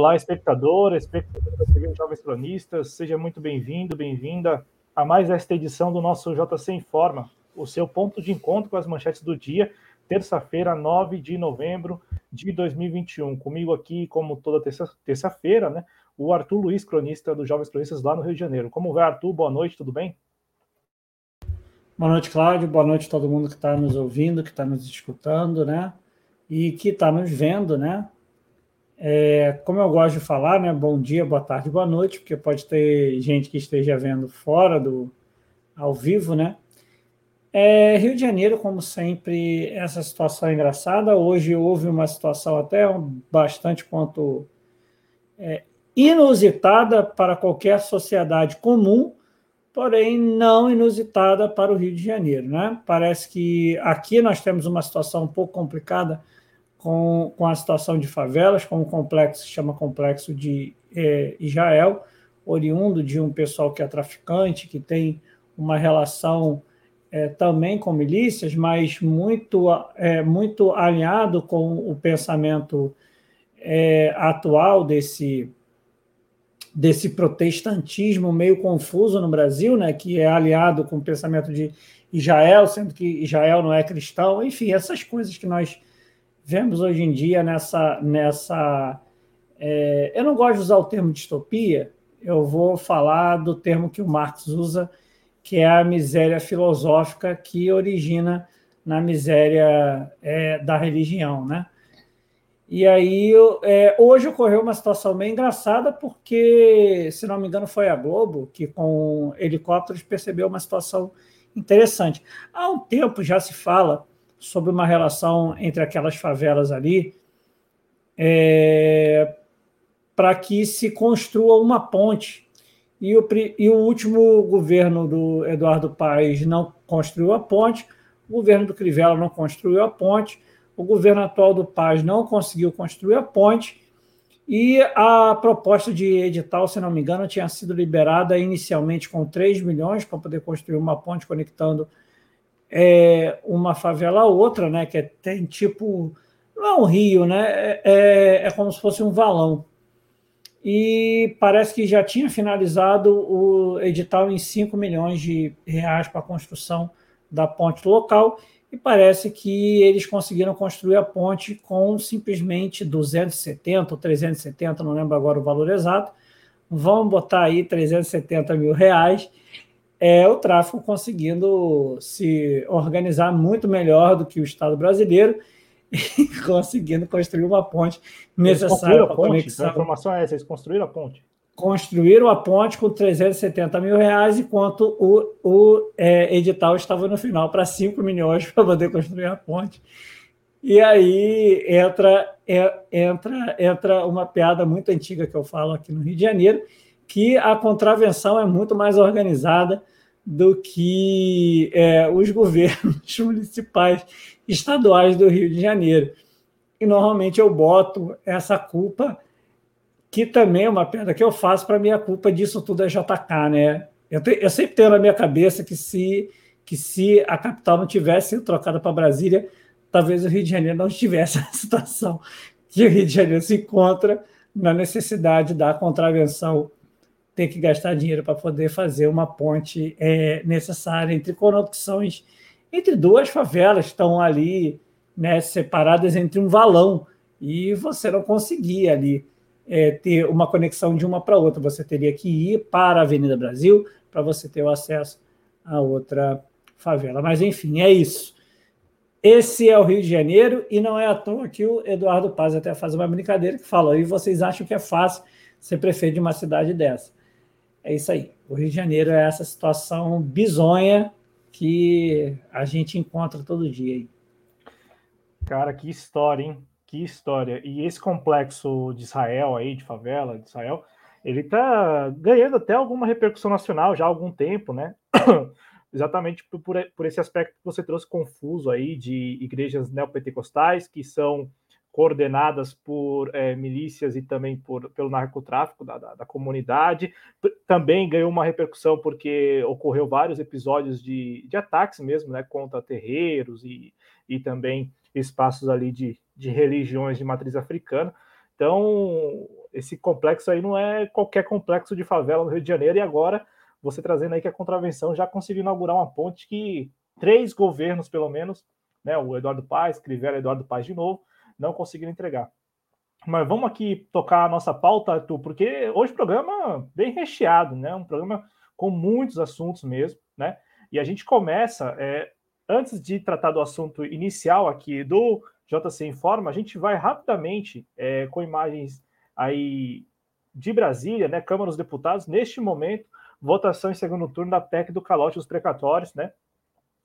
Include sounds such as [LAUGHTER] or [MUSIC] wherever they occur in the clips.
Olá, espectador, espectador da Jovens Cronistas, seja muito bem-vindo, bem-vinda a mais esta edição do nosso JC Informa, o seu ponto de encontro com as manchetes do dia, terça-feira, 9 de novembro de 2021. Comigo aqui, como toda terça-feira, né, o Arthur Luiz, cronista do Jovens Cronistas lá no Rio de Janeiro. Como vai, Arthur? Boa noite, tudo bem? Boa noite, Cláudio. Boa noite a todo mundo que está nos ouvindo, que está nos escutando, né? E que está nos vendo, né? É, como eu gosto de falar, né? Bom dia, boa tarde, boa noite, porque pode ter gente que esteja vendo fora do ao vivo, né? É, Rio de Janeiro, como sempre, essa situação é engraçada. Hoje houve uma situação até bastante quanto é, inusitada para qualquer sociedade comum, porém não inusitada para o Rio de Janeiro, né? Parece que aqui nós temos uma situação um pouco complicada com, com a situação de favelas, com o complexo se chama Complexo de é, Israel, oriundo de um pessoal que é traficante, que tem uma relação é, também com milícias, mas muito, é, muito alinhado com o pensamento é, atual desse, desse protestantismo meio confuso no Brasil, né, que é aliado com o pensamento de Israel, sendo que Israel não é cristão, enfim, essas coisas que nós vemos hoje em dia nessa. nessa é, eu não gosto de usar o termo distopia, eu vou falar do termo que o Marx usa, que é a miséria filosófica que origina na miséria é, da religião, né? E aí, é, hoje ocorreu uma situação bem engraçada, porque, se não me engano, foi a Globo que, com helicópteros, percebeu uma situação interessante. Há um tempo já se fala sobre uma relação entre aquelas favelas ali, é, para que se construa uma ponte. E o, e o último governo do Eduardo Paes não construiu a ponte, o governo do Crivella não construiu a ponte, o governo atual do Paz não conseguiu construir a ponte, e a proposta de edital, se não me engano, tinha sido liberada inicialmente com 3 milhões para poder construir uma ponte conectando é, uma favela a outra, né? Que é, tem tipo. Não é um rio, né? É, é, é como se fosse um valão. E parece que já tinha finalizado o edital em 5 milhões de reais para a construção da ponte local. E parece que eles conseguiram construir a ponte com simplesmente 270 ou 370, não lembro agora o valor exato. Vamos botar aí 370 mil reais é o tráfico conseguindo se organizar muito melhor do que o Estado brasileiro [LAUGHS] e conseguindo construir uma ponte necessária para a conexão. A informação é essa, eles construíram a ponte. Construíram a ponte com 370 mil reais, enquanto o, o é, edital estava no final para 5 milhões [LAUGHS] para poder construir a ponte. E aí entra, é, entra, entra uma piada muito antiga que eu falo aqui no Rio de Janeiro, que a contravenção é muito mais organizada do que é, os [LAUGHS] governos municipais estaduais do Rio de Janeiro. E normalmente eu boto essa culpa, que também é uma pedra que eu faço para minha culpa disso tudo é JK, né? Eu, te, eu sempre tenho na minha cabeça que se, que se a capital não tivesse sido trocada para Brasília, talvez o Rio de Janeiro não estivesse [LAUGHS] na situação que o Rio de Janeiro se encontra na necessidade da contravenção ter que gastar dinheiro para poder fazer uma ponte é, necessária entre conexões entre duas favelas que estão ali né, separadas entre um valão e você não conseguia ali é, ter uma conexão de uma para outra. Você teria que ir para a Avenida Brasil para você ter o acesso a outra favela. Mas enfim, é isso. Esse é o Rio de Janeiro e não é à toa que o Eduardo Paz até faz uma brincadeira que fala: e vocês acham que é fácil ser prefeito de uma cidade dessa? É isso aí. O Rio de Janeiro é essa situação bizonha que a gente encontra todo dia aí. Cara, que história, hein? Que história. E esse complexo de Israel aí, de favela de Israel, ele tá ganhando até alguma repercussão nacional já há algum tempo, né? [COUGHS] Exatamente por, por esse aspecto que você trouxe confuso aí de igrejas neopentecostais que são coordenadas por é, milícias e também por, pelo narcotráfico da, da, da, comunidade. Também ganhou uma repercussão porque ocorreu vários episódios de, de ataques mesmo, né, contra terreiros e, e também espaços ali de, de religiões de matriz africana. Então, esse complexo aí não é qualquer complexo de favela no Rio de Janeiro, e agora você trazendo aí que a contravenção já conseguiu inaugurar uma ponte que três governos, pelo menos, né, o Eduardo Paes, Crivella Eduardo Paes de novo, não conseguiram entregar. Mas vamos aqui tocar a nossa pauta, Arthur, porque hoje o programa bem recheado, né? Um programa com muitos assuntos mesmo, né? E a gente começa, é, antes de tratar do assunto inicial aqui do JC Informa, a gente vai rapidamente é, com imagens aí de Brasília, né? Câmara dos Deputados, neste momento, votação em segundo turno da PEC do calote dos precatórios, né?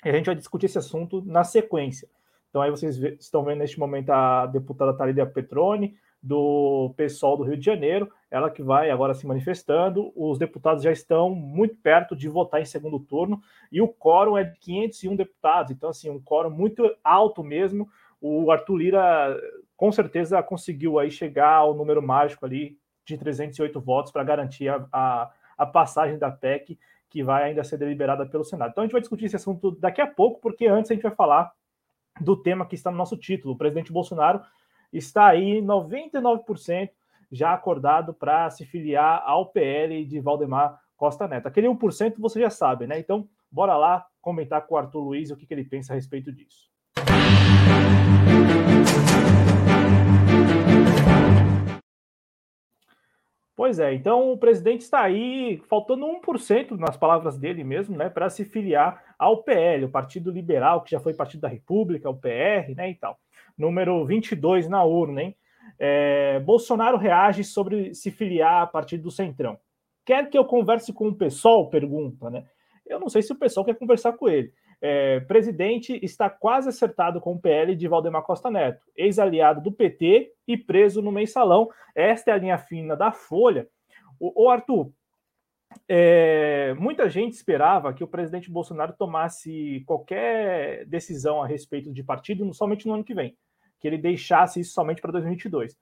E a gente vai discutir esse assunto na sequência. Então aí vocês estão vendo neste momento a deputada Thalia Petroni, do PSOL do Rio de Janeiro, ela que vai agora se manifestando. Os deputados já estão muito perto de votar em segundo turno e o quórum é de 501 deputados, então assim, um quórum muito alto mesmo. O Arthur Lira com certeza conseguiu aí chegar ao número mágico ali de 308 votos para garantir a, a, a passagem da PEC que vai ainda ser deliberada pelo Senado. Então a gente vai discutir esse assunto daqui a pouco, porque antes a gente vai falar do tema que está no nosso título. O presidente Bolsonaro está aí 99% já acordado para se filiar ao PL de Valdemar Costa Neto. Aquele 1% você já sabe, né? Então, bora lá comentar com o Arthur Luiz o que, que ele pensa a respeito disso. Pois é, então o presidente está aí, faltando 1%, nas palavras dele mesmo, né, para se filiar ao PL, o Partido Liberal, que já foi Partido da República, o PR, né, e tal. Número 22 na urna, hein? É, Bolsonaro reage sobre se filiar a partir do Centrão. Quer que eu converse com o pessoal? Pergunta, né? Eu não sei se o pessoal quer conversar com ele é, presidente está quase acertado com o PL de Valdemar Costa Neto, ex-aliado do PT e preso no mensalão. Esta é a linha fina da Folha. O, o Arthur, é, muita gente esperava que o presidente Bolsonaro tomasse qualquer decisão a respeito de partido somente no ano que vem, que ele deixasse isso somente para 2022.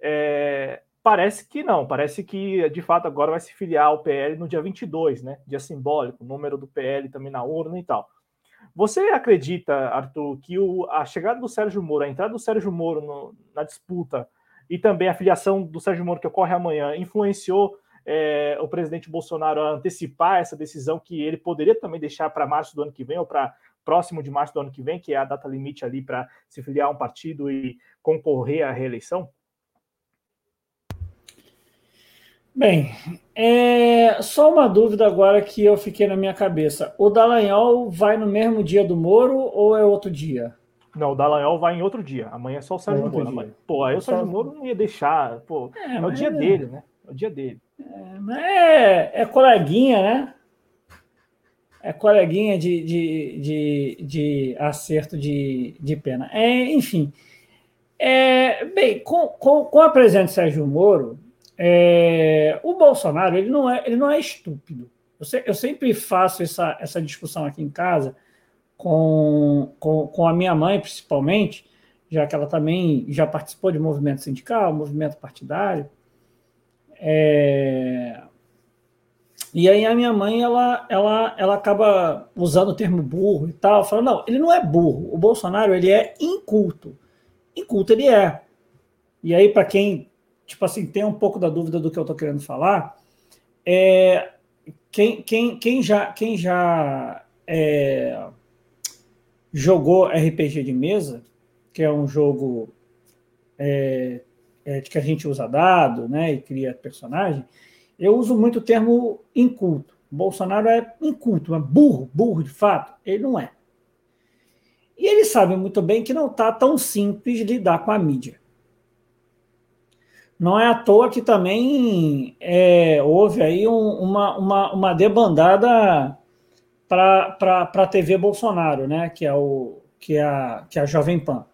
É, parece que não, parece que de fato agora vai se filiar ao PL no dia 22, né? Dia simbólico, número do PL também na urna e tal. Você acredita, Arthur, que o, a chegada do Sérgio Moro, a entrada do Sérgio Moro no, na disputa e também a filiação do Sérgio Moro que ocorre amanhã influenciou é, o presidente Bolsonaro a antecipar essa decisão que ele poderia também deixar para março do ano que vem ou para próximo de março do ano que vem, que é a data limite ali para se filiar a um partido e concorrer à reeleição? Bem, é só uma dúvida agora que eu fiquei na minha cabeça. O Dallagnol vai no mesmo dia do Moro ou é outro dia? Não, o Dallagnol vai em outro dia. Amanhã é só o Sérgio é Moro. Amanhã. Pô, aí o Sérgio Moro não ia deixar. Pô, é, é o dia é... dele, né? É o dia dele. É, é, coleguinha, né? É coleguinha de, de, de, de acerto de, de pena. É, enfim. É, bem, com, com, com a presença de Sérgio Moro, é, o Bolsonaro ele não é, ele não é estúpido. Eu, se, eu, sempre faço essa, essa discussão aqui em casa com, com, com a minha mãe, principalmente, já que ela também já participou de movimento sindical, movimento partidário. É, e aí a minha mãe ela, ela, ela acaba usando o termo burro e tal, falando, não, ele não é burro. O Bolsonaro ele é inculto. Inculto ele é. E aí, para quem tipo assim, tem um pouco da dúvida do que eu estou querendo falar, é, quem, quem, quem já, quem já é, jogou RPG de mesa, que é um jogo é, é, que a gente usa dado né, e cria personagem, eu uso muito o termo inculto. Bolsonaro é inculto, é burro, burro de fato. Ele não é. E ele sabe muito bem que não está tão simples lidar com a mídia. Não é à toa que também é, houve aí um, uma, uma, uma debandada para a TV Bolsonaro, né? que, é o, que, é a, que é a Jovem Pan.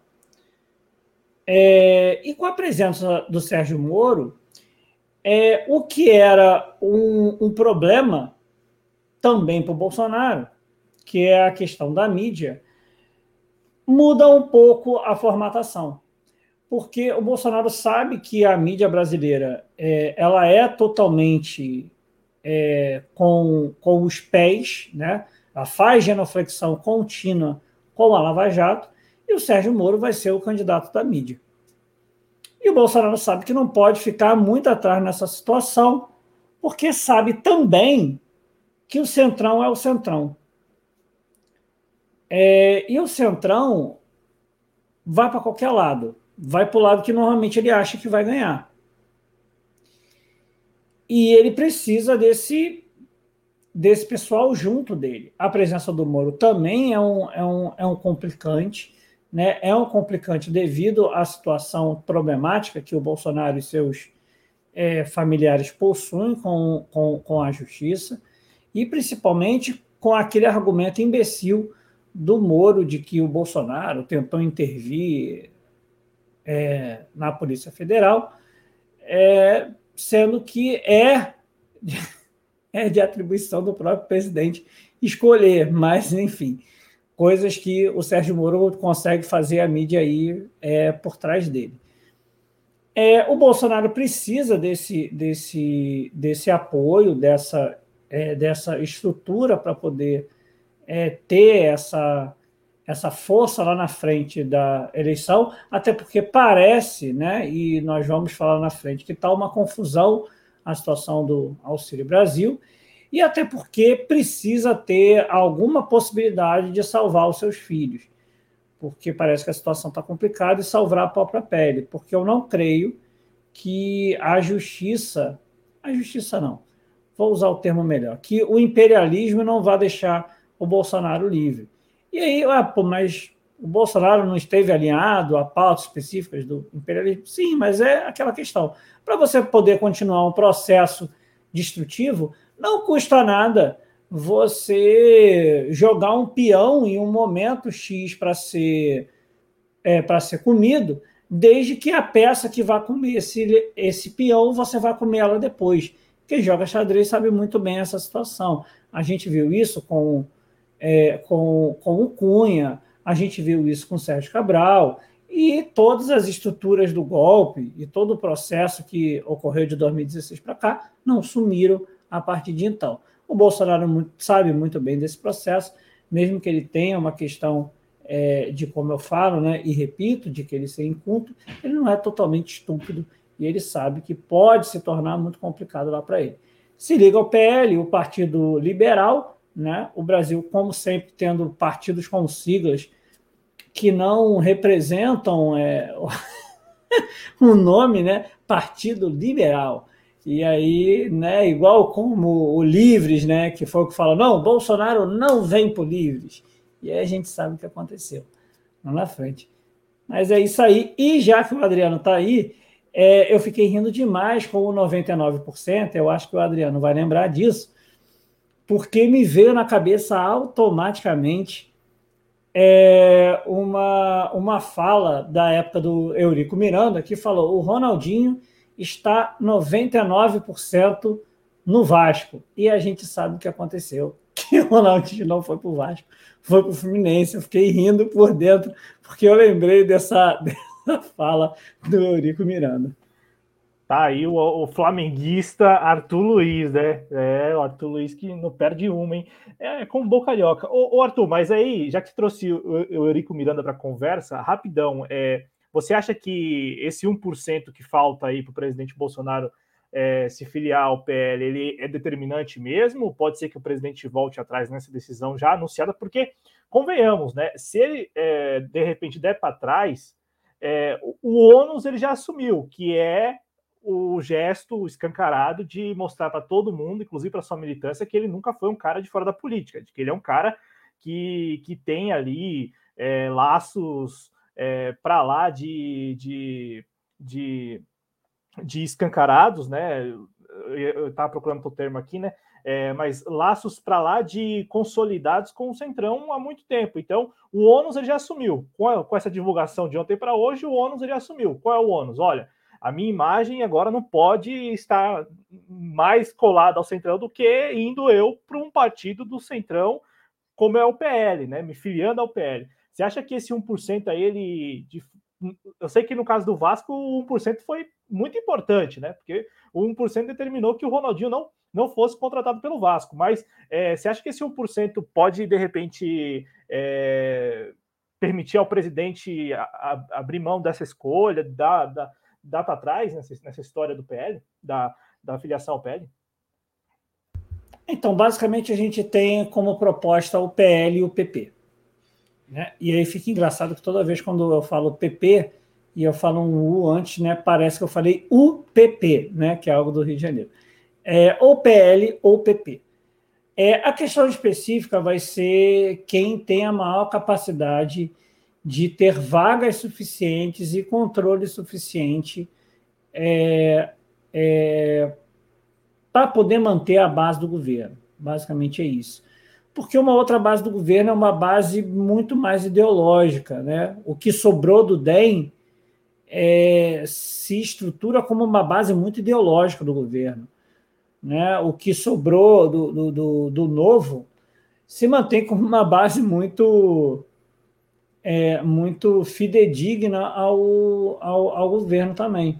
É, e com a presença do Sérgio Moro, é, o que era um, um problema também para o Bolsonaro, que é a questão da mídia, muda um pouco a formatação. Porque o Bolsonaro sabe que a mídia brasileira é, ela é totalmente é, com, com os pés, né? ela faz genuflexão contínua com a Lava Jato, e o Sérgio Moro vai ser o candidato da mídia. E o Bolsonaro sabe que não pode ficar muito atrás nessa situação, porque sabe também que o Centrão é o Centrão. É, e o Centrão vai para qualquer lado vai para o lado que normalmente ele acha que vai ganhar. E ele precisa desse desse pessoal junto dele. A presença do Moro também é um, é um, é um complicante, né? é um complicante devido à situação problemática que o Bolsonaro e seus é, familiares possuem com, com, com a justiça, e principalmente com aquele argumento imbecil do Moro de que o Bolsonaro tentou intervir é, na Polícia Federal, é, sendo que é, [LAUGHS] é de atribuição do próprio presidente escolher, mas, enfim, coisas que o Sérgio Moro consegue fazer a mídia aí é, por trás dele. É, o Bolsonaro precisa desse, desse, desse apoio, dessa, é, dessa estrutura para poder é, ter essa essa força lá na frente da eleição, até porque parece, né, e nós vamos falar na frente, que está uma confusão a situação do Auxílio Brasil, e até porque precisa ter alguma possibilidade de salvar os seus filhos, porque parece que a situação está complicada e salvar a própria pele, porque eu não creio que a justiça, a justiça não, vou usar o termo melhor, que o imperialismo não vai deixar o Bolsonaro livre e aí, ah, pô, mas o Bolsonaro não esteve alinhado a pautas específicas do imperialismo? Sim, mas é aquela questão. Para você poder continuar um processo destrutivo, não custa nada você jogar um peão em um momento X para ser é, para ser comido, desde que a peça que vai comer esse, esse peão você vai comer ela depois. Quem joga xadrez sabe muito bem essa situação. A gente viu isso com é, com, com o Cunha, a gente viu isso com o Sérgio Cabral, e todas as estruturas do golpe e todo o processo que ocorreu de 2016 para cá não sumiram a partir de então. O Bolsonaro sabe muito bem desse processo, mesmo que ele tenha uma questão é, de como eu falo, né, e repito, de que ele seja inculto, ele não é totalmente estúpido e ele sabe que pode se tornar muito complicado lá para ele. Se liga ao PL, o Partido Liberal, né? O Brasil, como sempre, tendo partidos com siglas que não representam é, [LAUGHS] o nome, né? Partido Liberal. E aí, né, igual como o Livres, né, que foi o que falou, não, Bolsonaro não vem por Livres. E aí a gente sabe o que aconteceu lá na frente. Mas é isso aí. E já que o Adriano está aí, é, eu fiquei rindo demais com o 99%. Eu acho que o Adriano vai lembrar disso porque me veio na cabeça automaticamente é, uma, uma fala da época do Eurico Miranda, que falou: o Ronaldinho está 99% no Vasco. E a gente sabe o que aconteceu. [LAUGHS] Que o Ronaldinho não foi para o Vasco, foi para o Fluminense. Eu fiquei rindo por dentro, porque eu lembrei dessa, [LAUGHS] dessa fala do Eurico Miranda. Tá aí o, o, flamenguista Arthur Luiz, né? É, o Arthur Luiz que não perde uma, hein? É, é como bocalhoca. Ô, ô, Arthur, mas aí, já que você trouxe o, o Eurico Miranda para conversa, rapidão, é, você acha que esse 1% que falta aí para o presidente Bolsonaro é, se filiar ao PL, ele é determinante mesmo? Pode ser que o presidente volte atrás nessa decisão já anunciada? Porque, convenhamos, né? Se ele, é, de repente, der para trás, é, o ônus ele já assumiu, que é o gesto escancarado de mostrar para todo mundo, inclusive para sua militância, que ele nunca foi um cara de fora da política, de que ele é um cara que, que tem ali é, laços é, para lá de, de, de, de, escancarados, né? Eu estava procurando o termo aqui, né? É, mas laços para lá de consolidados com o Centrão há muito tempo. Então, o ônus ele já assumiu. Com, com essa divulgação de ontem para hoje, o ônus ele assumiu. Qual é o ônus? Olha, a minha imagem agora não pode estar mais colada ao Centrão do que indo eu para um partido do Centrão, como é o PL, né? Me filiando ao PL. Você acha que esse 1% aí, ele de, eu sei que no caso do Vasco, o 1% foi muito importante, né? Porque o 1% determinou que o Ronaldinho não, não fosse contratado pelo Vasco. Mas é, você acha que esse 1% pode, de repente, é, permitir ao presidente a, a, abrir mão dessa escolha, dar, dar, dar para trás nessa, nessa história do PL, da, da filiação ao PL? Então, basicamente, a gente tem como proposta o PL e o PP. Né? E aí fica engraçado que toda vez quando eu falo PP e eu falo um U antes, né, parece que eu falei UPP, né, que é algo do Rio de Janeiro. É, ou PL ou PP. É, a questão específica vai ser quem tem a maior capacidade de ter vagas suficientes e controle suficiente é, é, para poder manter a base do governo. Basicamente é isso. Porque uma outra base do governo é uma base muito mais ideológica. Né? O que sobrou do DEM é, se estrutura como uma base muito ideológica do governo. Né? O que sobrou do, do, do, do novo se mantém como uma base muito é, muito fidedigna ao, ao, ao governo também.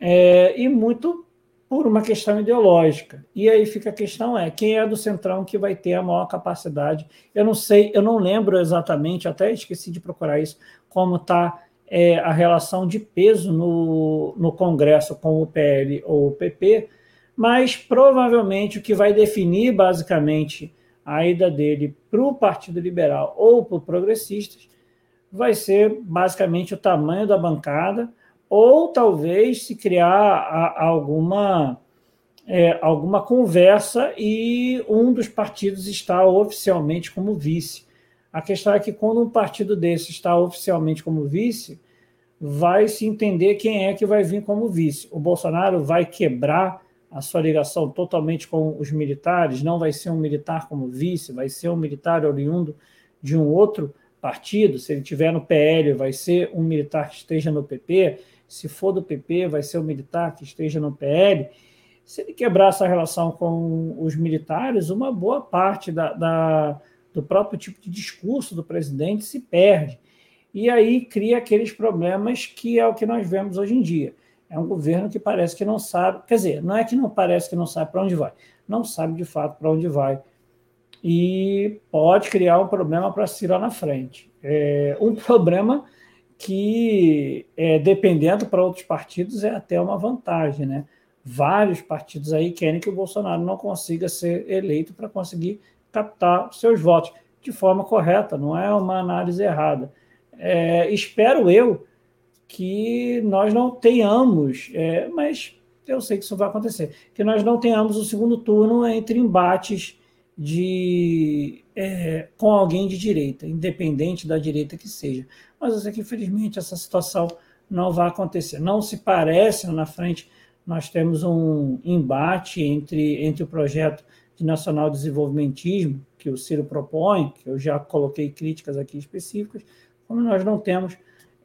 É, e muito por uma questão ideológica. E aí fica a questão é quem é do centrão que vai ter a maior capacidade. Eu não sei, eu não lembro exatamente, até esqueci de procurar isso, como está é, a relação de peso no, no Congresso com o PL ou o PP, mas provavelmente o que vai definir basicamente a ida dele para o Partido Liberal ou para o Progressistas vai ser basicamente o tamanho da bancada ou talvez se criar a, alguma, é, alguma conversa e um dos partidos está oficialmente como vice. A questão é que quando um partido desse está oficialmente como vice, vai se entender quem é que vai vir como vice. O Bolsonaro vai quebrar a sua ligação totalmente com os militares, não vai ser um militar como vice, vai ser um militar oriundo de um outro partido. Se ele tiver no PL, vai ser um militar que esteja no PP se for do PP, vai ser o militar que esteja no PL. Se ele quebrar essa relação com os militares, uma boa parte da, da, do próprio tipo de discurso do presidente se perde. E aí cria aqueles problemas que é o que nós vemos hoje em dia. É um governo que parece que não sabe, quer dizer, não é que não parece que não sabe para onde vai, não sabe de fato para onde vai. E pode criar um problema para si lá na frente. É, um [LAUGHS] problema que, é, dependendo para outros partidos, é até uma vantagem. Né? Vários partidos aí querem que o Bolsonaro não consiga ser eleito para conseguir captar seus votos de forma correta, não é uma análise errada. É, espero eu que nós não tenhamos, é, mas eu sei que isso vai acontecer, que nós não tenhamos o segundo turno entre embates de é, com alguém de direita, independente da direita que seja. Mas eu sei que, infelizmente, essa situação não vai acontecer. Não se parece, na frente, nós temos um embate entre, entre o projeto de nacional desenvolvimentismo que o Ciro propõe, que eu já coloquei críticas aqui específicas, como nós não temos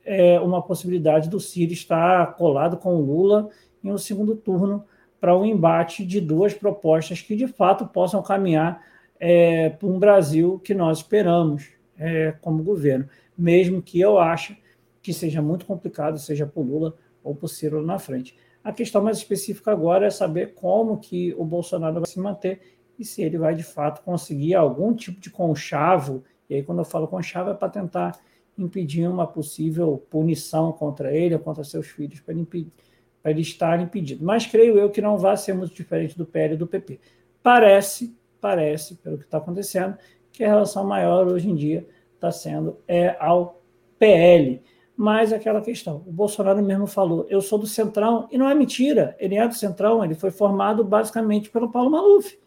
é, uma possibilidade do Ciro estar colado com o Lula em um segundo turno para um embate de duas propostas que de fato possam caminhar é, para um Brasil que nós esperamos é, como governo, mesmo que eu ache que seja muito complicado, seja por Lula ou por Ciro na frente. A questão mais específica agora é saber como que o Bolsonaro vai se manter e se ele vai de fato conseguir algum tipo de conchavo, e aí quando eu falo conchavo é para tentar impedir uma possível punição contra ele ou contra seus filhos, para ele, ele estar impedido. Mas creio eu que não vai ser muito diferente do PL e do PP. Parece parece, pelo que está acontecendo, que a relação maior hoje em dia está sendo é ao PL. Mas aquela questão, o Bolsonaro mesmo falou, eu sou do Centrão, e não é mentira, ele é do Centrão, ele foi formado basicamente pelo Paulo Maluf.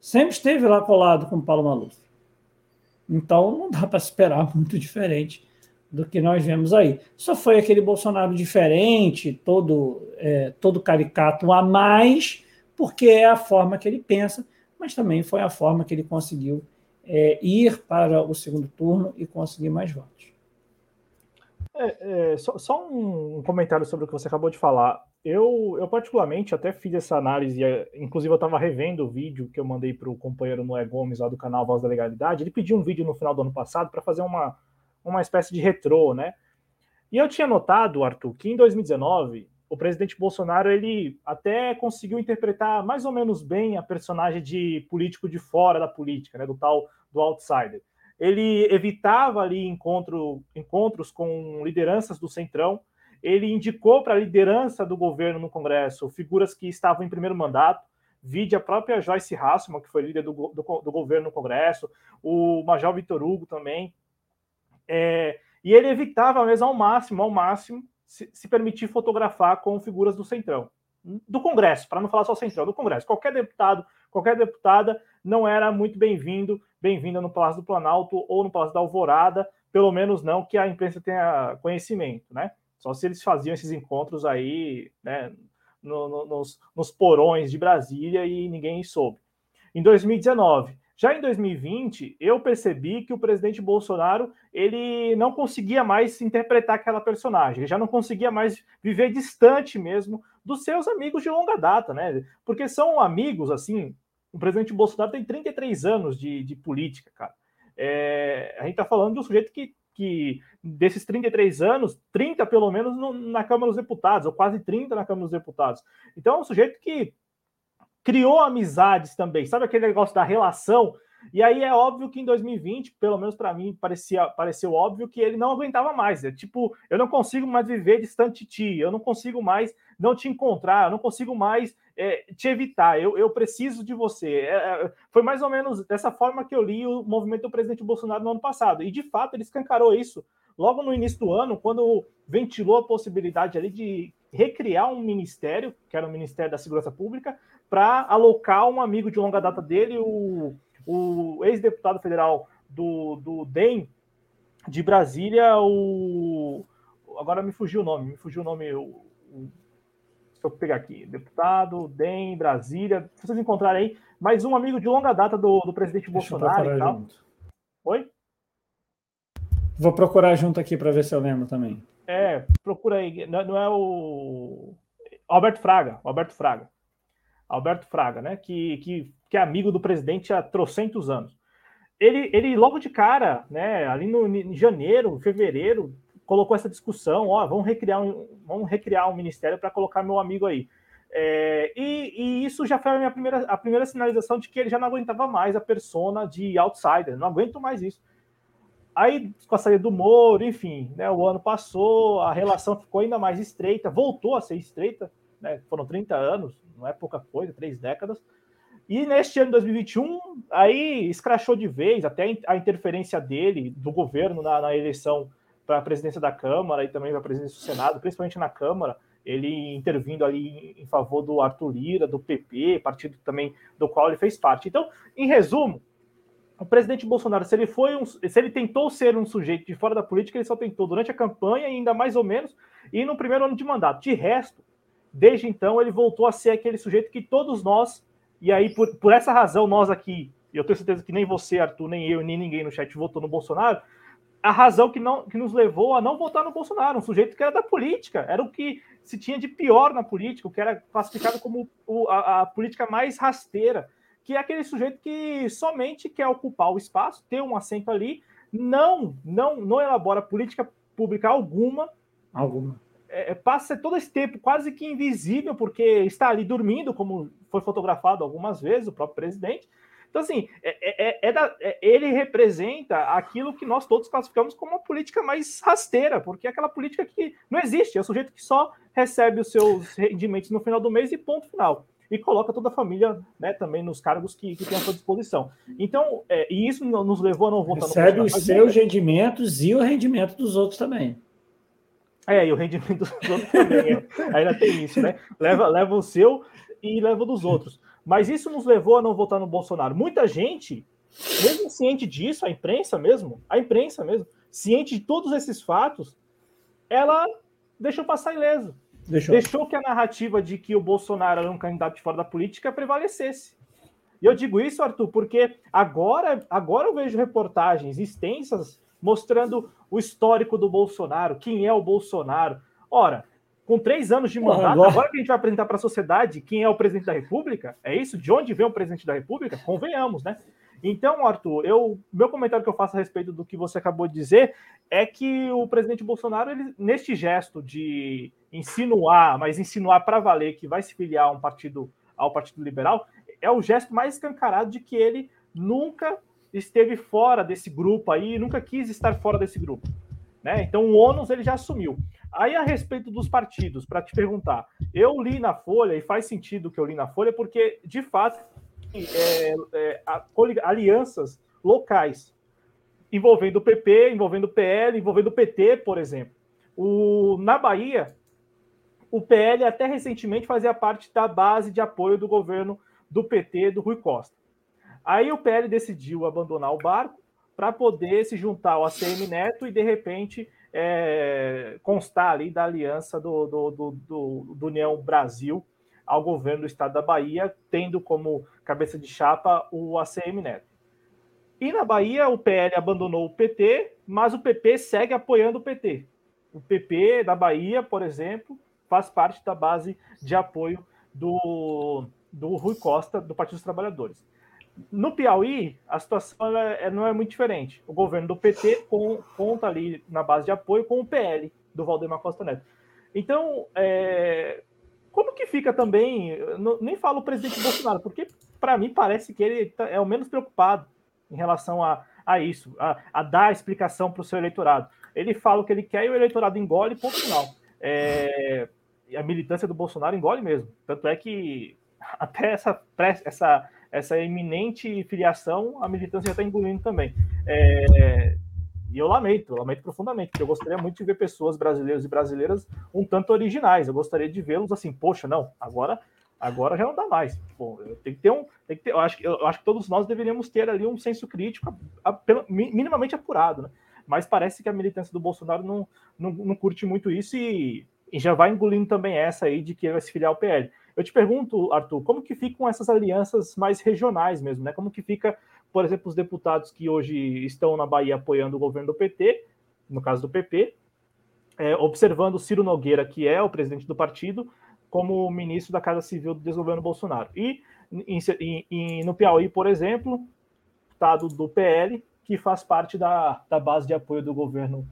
Sempre esteve lá colado com o Paulo Maluf. Então não dá para esperar [LAUGHS] muito diferente do que nós vemos aí. Só foi aquele Bolsonaro diferente, todo, é, todo caricato a mais, porque é a forma que ele pensa, mas também foi a forma que ele conseguiu é, ir para o segundo turno e conseguir mais votos. É, é, só, só um, comentário sobre o que você acabou de falar. Eu, eu particularmente até fiz essa análise, é, inclusive eu estava revendo o vídeo que eu mandei para o companheiro Noé Gomes lá do canal Voz da Legalidade. Ele pediu um vídeo no final do ano passado para fazer uma, uma espécie de retrô, né? E eu tinha notado, Arthur, que em 2019 o presidente Bolsonaro ele até conseguiu interpretar mais ou menos bem a personagem de político de fora da política, né, do tal do outsider. Ele evitava ali encontro, encontros com lideranças do centrão. Ele indicou para a liderança do governo no Congresso figuras que estavam em primeiro mandato. Vide a própria Joyce Hasselman, que foi líder do, do, do governo no Congresso, o Major Vitor Hugo também. É, e ele evitava mesmo ao máximo, ao máximo, se, se permitir fotografar com figuras do Centrão, do Congresso, para não falar só Centrão, do Congresso. Qualquer deputado, qualquer deputada não era muito bem-vindo, bem-vinda no Palácio do Planalto ou no Palácio da Alvorada, pelo menos não que a imprensa tenha conhecimento, né? Só se eles faziam esses encontros aí, né, no, no, nos, nos porões de Brasília e ninguém soube. Em 2019, já em 2020, eu percebi que o presidente Bolsonaro ele não conseguia mais interpretar aquela personagem, ele já não conseguia mais viver distante mesmo dos seus amigos de longa data, né? Porque são amigos, assim. O presidente Bolsonaro tem 33 anos de, de política, cara. É, a gente está falando de um sujeito que, que, desses 33 anos, 30 pelo menos no, na Câmara dos Deputados, ou quase 30 na Câmara dos Deputados. Então, é um sujeito que criou amizades também, sabe aquele negócio da relação? E aí é óbvio que em 2020, pelo menos para mim, parecia, pareceu óbvio que ele não aguentava mais. É tipo, eu não consigo mais viver distante de ti, eu não consigo mais não te encontrar, eu não consigo mais é, te evitar, eu, eu preciso de você. É, é, foi mais ou menos dessa forma que eu li o movimento do presidente Bolsonaro no ano passado. E de fato ele escancarou isso logo no início do ano, quando ventilou a possibilidade ali de recriar um ministério, que era o Ministério da Segurança Pública, para alocar um amigo de longa data dele, o, o ex-deputado federal do, do DEM de Brasília, o. Agora me fugiu o nome, me fugiu o nome. O, o, deixa eu pegar aqui. Deputado, DEM, Brasília. Se vocês encontrarem aí, mais um amigo de longa data do, do presidente deixa Bolsonaro e tal. Junto. Oi? Vou procurar junto aqui para ver se eu lembro também. É, procura aí. Não, não é o. Alberto Fraga. Alberto Fraga. Alberto Fraga, né? Que, que, que é amigo do presidente há trocentos anos. Ele, ele logo de cara, né? Ali no em janeiro, fevereiro, colocou essa discussão, ó, vamos recriar um, vamos recriar um ministério para colocar meu amigo aí. É, e, e, isso já foi a minha primeira, a primeira sinalização de que ele já não aguentava mais a persona de outsider, não aguento mais isso. Aí, com a saída do Moro, enfim, né, o ano passou, a relação ficou ainda mais estreita, voltou a ser estreita, né, foram 30 anos, não é pouca coisa, três décadas. E neste ano de 2021, aí escrachou de vez, até a interferência dele, do governo, na, na eleição para a presidência da Câmara e também para a presidência do Senado, principalmente na Câmara, ele intervindo ali em favor do Arthur Lira, do PP, partido também do qual ele fez parte. Então, em resumo, o presidente Bolsonaro, se ele foi um, se ele tentou ser um sujeito de fora da política, ele só tentou durante a campanha, ainda mais ou menos, e no primeiro ano de mandato. De resto, desde então, ele voltou a ser aquele sujeito que todos nós, e aí por, por essa razão, nós aqui, eu tenho certeza que nem você, Arthur, nem eu, nem ninguém no chat votou no Bolsonaro, a razão que, não, que nos levou a não votar no Bolsonaro, um sujeito que era da política, era o que se tinha de pior na política, o que era classificado como o, a, a política mais rasteira que é aquele sujeito que somente quer ocupar o espaço, ter um assento ali, não, não, não elabora política pública alguma, alguma. É, é passa todo esse tempo quase que invisível, porque está ali dormindo, como foi fotografado algumas vezes o próprio presidente. Então, assim, é, é, é da, ele representa aquilo que nós todos classificamos como uma política mais rasteira, porque é aquela política que não existe, é o sujeito que só recebe os seus rendimentos no final do mês e ponto final e coloca toda a família né, também nos cargos que, que tem à sua disposição. Então, é, e isso nos levou a não votar Recebe no Recebe os seus rendimentos e o rendimento dos outros também. É, e o rendimento dos outros também. É. Ainda tem isso, né? Leva, leva o seu e leva o dos outros. Mas isso nos levou a não votar no Bolsonaro. Muita gente, mesmo ciente disso, a imprensa mesmo, a imprensa mesmo, ciente de todos esses fatos, ela deixou passar ileso. Deixou. deixou que a narrativa de que o Bolsonaro era um candidato de fora da política prevalecesse. E eu digo isso, Arthur, porque agora, agora eu vejo reportagens extensas mostrando o histórico do Bolsonaro, quem é o Bolsonaro. Ora, com três anos de mandato, agora... agora que a gente vai apresentar para a sociedade quem é o presidente da República, é isso? De onde vem o presidente da República? Convenhamos, né? Então, Arthur, eu, meu comentário que eu faço a respeito do que você acabou de dizer é que o presidente Bolsonaro, ele, neste gesto de insinuar, mas insinuar para valer que vai se filiar a um partido, ao Partido Liberal, é o gesto mais escancarado de que ele nunca esteve fora desse grupo aí, nunca quis estar fora desse grupo. Né? Então o ônus ele já assumiu. Aí a respeito dos partidos, para te perguntar, eu li na Folha, e faz sentido que eu li na Folha, porque de fato é, é, alianças locais envolvendo o PP, envolvendo o PL, envolvendo o PT, por exemplo. O, na Bahia, o PL até recentemente fazia parte da base de apoio do governo do PT, do Rui Costa. Aí o PL decidiu abandonar o barco para poder se juntar ao ACM Neto e, de repente, é, constar ali da aliança do, do, do, do, do União Brasil ao governo do estado da Bahia, tendo como cabeça de chapa o ACM Neto. E na Bahia, o PL abandonou o PT, mas o PP segue apoiando o PT. O PP da Bahia, por exemplo, faz parte da base de apoio do, do Rui Costa, do Partido dos Trabalhadores. No Piauí, a situação é, não é muito diferente. O governo do PT com, conta ali na base de apoio com o PL do Valdemar Costa Neto. Então, é, como que fica também? Não, nem falo o presidente Bolsonaro, porque para mim parece que ele tá, é o menos preocupado em relação a, a isso, a, a dar explicação para o seu eleitorado. Ele fala o que ele quer e o eleitorado engole, ponto final. É, a militância do Bolsonaro engole mesmo. Tanto é que [LAUGHS] até essa, essa, essa iminente filiação, a militância já está engolindo também. É, e eu lamento, eu lamento profundamente, porque eu gostaria muito de ver pessoas brasileiras e brasileiras um tanto originais. Eu gostaria de vê-los assim, poxa, não, agora agora já não dá mais. Pô, tem que ter um. Tem que ter, eu, acho, eu acho que todos nós deveríamos ter ali um senso crítico a, a, minimamente apurado, né? Mas parece que a militância do Bolsonaro não, não, não curte muito isso e, e, já vai engolindo também essa aí de que vai se filiar ao PL. Eu te pergunto, Arthur, como que ficam essas alianças mais regionais mesmo, né? Como que fica por exemplo, os deputados que hoje estão na Bahia apoiando o governo do PT, no caso do PP, é, observando Ciro Nogueira, que é o presidente do partido, como ministro da Casa Civil do desgoverno Bolsonaro. E em, em, no Piauí, por exemplo, estado do PL, que faz parte da, da base de apoio do governo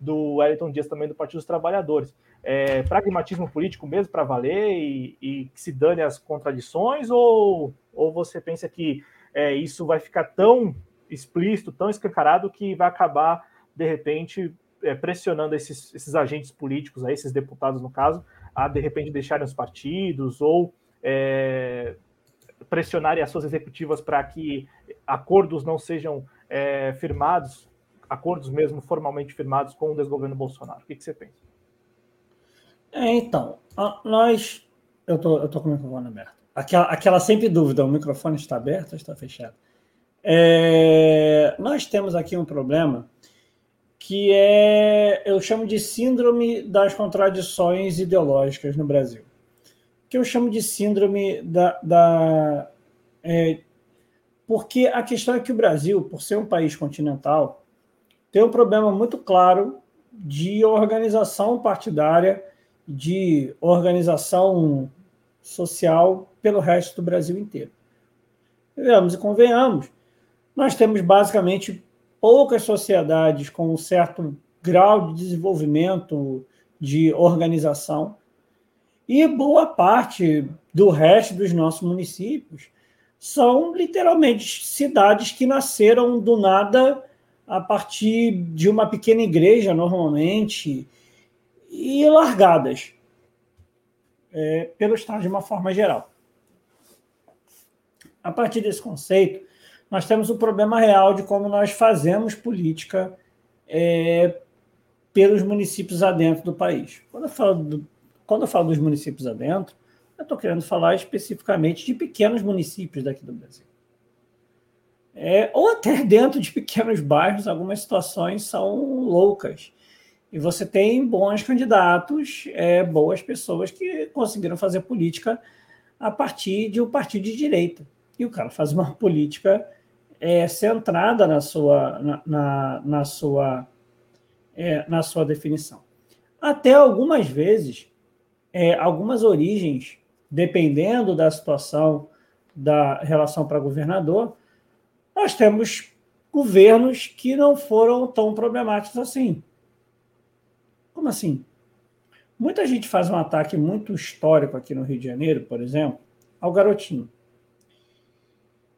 do Wellington Dias, também do Partido dos Trabalhadores. É, pragmatismo político mesmo para valer e, e que se dane as contradições, ou, ou você pensa que é, isso vai ficar tão explícito, tão escancarado, que vai acabar, de repente, é, pressionando esses, esses agentes políticos, esses deputados, no caso, a, de repente, deixarem os partidos ou é, pressionarem as suas executivas para que acordos não sejam é, firmados, acordos mesmo formalmente firmados com o desgoverno Bolsonaro. O que, que você pensa? É, então, nós. Eu tô, eu tô com o microfone aberto aquela, aquela sempre dúvida: o microfone está aberto ou está fechado? É, nós temos aqui um problema que é, eu chamo de síndrome das contradições ideológicas no Brasil. Que eu chamo de síndrome da. da é, porque a questão é que o Brasil, por ser um país continental, tem um problema muito claro de organização partidária, de organização social pelo resto do Brasil inteiro. Vamos e convenhamos, nós temos basicamente poucas sociedades com um certo grau de desenvolvimento, de organização, e boa parte do resto dos nossos municípios são literalmente cidades que nasceram do nada a partir de uma pequena igreja, normalmente, e largadas é, pelo Estado de uma forma geral. A partir desse conceito, nós temos um problema real de como nós fazemos política é, pelos municípios adentro do país. Quando eu falo, do, quando eu falo dos municípios adentro, eu estou querendo falar especificamente de pequenos municípios daqui do Brasil. É, ou até dentro de pequenos bairros, algumas situações são loucas. E você tem bons candidatos, é, boas pessoas que conseguiram fazer política a partir de um partido de direita e o cara faz uma [LAUGHS] política é, centrada na sua, na, na, na sua, é, na sua definição. Até algumas vezes, é, algumas origens, dependendo da situação da relação para governador, nós temos governos que não foram tão problemáticos assim. Como assim? Muita gente faz um ataque muito histórico aqui no Rio de Janeiro, por exemplo, ao garotinho.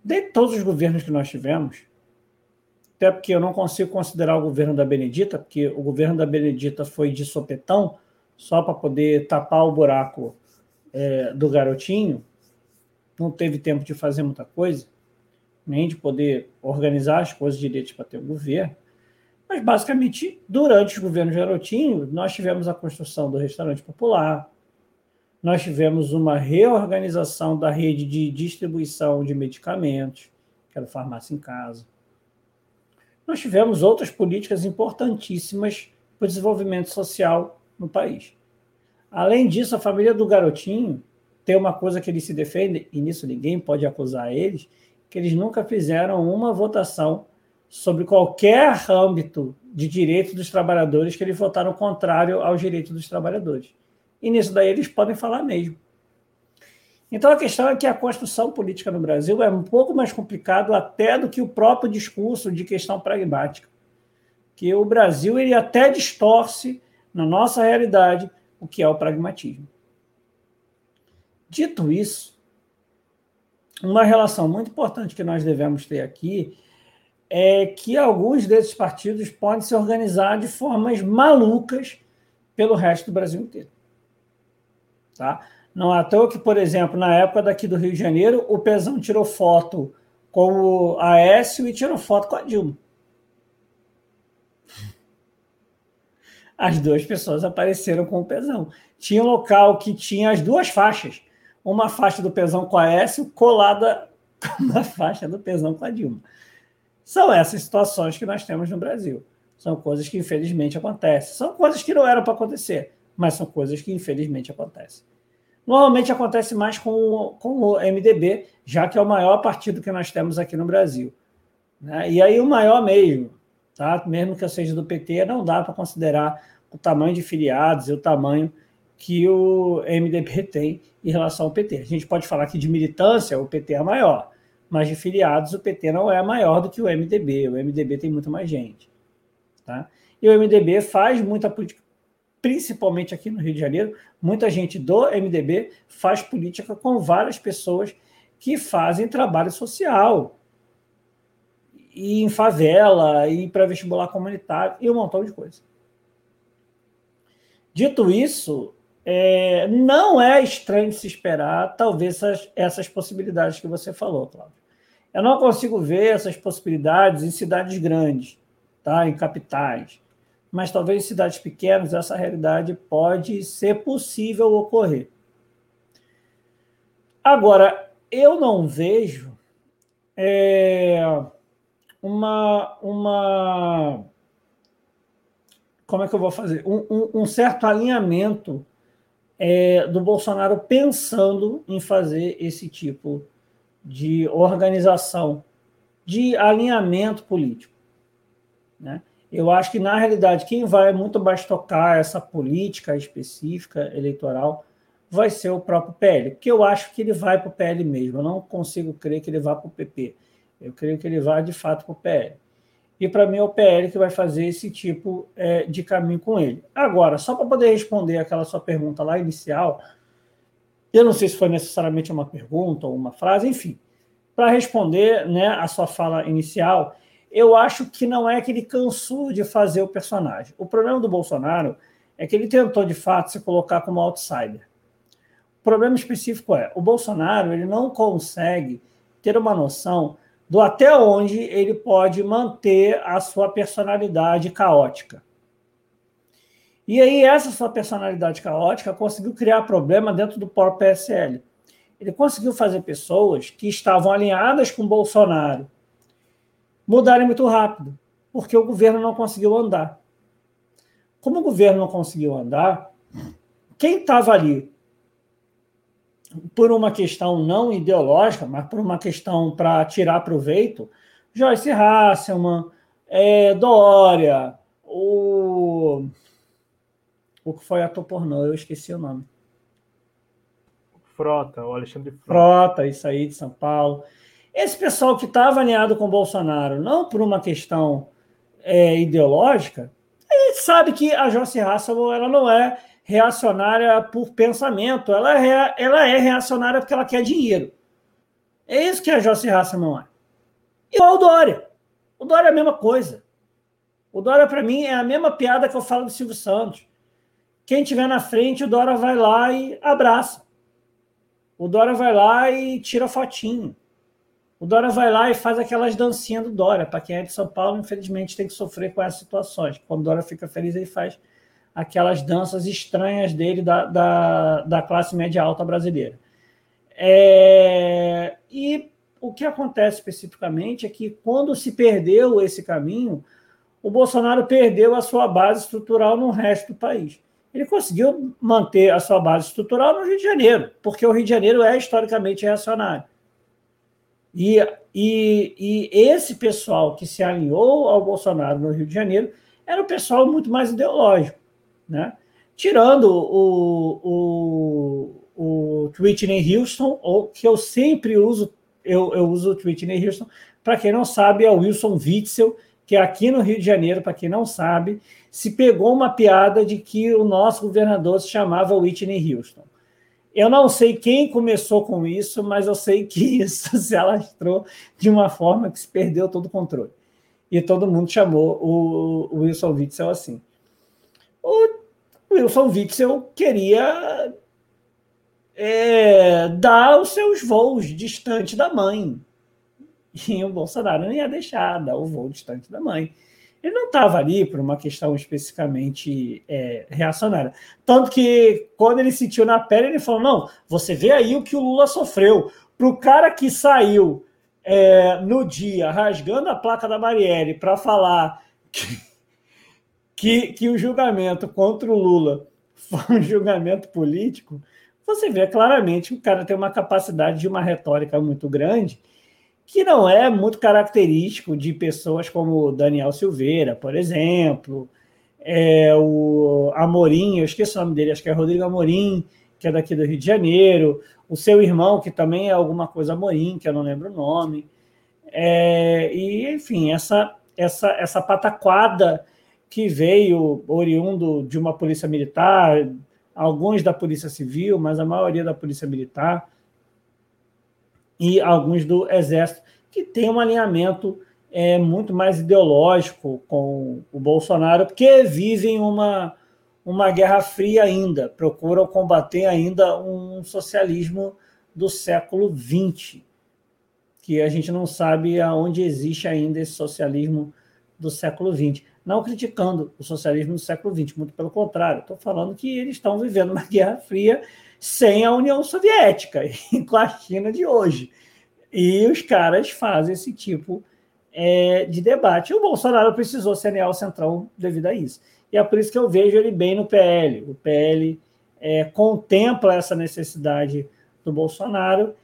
De todos os governos que nós tivemos, até porque eu não consigo considerar o governo da Benedita, porque o governo da Benedita foi de sopetão, só para poder tapar o buraco é, do garotinho, não teve tempo de fazer muita coisa, nem de poder organizar as coisas direitas para ter o governo. Mas, basicamente, durante os governos Garotinho, nós tivemos a construção do restaurante popular, nós tivemos uma reorganização da rede de distribuição de medicamentos, que era o farmácia em casa. Nós tivemos outras políticas importantíssimas para o desenvolvimento social no país. Além disso, a família do garotinho tem uma coisa que eles se defendem, e nisso ninguém pode acusar eles, que eles nunca fizeram uma votação sobre qualquer âmbito de direito dos trabalhadores que eles votaram contrário aos direitos dos trabalhadores. E nisso daí eles podem falar mesmo. Então a questão é que a construção política no Brasil é um pouco mais complicado até do que o próprio discurso de questão pragmática. Que o Brasil ele até distorce na nossa realidade o que é o pragmatismo. Dito isso, uma relação muito importante que nós devemos ter aqui é que alguns desses partidos podem se organizar de formas malucas pelo resto do Brasil inteiro. Tá? Não é à toa que, por exemplo, na época daqui do Rio de Janeiro, o Pezão tirou foto com o Aécio e tirou foto com a Dilma. As duas pessoas apareceram com o Pezão. Tinha um local que tinha as duas faixas. Uma faixa do Pezão com a Aécio colada [LAUGHS] uma faixa do Pezão com a Dilma. São essas situações que nós temos no Brasil. São coisas que infelizmente acontecem. São coisas que não eram para acontecer, mas são coisas que infelizmente acontecem. Normalmente acontece mais com o, com o MDB, já que é o maior partido que nós temos aqui no Brasil. Né? E aí o maior mesmo, tá? mesmo que eu seja do PT, não dá para considerar o tamanho de filiados e o tamanho que o MDB tem em relação ao PT. A gente pode falar que de militância o PT é maior, mas de filiados o PT não é maior do que o MDB. O MDB tem muito mais gente. Tá? E o MDB faz muita política, principalmente aqui no Rio de Janeiro, muita gente do MDB faz política com várias pessoas que fazem trabalho social. E em favela, e para vestibular comunitário, e um montão de coisa. Dito isso, é, não é estranho de se esperar, talvez, essas, essas possibilidades que você falou, Cláudio. Eu não consigo ver essas possibilidades em cidades grandes, tá? em capitais. Mas talvez em cidades pequenas essa realidade pode ser possível ocorrer. Agora, eu não vejo é, uma, uma. Como é que eu vou fazer? Um, um, um certo alinhamento é, do Bolsonaro pensando em fazer esse tipo de organização, de alinhamento político. Né? Eu acho que, na realidade, quem vai muito mais tocar essa política específica eleitoral vai ser o próprio PL, porque eu acho que ele vai para o PL mesmo. Eu não consigo crer que ele vá para o PP. Eu creio que ele vai, de fato, para o PL. E para mim é o PL que vai fazer esse tipo é, de caminho com ele. Agora, só para poder responder aquela sua pergunta lá inicial, eu não sei se foi necessariamente uma pergunta ou uma frase, enfim. Para responder né, a sua fala inicial, eu acho que não é que ele cansou de fazer o personagem. O problema do Bolsonaro é que ele tentou, de fato, se colocar como outsider. O problema específico é, o Bolsonaro ele não consegue ter uma noção do até onde ele pode manter a sua personalidade caótica. E aí, essa sua personalidade caótica conseguiu criar problema dentro do próprio PSL. Ele conseguiu fazer pessoas que estavam alinhadas com Bolsonaro mudarem muito rápido, porque o governo não conseguiu andar. Como o governo não conseguiu andar, quem estava ali por uma questão não ideológica, mas por uma questão para tirar proveito, Joyce Hasselman, é, Dória, o. O que foi ator pornô, eu esqueci o nome. Frota, o Alexandre Frota. Frota, isso aí, de São Paulo. Esse pessoal que estava alinhado com o Bolsonaro, não por uma questão é, ideológica, a gente sabe que a Joyce Hasselman ela não é reacionária por pensamento, ela é, ela é reacionária porque ela quer dinheiro. É isso que a Joyce Hasselman é. Igual o Dória. O Dória é a mesma coisa. O Dória, para mim, é a mesma piada que eu falo do Silvio Santos. Quem tiver na frente, o Dória vai lá e abraça. O Dória vai lá e tira fotinho. O Dória vai lá e faz aquelas dancinhas do Dória. Para quem é de São Paulo, infelizmente, tem que sofrer com essas situações. Quando o Dória fica feliz, ele faz aquelas danças estranhas dele da, da, da classe média alta brasileira. É, e o que acontece especificamente é que quando se perdeu esse caminho, o Bolsonaro perdeu a sua base estrutural no resto do país. Ele conseguiu manter a sua base estrutural no Rio de Janeiro, porque o Rio de Janeiro é historicamente reacionário. E, e, e esse pessoal que se alinhou ao Bolsonaro no Rio de Janeiro era um pessoal muito mais ideológico. Né? Tirando o, o, o Whitney Houston, ou que eu sempre uso, eu, eu uso o Whitney Houston, para quem não sabe, é o Wilson Witzel, que é aqui no Rio de Janeiro, para quem não sabe, se pegou uma piada de que o nosso governador se chamava Whitney Houston. Eu não sei quem começou com isso, mas eu sei que [LAUGHS] isso se alastrou de uma forma que se perdeu todo o controle. E todo mundo chamou o, o Wilson Witzel assim. O Wilson Witzel queria é, dar os seus voos distante da mãe. E o Bolsonaro não ia deixar dar o voo distante da mãe. Ele não estava ali por uma questão especificamente é, reacionária. Tanto que, quando ele sentiu na pele, ele falou: não, você vê aí o que o Lula sofreu. Para o cara que saiu é, no dia rasgando a placa da Marielle para falar que, que, que o julgamento contra o Lula foi um julgamento político, você vê claramente que o cara tem uma capacidade de uma retórica muito grande que não é muito característico de pessoas como Daniel Silveira, por exemplo, é, o Amorim, eu esqueci o nome dele, acho que é Rodrigo Amorim, que é daqui do Rio de Janeiro, o seu irmão, que também é alguma coisa Amorim, que eu não lembro o nome, é, e enfim, essa, essa, essa pataquada que veio oriundo de uma polícia militar, alguns da polícia civil, mas a maioria da polícia militar, e alguns do Exército, que tem um alinhamento é, muito mais ideológico com o Bolsonaro, porque vivem uma, uma guerra fria ainda, procuram combater ainda um socialismo do século XX, que a gente não sabe aonde existe ainda esse socialismo do século XX. Não criticando o socialismo do século XX, muito pelo contrário, estou falando que eles estão vivendo uma guerra fria sem a União Soviética [LAUGHS] com a China de hoje. E os caras fazem esse tipo é, de debate. E o Bolsonaro precisou ser o centrão devido a isso. E é por isso que eu vejo ele bem no PL. O PL é, contempla essa necessidade do Bolsonaro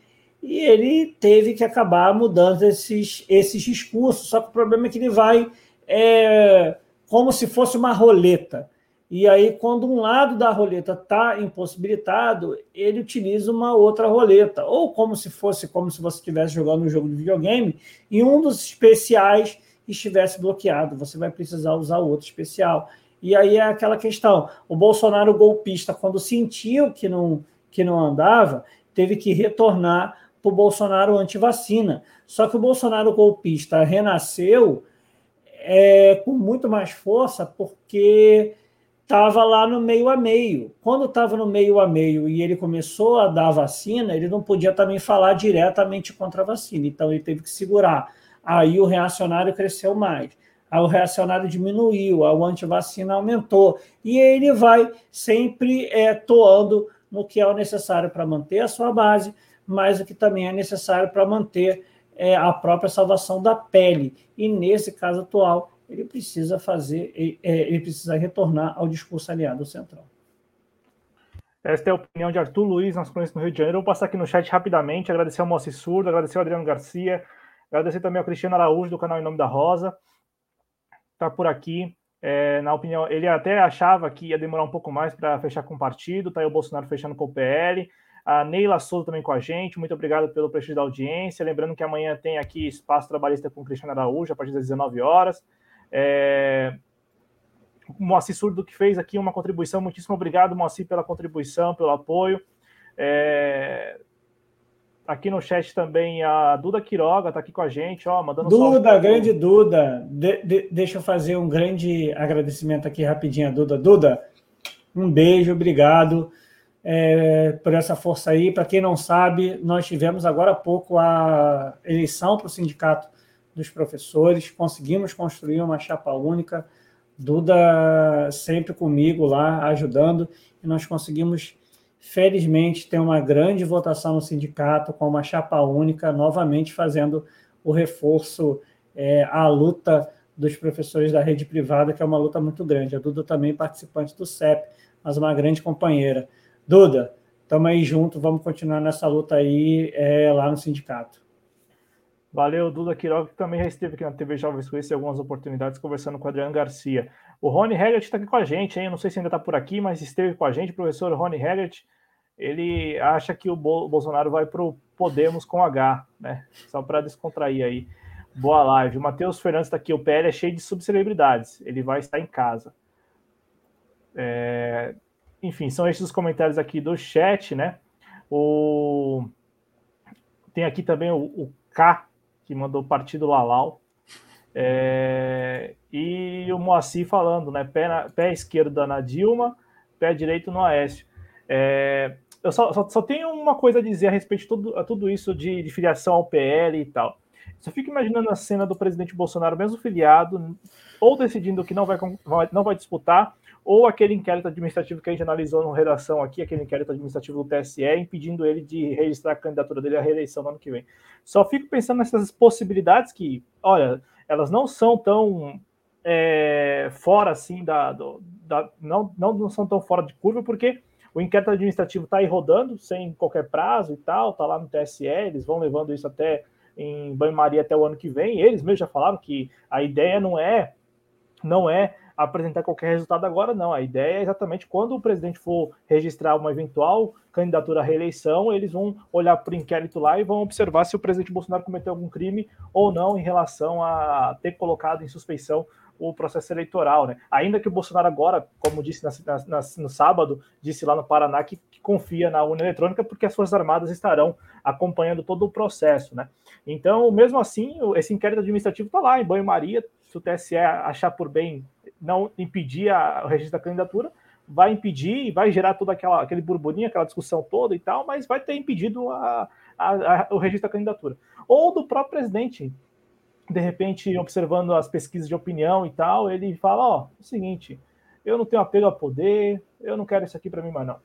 e ele teve que acabar mudando esses, esses discursos. Só que o problema é que ele vai é, como se fosse uma roleta. E aí, quando um lado da roleta está impossibilitado, ele utiliza uma outra roleta, ou como se fosse como se você estivesse jogando um jogo de videogame e um dos especiais estivesse bloqueado. Você vai precisar usar o outro especial. E aí é aquela questão: o Bolsonaro golpista, quando sentiu que não, que não andava, teve que retornar para o Bolsonaro anti-vacina. Só que o Bolsonaro golpista renasceu é, com muito mais força, porque estava lá no meio a meio. Quando estava no meio a meio e ele começou a dar a vacina, ele não podia também falar diretamente contra a vacina, então ele teve que segurar. Aí o reacionário cresceu mais, aí o reacionário diminuiu, a antivacina aumentou, e ele vai sempre é, toando no que é o necessário para manter a sua base, mas o que também é necessário para manter é, a própria salvação da pele. E nesse caso atual, ele precisa fazer, é, ele precisa retornar ao discurso aliado central. Esta é a opinião de Arthur Luiz, nosso conhecido no Rio de Janeiro. Vou passar aqui no chat rapidamente, agradecer ao Moacir Surdo, agradecer ao Adriano Garcia, agradecer também ao Cristiano Araújo, do canal Em Nome da Rosa. Está por aqui. É, na opinião, ele até achava que ia demorar um pouco mais para fechar com o partido, tá aí o Bolsonaro fechando com o PL. A Neila Souza também com a gente, muito obrigado pelo prestígio da audiência. Lembrando que amanhã tem aqui Espaço Trabalhista com Cristiano Araújo, a partir das 19 horas. É... O Moacir Surdo que fez aqui uma contribuição, muitíssimo obrigado, Moacir, pela contribuição, pelo apoio. É... Aqui no chat também a Duda Quiroga está aqui com a gente, ó, mandando Duda, grande Duda. De, de, deixa eu fazer um grande agradecimento aqui rapidinho a Duda. Duda, um beijo, obrigado é, por essa força aí. Para quem não sabe, nós tivemos agora há pouco a eleição para o sindicato dos professores, conseguimos construir uma chapa única. Duda sempre comigo lá, ajudando, e nós conseguimos felizmente, tem uma grande votação no sindicato, com uma chapa única, novamente fazendo o reforço é, à luta dos professores da rede privada, que é uma luta muito grande. A Duda também participante do CEP, mas uma grande companheira. Duda, estamos aí junto, vamos continuar nessa luta aí é, lá no sindicato. Valeu, Duda Quiroga, que também já esteve aqui na TV Jovens Suíça em algumas oportunidades conversando com o Adriano Garcia. O Rony Heggert está aqui com a gente, hein? Eu não sei se ainda está por aqui, mas esteve com a gente, o professor Rony Heggert. Ele acha que o Bolsonaro vai para o Podemos com H, né? Só para descontrair aí. Boa live. O Matheus Fernandes está aqui. O PL é cheio de subcelebridades. Ele vai estar em casa. É... Enfim, são esses os comentários aqui do chat, né? O... Tem aqui também o, o K, que mandou partido Lalau. É, e o Moacir falando, né? Pé, na, pé esquerdo na Dilma, pé direito no Aécio. É, eu só, só, só, tenho uma coisa a dizer a respeito de tudo, a tudo isso de, de, filiação ao PL e tal. Só fico imaginando a cena do presidente Bolsonaro, mesmo filiado, ou decidindo que não vai, não vai disputar, ou aquele inquérito administrativo que a gente analisou na redação aqui, aquele inquérito administrativo do TSE, impedindo ele de registrar a candidatura dele à reeleição no ano que vem. Só fico pensando nessas possibilidades que, olha, elas não são tão é, fora assim da, do, da não, não, não são tão fora de curva, porque o inquérito administrativo está aí rodando sem qualquer prazo e tal, está lá no TSE, eles vão levando isso até em banho-maria até o ano que vem. Eles mesmos já falaram que a ideia não é não é apresentar qualquer resultado agora, não. A ideia é exatamente quando o presidente for registrar uma eventual candidatura à reeleição, eles vão olhar para o inquérito lá e vão observar se o presidente Bolsonaro cometeu algum crime ou não em relação a ter colocado em suspeição o processo eleitoral, né? Ainda que o Bolsonaro agora, como disse na, na, no sábado, disse lá no Paraná que, que, confia na urna eletrônica porque as Forças Armadas estarão acompanhando todo o processo, né? Então, mesmo assim, esse inquérito administrativo está lá em banho-maria, se o TSE achar por bem não impedir a, o registro da candidatura, vai impedir e vai gerar todo aquela, aquele burburinho, aquela discussão toda e tal, mas vai ter impedido a, a, o registro da candidatura. Ou do próprio presidente, de repente, observando as pesquisas de opinião e tal, ele fala: Ó, é o seguinte, eu não tenho apego a poder, eu não quero isso aqui para mim mais não.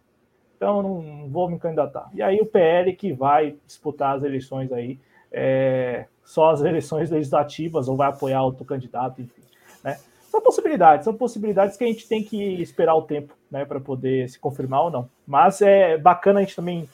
Então, não vou me candidatar. E aí, o PL que vai disputar as eleições aí, é, só as [LAUGHS] eleições legislativas, ou vai apoiar outro candidato, enfim. Né? São possibilidades, são possibilidades que a gente tem que esperar o tempo, né, para poder se confirmar ou não. Mas é bacana a gente também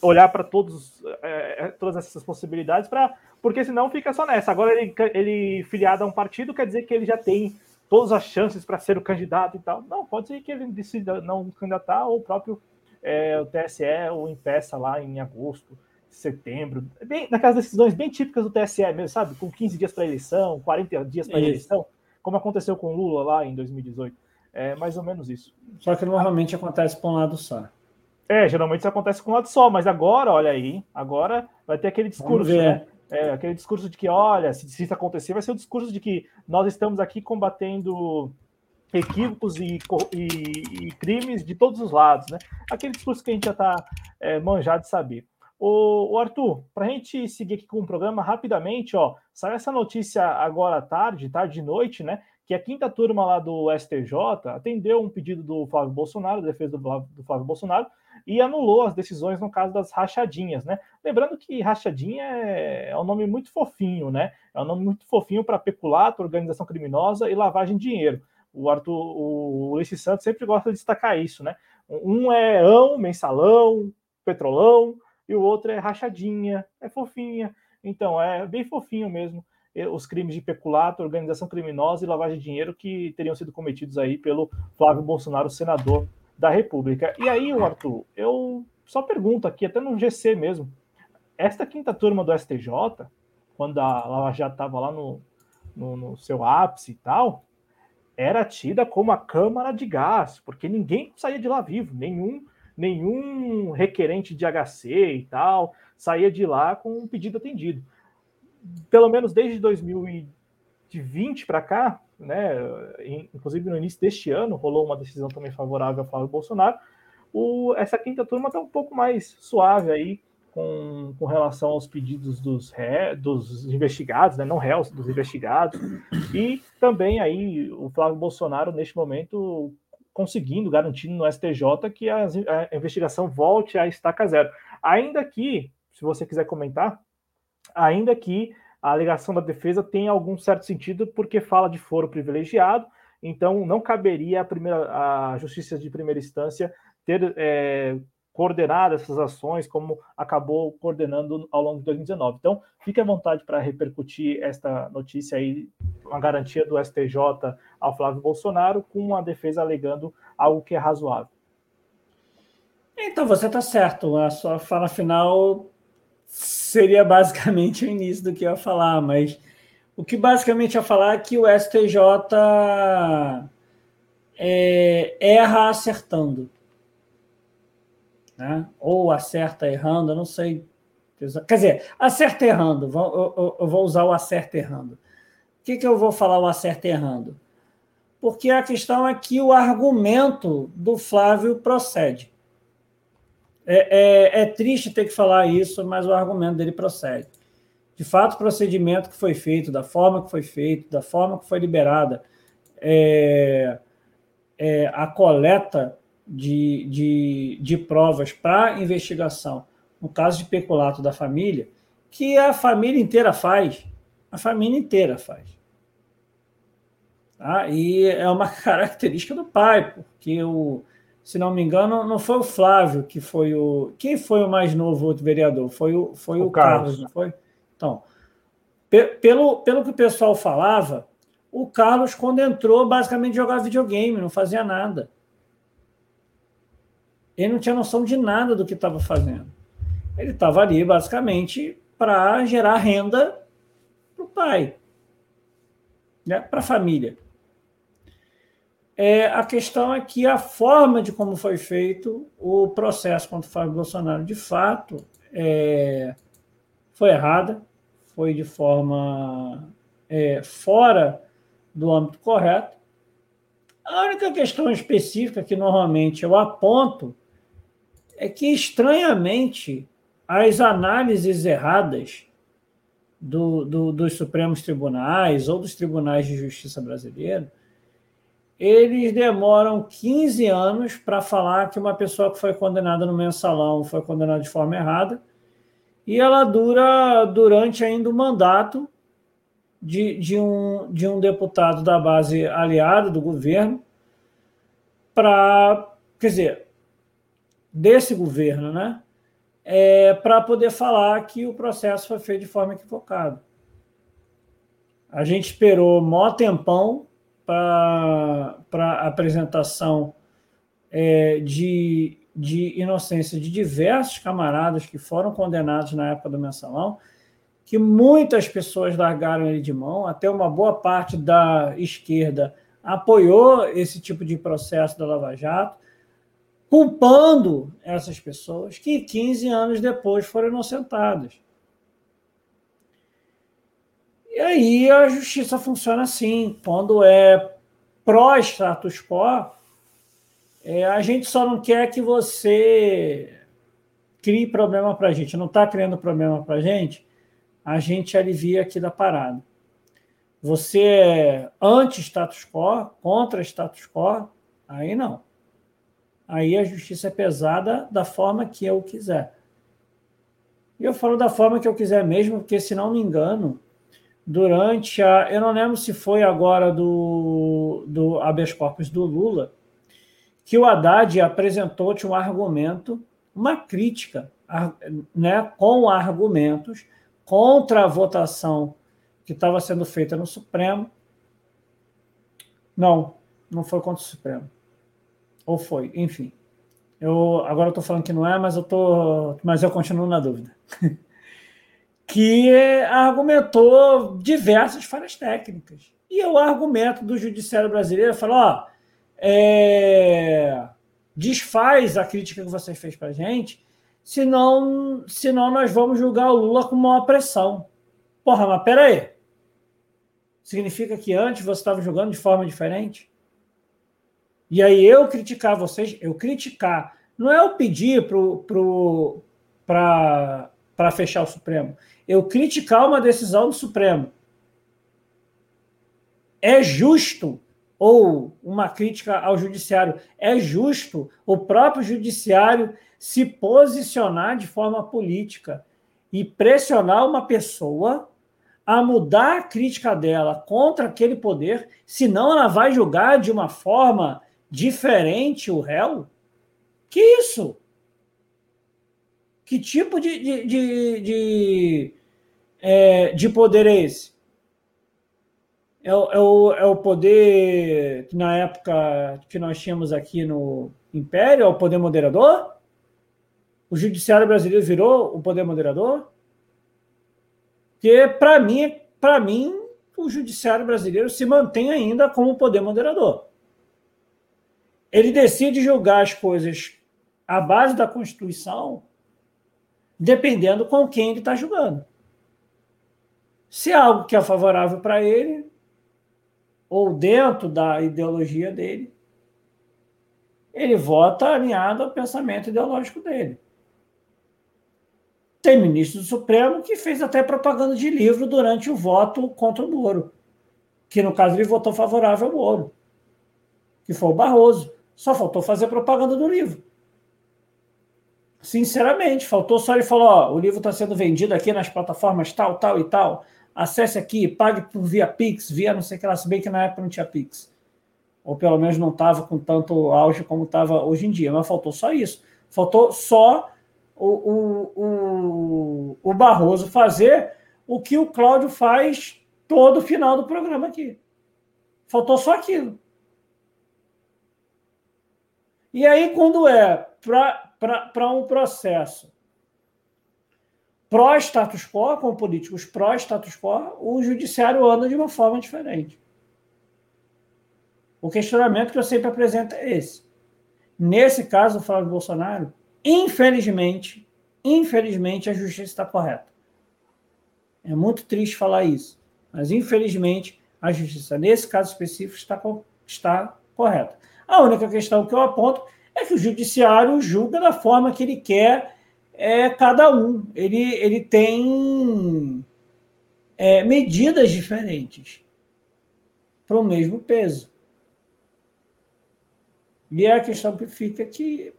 olhar para todos é, é, todas essas possibilidades para porque senão fica só nessa. Agora ele, ele filiado a um partido quer dizer que ele já tem todas as chances para ser o candidato e tal. Não, pode ser que ele decida não candidatar ou o próprio é, o TSE o impeça lá em agosto, setembro. Bem, naquelas decisões bem típicas do TSE mesmo, sabe? Com 15 dias para eleição, 40 dias para eleição como aconteceu com Lula lá em 2018. É mais ou menos isso. Só que normalmente acontece com um lado só. É, geralmente isso acontece com um lado só, mas agora, olha aí, agora vai ter aquele discurso, né? É, aquele discurso de que, olha, se, se isso acontecer, vai ser o discurso de que nós estamos aqui combatendo equívocos e, e, e crimes de todos os lados, né? Aquele discurso que a gente já está é, manjado de saber. O, o Arthur, para a gente seguir aqui com o programa rapidamente, ó, saiu essa notícia agora à tarde, tarde e noite, né? Que a quinta turma lá do STJ atendeu um pedido do Flávio Bolsonaro, defesa do, do Flávio Bolsonaro, e anulou as decisões no caso das rachadinhas, né? Lembrando que rachadinha é, é um nome muito fofinho, né? É um nome muito fofinho para peculato, organização criminosa e lavagem de dinheiro. O Arthur, o Ulisses Santos sempre gosta de destacar isso, né? Um é ão, mensalão, petrolão, e o outro é rachadinha, é fofinha. Então, é bem fofinho mesmo os crimes de peculato, organização criminosa e lavagem de dinheiro que teriam sido cometidos aí pelo Flávio Bolsonaro, senador da República. E aí, Arthur, eu só pergunto aqui, até no GC mesmo. Esta quinta turma do STJ, quando a Lava Jato estava lá no, no, no seu ápice e tal, era tida como a câmara de gás, porque ninguém saía de lá vivo, nenhum nenhum requerente de HC e tal saía de lá com um pedido atendido. Pelo menos desde 2020 para cá, né, inclusive no início deste ano, rolou uma decisão também favorável ao Flávio Bolsonaro. O, essa quinta turma está um pouco mais suave aí com, com relação aos pedidos dos, ré, dos investigados, né, não réus, dos investigados, e também aí o Flávio Bolsonaro, neste momento, conseguindo, garantindo no STJ que a, a investigação volte a estaca zero. Ainda que, se você quiser comentar, ainda que a alegação da defesa tenha algum certo sentido, porque fala de foro privilegiado, então não caberia a, primeira, a justiça de primeira instância ter é, coordenar essas ações, como acabou coordenando ao longo de 2019. Então, fique à vontade para repercutir esta notícia aí, uma garantia do STJ ao Flávio Bolsonaro, com a defesa alegando algo que é razoável. Então, você está certo. A sua fala final seria basicamente o início do que eu ia falar, mas o que basicamente ia falar é que o STJ é, erra acertando né? ou acerta errando, eu não sei. Quer dizer, acerta errando, eu vou usar o acerta errando. O que, que eu vou falar o acerta errando? Porque a questão é que o argumento do Flávio procede. É, é, é triste ter que falar isso, mas o argumento dele procede. De fato, o procedimento que foi feito, da forma que foi feito, da forma que foi liberada, é, é, a coleta de, de, de provas para investigação, no caso de peculato da família, que a família inteira faz. A família inteira faz. Tá? E é uma [LAUGHS] característica do pai, porque o, se não me engano, não foi o Flávio que foi o. Quem foi o mais novo outro vereador? Foi o, foi o, o Carlos. Carlos, não foi? Então, pelo, pelo que o pessoal falava, o Carlos, quando entrou, basicamente jogava videogame, não fazia nada. Ele não tinha noção de nada do que estava fazendo. Ele estava ali, basicamente, para gerar renda para o pai, né? para a família. É, a questão é que a forma de como foi feito o processo contra o Fábio Bolsonaro, de fato, é, foi errada, foi de forma é, fora do âmbito correto. A única questão específica que normalmente eu aponto é que, estranhamente, as análises erradas do, do, dos Supremos Tribunais ou dos Tribunais de Justiça brasileiros, eles demoram 15 anos para falar que uma pessoa que foi condenada no mensalão foi condenada de forma errada, e ela dura durante ainda o mandato de, de, um, de um deputado da base aliada do governo para. Quer dizer, desse governo, né? É, para poder falar que o processo foi feito de forma equivocada. A gente esperou mó tempão para a apresentação é, de, de inocência de diversos camaradas que foram condenados na época do mensalão, que muitas pessoas largaram ele de mão, até uma boa parte da esquerda apoiou esse tipo de processo da Lava Jato culpando essas pessoas que 15 anos depois foram inocentadas. E aí a justiça funciona assim. Quando é pró-status quo, é, a gente só não quer que você crie problema para a gente. Não está criando problema para a gente, a gente alivia aqui da parada. Você é anti-status quo, contra status quo, aí não aí a justiça é pesada da forma que eu quiser. E eu falo da forma que eu quiser mesmo, porque, se não me engano, durante a. Eu não lembro se foi agora do, do habeas corpus do Lula, que o Haddad apresentou-te um argumento, uma crítica, né, com argumentos contra a votação que estava sendo feita no Supremo. Não, não foi contra o Supremo ou foi, enfim. Eu agora estou falando que não é, mas eu tô, mas eu continuo na dúvida. [LAUGHS] que argumentou diversas falhas técnicas. E o argumento do judiciário brasileiro falou: ó, é, desfaz a crítica que você fez para a gente, senão, senão nós vamos julgar o Lula com maior pressão. Porra, mas peraí. Significa que antes você estava julgando de forma diferente? E aí eu criticar vocês, eu criticar, não é eu pedir para pro, pro, fechar o Supremo, eu criticar uma decisão do Supremo. É justo, ou uma crítica ao Judiciário, é justo o próprio Judiciário se posicionar de forma política e pressionar uma pessoa a mudar a crítica dela contra aquele poder, senão ela vai julgar de uma forma diferente o réu? Que isso? Que tipo de, de, de, de, é, de poder é esse? É, é, o, é o poder que na época que nós tínhamos aqui no Império, é o poder moderador? O judiciário brasileiro virou o poder moderador? Porque, para mim, para mim, o judiciário brasileiro se mantém ainda como poder moderador. Ele decide julgar as coisas à base da Constituição, dependendo com quem ele está julgando. Se é algo que é favorável para ele, ou dentro da ideologia dele, ele vota alinhado ao pensamento ideológico dele. Tem ministro do Supremo que fez até propaganda de livro durante o voto contra o Moro, que no caso ele votou favorável ao Moro, que foi o Barroso. Só faltou fazer propaganda do livro. Sinceramente, faltou só ele falar: ó, o livro está sendo vendido aqui nas plataformas tal, tal e tal. Acesse aqui, pague por via Pix, via não sei o que lá, se bem que na época não tinha Pix. Ou pelo menos não estava com tanto auge como estava hoje em dia. Mas faltou só isso. Faltou só o, o, o, o Barroso fazer o que o Cláudio faz todo final do programa aqui. Faltou só aquilo. E aí, quando é para um processo pró-status quo, com políticos pró-status quo, o judiciário anda de uma forma diferente. O questionamento que eu sempre apresento é esse. Nesse caso, o Flávio Bolsonaro, Infelizmente, infelizmente, a justiça está correta. É muito triste falar isso, mas infelizmente a justiça, nesse caso específico, está, está correta. A única questão que eu aponto é que o judiciário julga da forma que ele quer é, cada um. Ele, ele tem é, medidas diferentes para o mesmo peso. E é a questão que fica que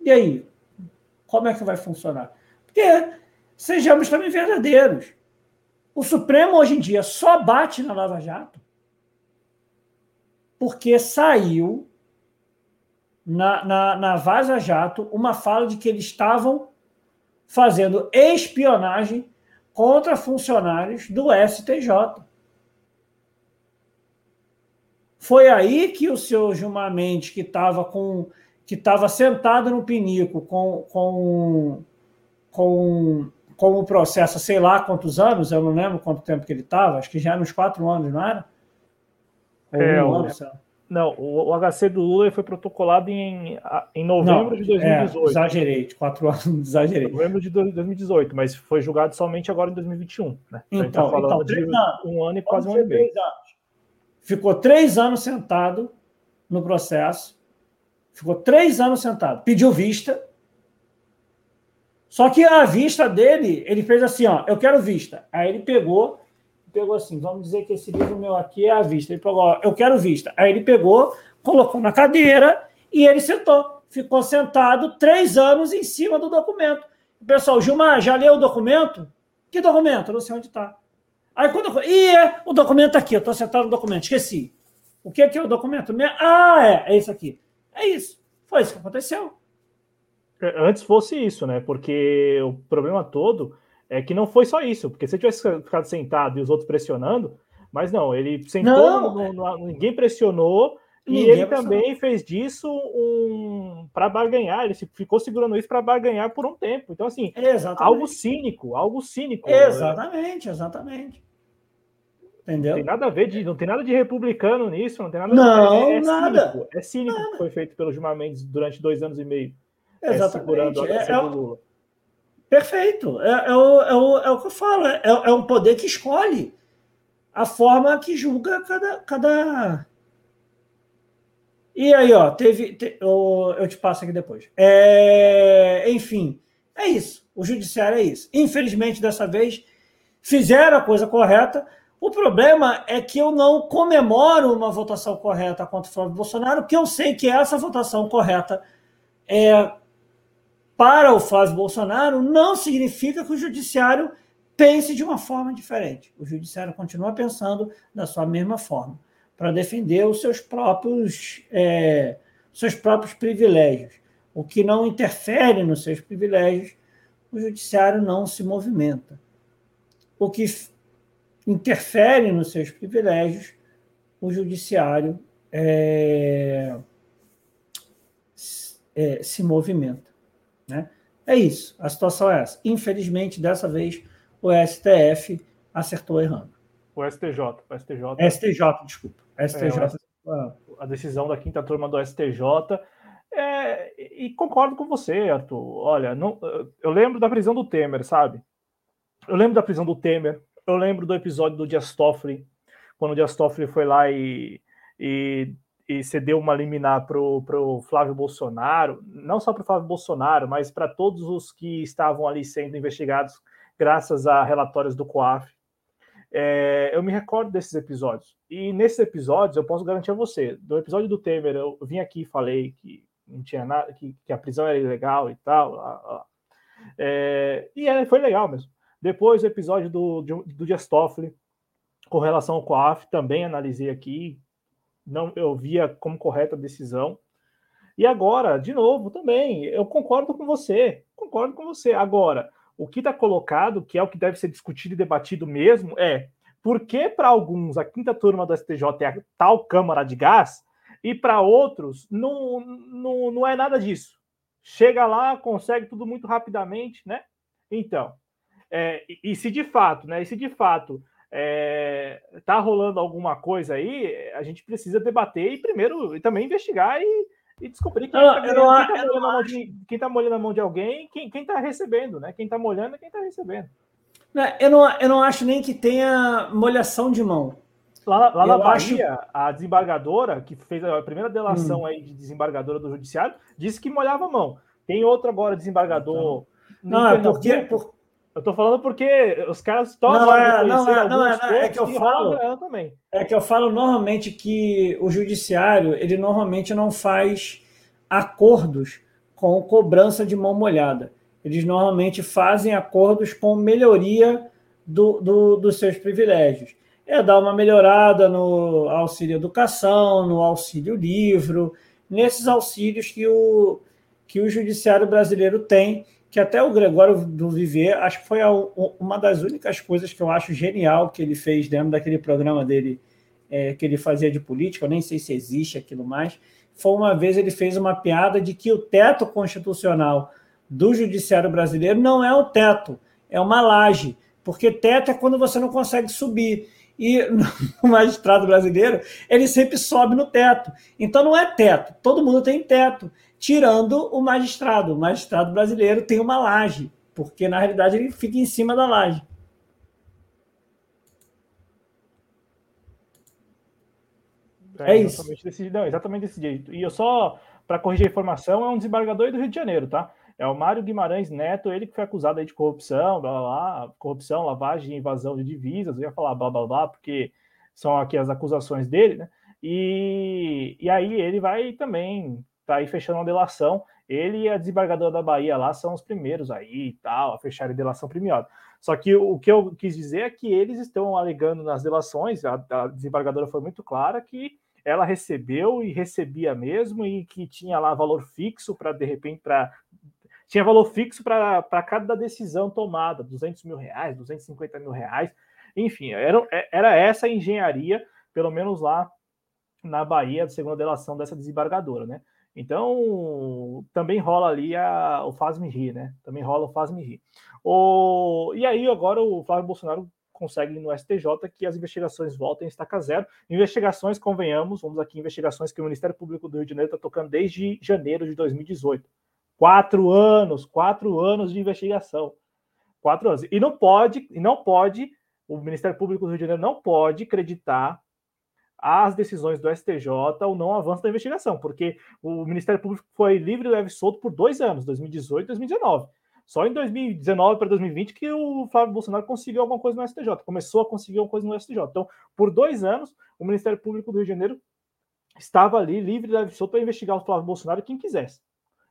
e aí? Como é que vai funcionar? Porque, sejamos também verdadeiros, o Supremo hoje em dia só bate na Lava Jato porque saiu na, na, na Vaza Jato uma fala de que eles estavam fazendo espionagem contra funcionários do STJ. Foi aí que o seu Gilmar Mendes, que estava com que estava sentado no pinico com, com, com, com o processo, sei lá quantos anos, eu não lembro quanto tempo que ele estava, acho que já era uns quatro anos, não era? é, um ano, não, o, HC do Lula foi protocolado em, em novembro não, de 2018. É, exagerei, de quatro anos, [LAUGHS] exagerei. Novembro de 2018, mas foi julgado somente agora em 2021. Né? Então, então, tá falando então, de um ano e quase um ano e meio. Ficou três anos sentado no processo, Ficou três anos sentado. Pediu vista. Só que a vista dele, ele fez assim, ó, eu quero vista. Aí ele pegou, pegou assim, vamos dizer que esse livro meu aqui é a vista. Ele ó, eu quero vista. Aí ele pegou, colocou na cadeira e ele sentou. Ficou sentado três anos em cima do documento. Pessoal, Gilmar, já leu o documento? Que documento? não sei onde está. Aí quando eu. Ih, é, o documento aqui, eu estou sentado no documento, esqueci. O que é, que é o documento? Ah, é, é isso aqui. É isso. Foi isso que aconteceu. É, antes fosse isso, né? Porque o problema todo é que não foi só isso. Porque se ele tivesse ficado sentado e os outros pressionando, mas não, ele sentou, não. No, no, ninguém pressionou, E ele também fez disso um para barganhar, ele ficou segurando isso para barganhar por um tempo. Então, assim, exatamente. algo cínico, algo cínico. Exatamente, exatamente. Entendeu? Não tem nada a ver de, não tem nada de republicano nisso, não tem nada não, a ver. É, nada. Cínico, é cínico nada. que foi feito pelo Gilmar Mendes durante dois anos e meio. É, exatamente. É, é, é o... Perfeito. É, é, o, é, o, é o que eu falo. É, é um poder que escolhe a forma que julga cada, cada, e aí, ó, teve. Te, eu, eu te passo aqui depois. É, enfim, é isso. O judiciário é isso. Infelizmente, dessa vez, fizeram a coisa correta. O problema é que eu não comemoro uma votação correta contra o Flávio Bolsonaro, porque eu sei que essa votação correta é, para o Flávio Bolsonaro não significa que o judiciário pense de uma forma diferente. O judiciário continua pensando da sua mesma forma para defender os seus próprios, é, seus próprios privilégios. O que não interfere nos seus privilégios, o judiciário não se movimenta. O que interfere nos seus privilégios, o judiciário é, é, se movimenta. Né? É isso, a situação é essa. Infelizmente, dessa vez, o STF acertou errando. O STJ, o STJ. STJ, desculpa. STJ. É, a decisão da quinta turma do STJ. É, e concordo com você, Arthur. Olha, não, eu lembro da prisão do Temer, sabe? Eu lembro da prisão do Temer. Eu lembro do episódio do Dias Toffoli, quando o Dias Toffoli foi lá e, e, e cedeu uma liminar para o Flávio Bolsonaro, não só para o Flávio Bolsonaro, mas para todos os que estavam ali sendo investigados graças a relatórios do COAF. É, eu me recordo desses episódios. E nesses episódios, eu posso garantir a você, do episódio do Temer, eu vim aqui e falei que não tinha nada, que, que a prisão era ilegal e tal. É, e é, foi legal mesmo. Depois, o episódio do, do, do Dias Toffoli, com relação ao COAF, também analisei aqui. Não, eu via como correta a decisão. E agora, de novo, também, eu concordo com você. Concordo com você. Agora, o que está colocado, que é o que deve ser discutido e debatido mesmo, é por que para alguns a quinta turma do STJ é a tal Câmara de Gás e para outros não, não, não é nada disso. Chega lá, consegue tudo muito rapidamente, né? Então, é, e, e, se de fato, né? E se de fato é, tá rolando alguma coisa aí, a gente precisa debater e primeiro e também investigar e, e descobrir quem está molhando, de, tá molhando a mão de alguém, quem está recebendo, né? Quem está molhando é quem está recebendo. Eu não, eu não acho nem que tenha molhação de mão. Lá, lá na Bahia, acho... a desembargadora, que fez a primeira delação hum. aí de desembargadora do judiciário, disse que molhava a mão. Tem outro agora desembargador. Então, não, é porque. Por... Eu tô falando porque os caras tocam. Não, é, não, é, não, é, não, é que eu falo. também. É que eu falo normalmente que o judiciário, ele normalmente não faz acordos com cobrança de mão molhada. Eles normalmente fazem acordos com melhoria do, do, dos seus privilégios. É dar uma melhorada no auxílio educação, no auxílio livro, nesses auxílios que o, que o judiciário brasileiro tem que até o Gregório do Viver, acho que foi a, uma das únicas coisas que eu acho genial que ele fez dentro daquele programa dele é, que ele fazia de política, eu nem sei se existe aquilo mais, foi uma vez ele fez uma piada de que o teto constitucional do judiciário brasileiro não é o teto, é uma laje, porque teto é quando você não consegue subir. E o magistrado brasileiro, ele sempre sobe no teto. Então não é teto, todo mundo tem teto tirando o magistrado. O magistrado brasileiro tem uma laje, porque na realidade ele fica em cima da laje. É, é isso. Desse, não, exatamente desse jeito. E eu só, para corrigir a informação, é um desembargador do Rio de Janeiro, tá? É o Mário Guimarães Neto, ele que foi acusado aí de corrupção, blá blá blá, corrupção, lavagem invasão de divisas. Eu ia falar blá blá blá, porque são aqui as acusações dele, né? E, e aí ele vai também tá aí fechando uma delação. Ele e a desembargadora da Bahia lá são os primeiros aí e tal, a fechar a delação premiada. Só que o que eu quis dizer é que eles estão alegando nas delações, a, a desembargadora foi muito clara que ela recebeu e recebia mesmo e que tinha lá valor fixo para de repente para tinha valor fixo para cada decisão tomada, 200 mil reais, 250 mil reais, enfim, era, era essa engenharia, pelo menos lá na Bahia, segunda delação dessa desembargadora, né? Então, também rola ali a, o faz-me rir, né? Também rola o faz-me rir. O, e aí, agora o Flávio Bolsonaro consegue no STJ que as investigações voltem a estaca zero. Investigações, convenhamos, vamos aqui, investigações que o Ministério Público do Rio de Janeiro está tocando desde janeiro de 2018. Quatro anos, quatro anos de investigação. Quatro anos. E não pode, e não pode, o Ministério Público do Rio de Janeiro não pode acreditar as decisões do STJ ou não avanço da investigação, porque o Ministério Público foi livre e leve solto por dois anos, 2018 e 2019. Só em 2019 para 2020 que o Flávio Bolsonaro conseguiu alguma coisa no STJ, começou a conseguir alguma coisa no STJ. Então, por dois anos, o Ministério Público do Rio de Janeiro estava ali livre e leve solto para investigar o Flávio Bolsonaro quem quisesse.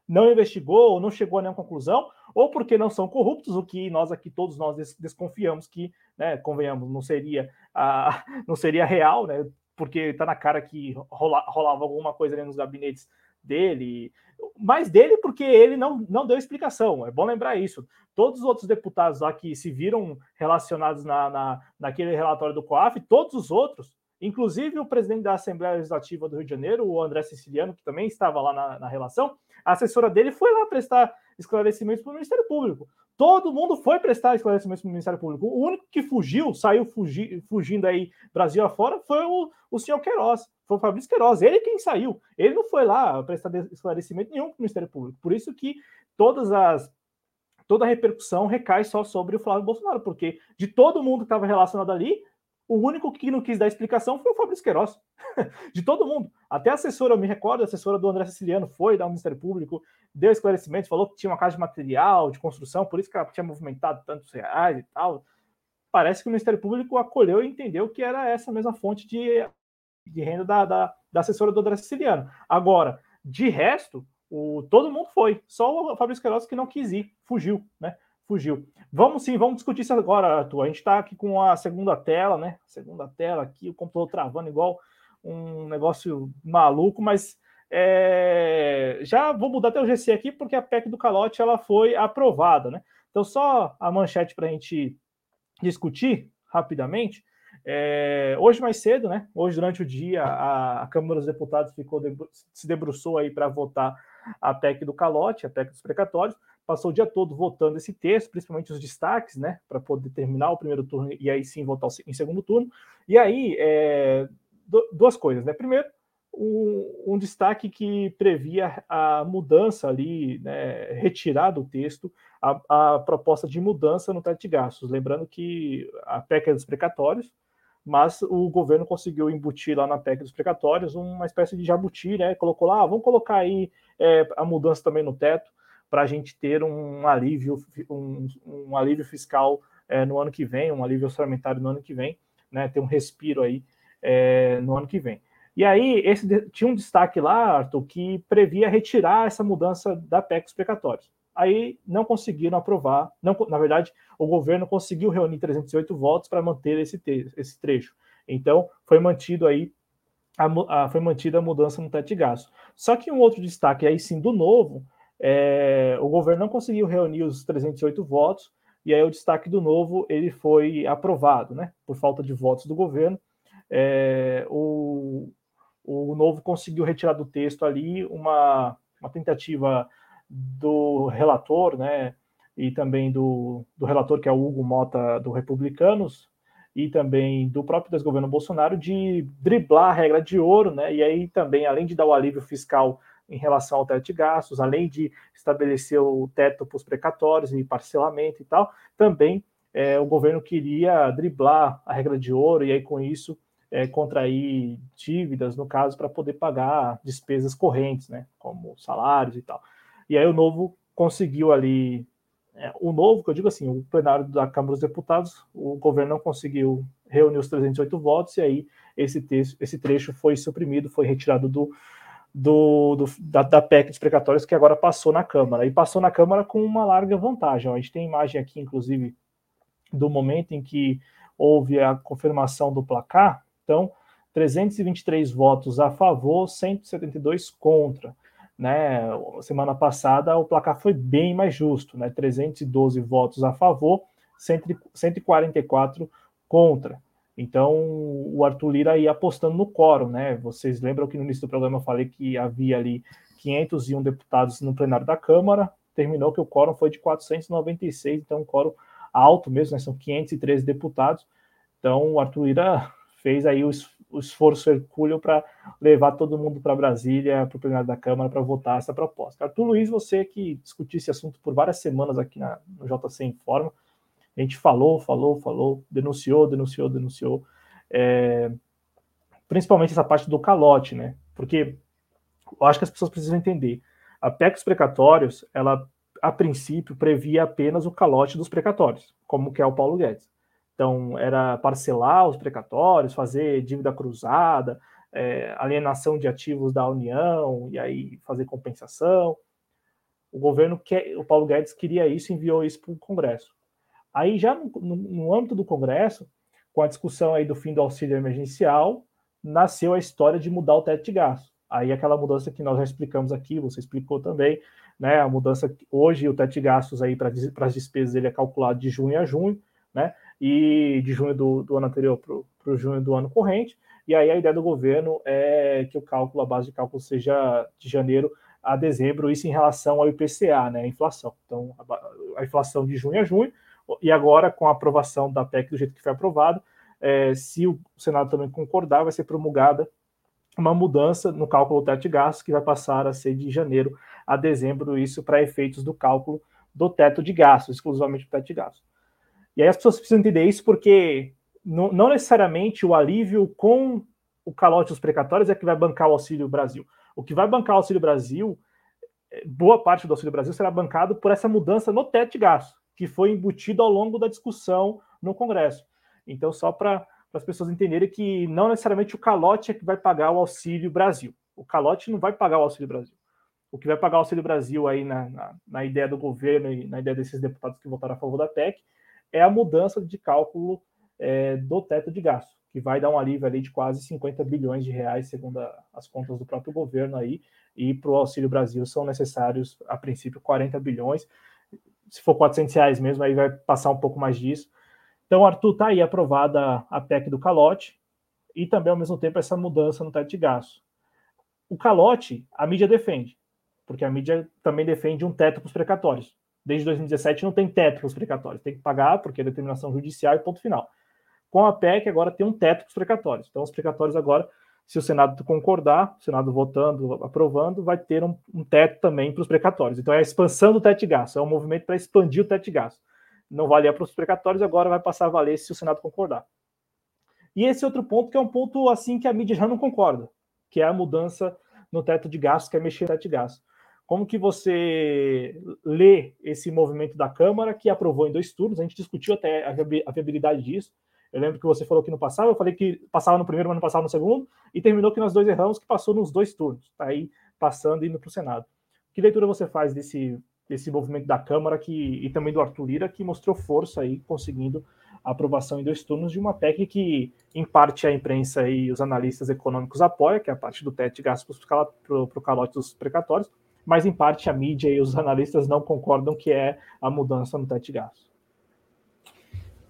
Não investigou ou não chegou a nenhuma conclusão, ou porque não são corruptos, o que nós aqui, todos nós desconfiamos que, né, convenhamos, não seria, a, [LAUGHS] não seria real, né? Porque está na cara que rola, rolava alguma coisa ali nos gabinetes dele, mais dele porque ele não, não deu explicação. É bom lembrar isso. Todos os outros deputados lá que se viram relacionados na, na, naquele relatório do COAF, todos os outros, inclusive o presidente da Assembleia Legislativa do Rio de Janeiro, o André Siciliano, que também estava lá na, na relação, a assessora dele foi lá prestar esclarecimentos para o Ministério Público. Todo mundo foi prestar esclarecimentos para o Ministério Público. O único que fugiu, saiu fugi, fugindo aí Brasil afora, foi o, o senhor Queiroz, foi o Fabrício Queiroz. Ele quem saiu. Ele não foi lá prestar esclarecimento nenhum para o Ministério Público. Por isso que todas as toda a repercussão recai só sobre o Flávio Bolsonaro, porque de todo mundo que estava relacionado ali, o único que não quis dar explicação foi o Fabrício Queiroz. [LAUGHS] De todo mundo. Até a assessora, eu me recordo, a assessora do André Siciliano foi dar ao Ministério Público, deu esclarecimentos, falou que tinha uma casa de material, de construção, por isso que ela tinha movimentado tantos reais e tal. Parece que o Ministério Público acolheu e entendeu que era essa mesma fonte de, de renda da, da, da assessora do André Siciliano. Agora, de resto, o, todo mundo foi. Só o Fabrício Queiroz que não quis ir, fugiu, né? Fugiu. Vamos sim, vamos discutir isso agora, Arthur. A gente está aqui com a segunda tela, né? Segunda tela aqui, o computador travando igual um negócio maluco, mas é... já vou mudar até o GC aqui, porque a PEC do calote ela foi aprovada, né? Então, só a manchete para a gente discutir rapidamente. É... hoje mais cedo, né? Hoje, durante o dia, a, Câmara dos Deputados ficou se debruçou aí para votar a PEC do calote, a PEC dos precatórios passou o dia todo votando esse texto, principalmente os destaques, né, para poder terminar o primeiro turno e aí sim votar em segundo turno. E aí, é, duas coisas, né? Primeiro, um, um, destaque que previa a mudança ali, né, retirar do texto a, a, proposta de mudança no teto de gastos. Lembrando que a PEC é dos precatórios, mas o governo conseguiu embutir lá na PEC dos precatórios uma espécie de jabuti, né? Colocou lá, ah, vamos colocar aí é, a mudança também no teto para a gente ter um alívio, um, um alívio fiscal é, no ano que vem, um alívio orçamentário no ano que vem, né, ter um respiro aí é, no ano que vem. E aí, esse, tinha um destaque lá, Arthur, que previa retirar essa mudança da PEC dos precatórios. Aí não conseguiram aprovar, não, na verdade, o governo conseguiu reunir 308 votos para manter esse, esse trecho. Então, foi mantido aí a, a, foi mantida a mudança no teto de gasto. Só que um outro destaque aí sim do novo é, o governo não conseguiu reunir os 308 votos, e aí o destaque do novo ele foi aprovado, né? Por falta de votos do governo. É, o, o novo conseguiu retirar do texto ali uma, uma tentativa do relator, né? E também do, do relator, que é o Hugo Mota, do Republicanos, e também do próprio desgoverno Bolsonaro, de driblar a regra de ouro, né? E aí também, além de dar o alívio fiscal em relação ao teto de gastos, além de estabelecer o teto para os precatórios e parcelamento e tal, também é, o governo queria driblar a regra de ouro e aí com isso é, contrair dívidas, no caso, para poder pagar despesas correntes, né, como salários e tal. E aí o novo conseguiu ali, é, o novo, que eu digo assim, o plenário da Câmara dos Deputados, o governo não conseguiu reunir os 308 votos e aí esse, texto, esse trecho foi suprimido, foi retirado do, do, do da, da, PEC dos precatórios que agora passou na Câmara. E passou na Câmara com uma larga vantagem. A gente tem imagem aqui, inclusive, do momento em que houve a confirmação do placar. Então, 323 votos a favor, 172 contra. Né? Semana passada o placar foi bem mais justo, né? 312 votos a favor, 144 contra. Então, o Arthur Lira ia apostando no quórum, né? Vocês lembram que no início do programa eu falei que havia ali 501 deputados no plenário da Câmara, terminou que o quórum foi de 496, então um quórum alto mesmo, né? São 513 deputados. Então, o Arthur Lira [LAUGHS] fez aí o, esforço hercúleo para levar todo mundo para Brasília, para o plenário da Câmara, para votar essa proposta. Arthur Luiz, você que discutiu esse assunto por várias semanas aqui na, no JC Informa, a gente falou, falou, falou, denunciou, denunciou, denunciou. É, principalmente essa parte do calote, né? Porque eu acho que as pessoas precisam entender. A PEC dos precatórios, ela, a princípio, previa apenas o calote dos precatórios, como que é o Paulo Guedes. Então, era parcelar os precatórios, fazer dívida cruzada, é, alienação de ativos da União, e aí fazer compensação. O governo, quer, o Paulo Guedes queria isso e enviou isso para o Congresso. Aí já no, no, no, âmbito do Congresso, com a discussão aí do fim do auxílio emergencial, nasceu a história de mudar o teto de gasto. Aí aquela mudança que nós já explicamos aqui, você explicou também, né? A mudança hoje o teto de gastos aí para as despesas ele é calculado de junho a junho, né? E de junho do, do ano anterior para o junho do ano corrente. E aí a ideia do governo é que o cálculo, a base de cálculo seja de janeiro a dezembro, isso em relação ao IPCA, né? A inflação. Então a, a inflação de junho a junho e agora, com a aprovação da PEC do jeito que foi aprovado, é, se o Senado também concordar, vai ser promulgada uma mudança no cálculo do teto de gastos, que vai passar a ser de janeiro a dezembro, isso para efeitos do cálculo do teto de gastos, exclusivamente do teto de gastos. E aí as pessoas precisam entender isso porque não, não necessariamente o alívio com o calote dos precatórios é que vai bancar o Auxílio Brasil. O que vai bancar o Auxílio Brasil, é, boa parte do Auxílio Brasil será bancado por essa mudança no teto de gastos que foi embutido ao longo da discussão no Congresso. Então, só para as pessoas entenderem que não necessariamente o calote é que vai pagar o Auxílio Brasil. O calote não vai pagar o Auxílio Brasil. O que vai pagar o Auxílio Brasil aí na, na, na ideia do governo e na ideia desses deputados que votaram a favor da PEC é a mudança de cálculo é, do teto de gasto, que vai dar um alívio ali de quase 50 bilhões de reais, segundo a, as contas do próprio governo aí, e para o Auxílio Brasil são necessários, a princípio, 40 bilhões se for 400 reais mesmo, aí vai passar um pouco mais disso. Então, Arthur, está aí aprovada a PEC do calote e também, ao mesmo tempo, essa mudança no teto de gasto. O calote, a mídia defende, porque a mídia também defende um teto para os precatórios. Desde 2017 não tem teto para os precatórios, tem que pagar porque é determinação judicial e ponto final. Com a PEC, agora tem um teto para os precatórios. Então, os precatórios agora se o Senado concordar, o Senado votando, aprovando, vai ter um, um teto também para os precatórios. Então é a expansão do teto de gasto, é um movimento para expandir o teto de gasto. Não valia para os precatórios, agora vai passar a valer se o Senado concordar. E esse outro ponto que é um ponto assim que a mídia já não concorda, que é a mudança no teto de gasto, que é mexer no teto de gasto. Como que você lê esse movimento da Câmara, que aprovou em dois turnos, a gente discutiu até a viabilidade disso, eu lembro que você falou que não passava, eu falei que passava no primeiro, mas não passava no segundo, e terminou que nós dois erramos, que passou nos dois turnos, tá aí passando e indo para o Senado. Que leitura você faz desse, desse movimento da Câmara que, e também do Arthur Lira, que mostrou força aí, conseguindo a aprovação em dois turnos de uma PEC que, em parte, a imprensa e os analistas econômicos apoiam, que é a parte do teto de gastos para o calote dos precatórios, mas, em parte, a mídia e os analistas não concordam que é a mudança no teto de gastos.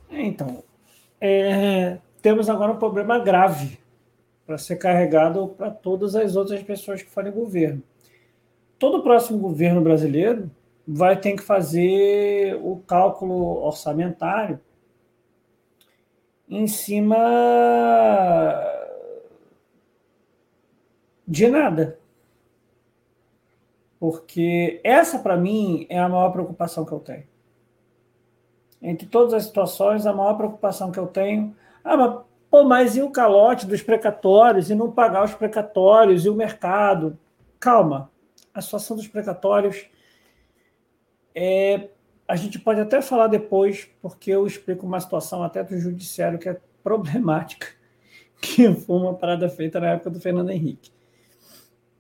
Então, é, temos agora um problema grave para ser carregado para todas as outras pessoas que forem governo. Todo próximo governo brasileiro vai ter que fazer o cálculo orçamentário em cima de nada. Porque essa, para mim, é a maior preocupação que eu tenho entre todas as situações, a maior preocupação que eu tenho. Ah, mas, pô, mas e o calote dos precatórios, e não pagar os precatórios, e o mercado? Calma, a situação dos precatórios é. A gente pode até falar depois, porque eu explico uma situação até do judiciário que é problemática, [LAUGHS] que foi uma parada feita na época do Fernando Henrique.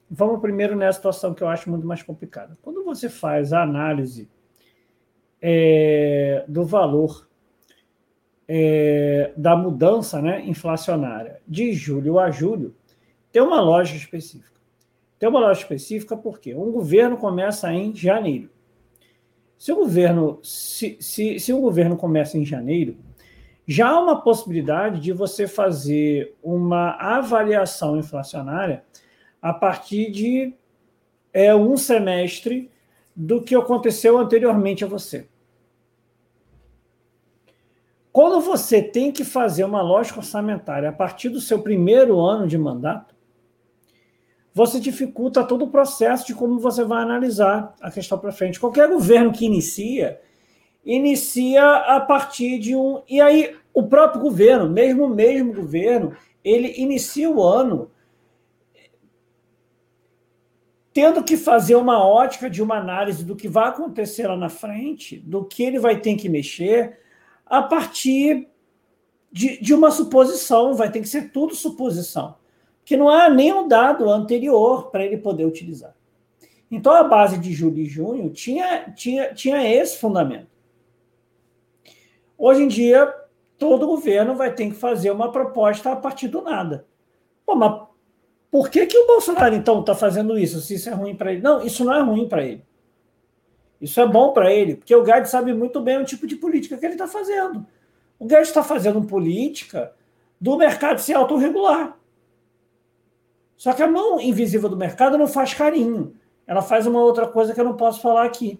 Vamos primeiro nessa situação que eu acho muito mais complicada. Quando você faz a análise é, do valor é, da mudança né, inflacionária de julho a julho, tem uma lógica específica. Tem uma lógica específica porque um governo começa em janeiro. Se o governo, se, se, se o governo começa em janeiro, já há uma possibilidade de você fazer uma avaliação inflacionária a partir de é, um semestre do que aconteceu anteriormente a você. Quando você tem que fazer uma lógica orçamentária a partir do seu primeiro ano de mandato, você dificulta todo o processo de como você vai analisar a questão para frente. Qualquer governo que inicia, inicia a partir de um. E aí, o próprio governo, mesmo o mesmo governo, ele inicia o ano tendo que fazer uma ótica de uma análise do que vai acontecer lá na frente, do que ele vai ter que mexer, a partir de, de uma suposição, vai ter que ser tudo suposição, que não há nenhum dado anterior para ele poder utilizar. Então, a base de julho e junho tinha, tinha, tinha esse fundamento. Hoje em dia, todo governo vai ter que fazer uma proposta a partir do nada. Mas por que, que o Bolsonaro, então, está fazendo isso, se isso é ruim para ele? Não, isso não é ruim para ele. Isso é bom para ele, porque o Guedes sabe muito bem o tipo de política que ele está fazendo. O Guedes está fazendo política do mercado se autorregular. Só que a mão invisível do mercado não faz carinho. Ela faz uma outra coisa que eu não posso falar aqui.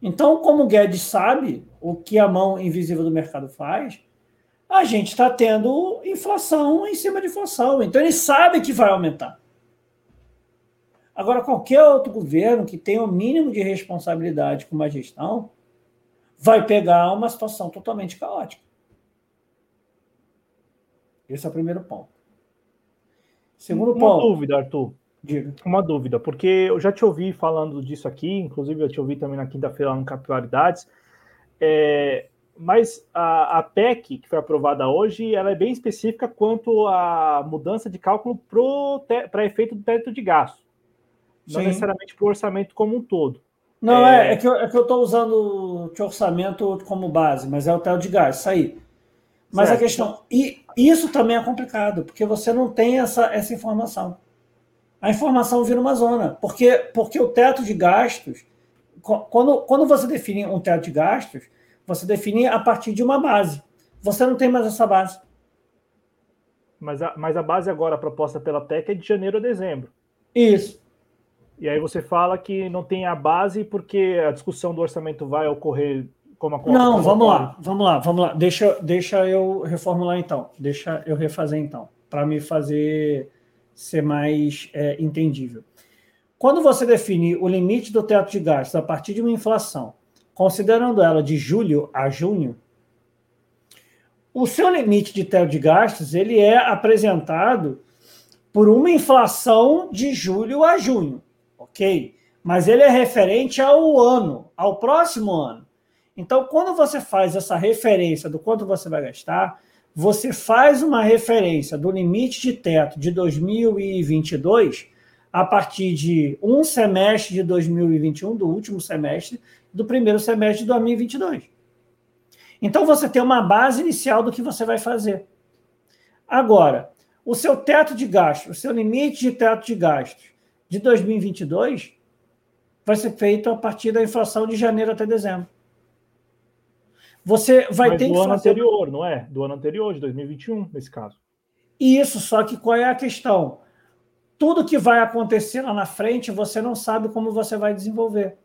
Então, como o Guedes sabe o que a mão invisível do mercado faz, a gente está tendo inflação em cima de inflação. Então, ele sabe que vai aumentar. Agora, qualquer outro governo que tenha o mínimo de responsabilidade com uma gestão vai pegar uma situação totalmente caótica. Esse é o primeiro ponto. Segundo uma ponto. Uma dúvida, Arthur. Diga. Uma dúvida, porque eu já te ouvi falando disso aqui, inclusive eu te ouvi também na quinta-feira no Capilaridades. É, mas a, a, PEC, que foi aprovada hoje, ela é bem específica quanto à mudança de cálculo para efeito do teto de gasto. Não Sim. necessariamente para o orçamento como um todo. Não, é, é, é que eu é estou usando o orçamento como base, mas é o teto de gasto, isso aí. Mas certo. a questão. E isso também é complicado, porque você não tem essa, essa informação. A informação vira uma zona. Porque, porque o teto de gastos. Quando, quando você define um teto de gastos, você define a partir de uma base. Você não tem mais essa base. Mas a, mas a base agora proposta pela TEC é de janeiro a dezembro. Isso. E aí você fala que não tem a base porque a discussão do orçamento vai ocorrer como a Não, vamos lá, vamos lá, vamos lá. Deixa, deixa eu reformular então. Deixa eu refazer então, para me fazer ser mais é, entendível. Quando você define o limite do teto de gastos a partir de uma inflação considerando ela de julho a junho, o seu limite de teto de gastos ele é apresentado por uma inflação de julho a junho, ok? Mas ele é referente ao ano, ao próximo ano. Então, quando você faz essa referência do quanto você vai gastar, você faz uma referência do limite de teto de 2022 a partir de um semestre de 2021, do último semestre, do primeiro semestre de 2022. Então você tem uma base inicial do que você vai fazer. Agora, o seu teto de gastos, o seu limite de teto de gastos de 2022 vai ser feito a partir da inflação de janeiro até dezembro. Você vai Mas ter do que ano fazer... anterior, não é? Do ano anterior, de 2021, nesse caso. Isso, só que qual é a questão? Tudo que vai acontecer lá na frente, você não sabe como você vai desenvolver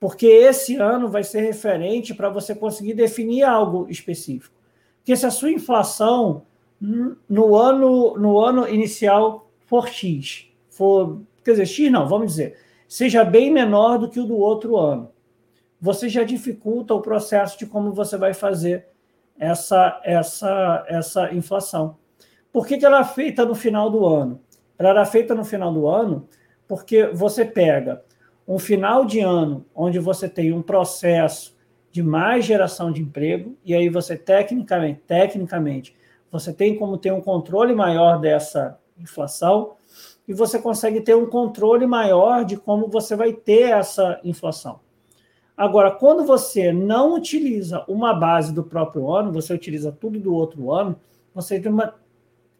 porque esse ano vai ser referente para você conseguir definir algo específico. Porque se a sua inflação no ano, no ano inicial for X, for, quer dizer, X não, vamos dizer, seja bem menor do que o do outro ano, você já dificulta o processo de como você vai fazer essa, essa, essa inflação. Por que, que ela é feita no final do ano? Ela era feita no final do ano porque você pega um final de ano onde você tem um processo de mais geração de emprego, e aí você tecnicamente, tecnicamente, você tem como ter um controle maior dessa inflação, e você consegue ter um controle maior de como você vai ter essa inflação. Agora, quando você não utiliza uma base do próprio ano, você utiliza tudo do outro ano, você tem uma,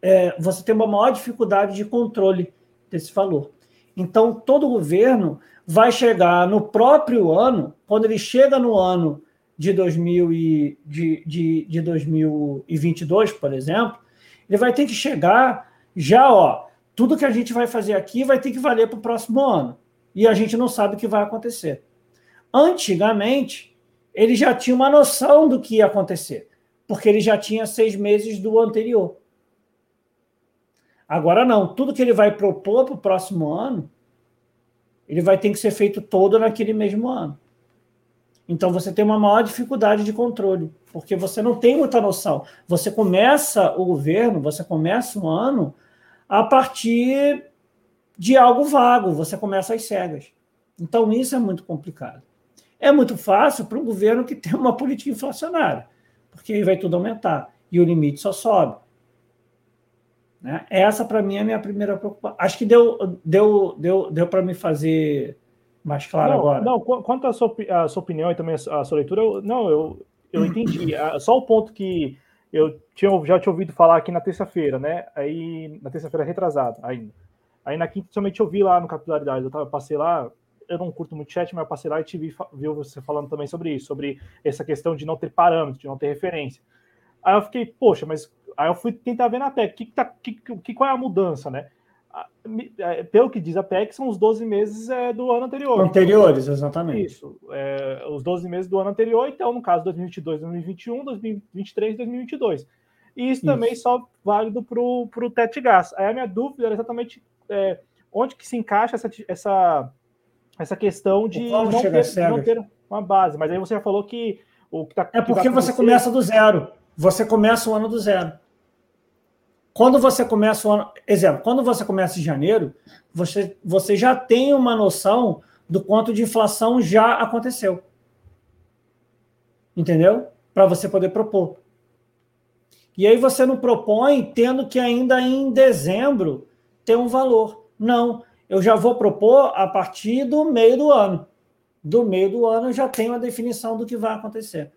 é, você tem uma maior dificuldade de controle desse valor. Então, todo governo vai chegar no próprio ano, quando ele chega no ano de, 2000 e, de, de, de 2022, por exemplo, ele vai ter que chegar já, ó, tudo que a gente vai fazer aqui vai ter que valer para o próximo ano. E a gente não sabe o que vai acontecer. Antigamente, ele já tinha uma noção do que ia acontecer, porque ele já tinha seis meses do anterior. Agora não, tudo que ele vai propor para o próximo ano, ele vai ter que ser feito todo naquele mesmo ano. Então você tem uma maior dificuldade de controle, porque você não tem muita noção. Você começa o governo, você começa um ano a partir de algo vago, você começa às cegas. Então isso é muito complicado. É muito fácil para um governo que tem uma política inflacionária, porque aí vai tudo aumentar e o limite só sobe. Né? Essa, para mim, é a minha primeira preocupação. Acho que deu, deu, deu, deu para me fazer mais claro não, agora. Não, quanto à sua, à sua opinião e também à sua leitura, eu, não, eu, eu entendi. [CLEARS THROAT] Só o ponto que eu tinha, já tinha ouvido falar aqui na terça-feira, né? Aí, na terça-feira retrasada ainda. Aí na quinta, somente eu vi lá no Capilaridade, eu tava, passei lá, eu não curto muito chat, mas eu passei lá e te vi, vi você falando também sobre isso, sobre essa questão de não ter parâmetros, de não ter referência. Aí eu fiquei, poxa, mas Aí eu fui tentar ver na PEC, que, tá, que, que, qual é a mudança, né? É, pelo que diz a PEC, são os 12 meses é, do ano anterior. Anteriores, exatamente. Isso, é, os 12 meses do ano anterior, então, no caso, 2022, 2021, 2023, 2022. E isso, isso. também só válido para o teto de gás. Aí a minha dúvida era exatamente é, onde que se encaixa essa, essa, essa questão de não ter, não ter, uma base. Mas aí você já falou que o que está. É porque você começa do zero. Você começa o ano do zero. Quando você começa o ano, exemplo, quando você começa em janeiro, você, você já tem uma noção do quanto de inflação já aconteceu. Entendeu? Para você poder propor. E aí você não propõe tendo que ainda em dezembro ter um valor. Não, eu já vou propor a partir do meio do ano. Do meio do ano eu já tenho a definição do que vai acontecer.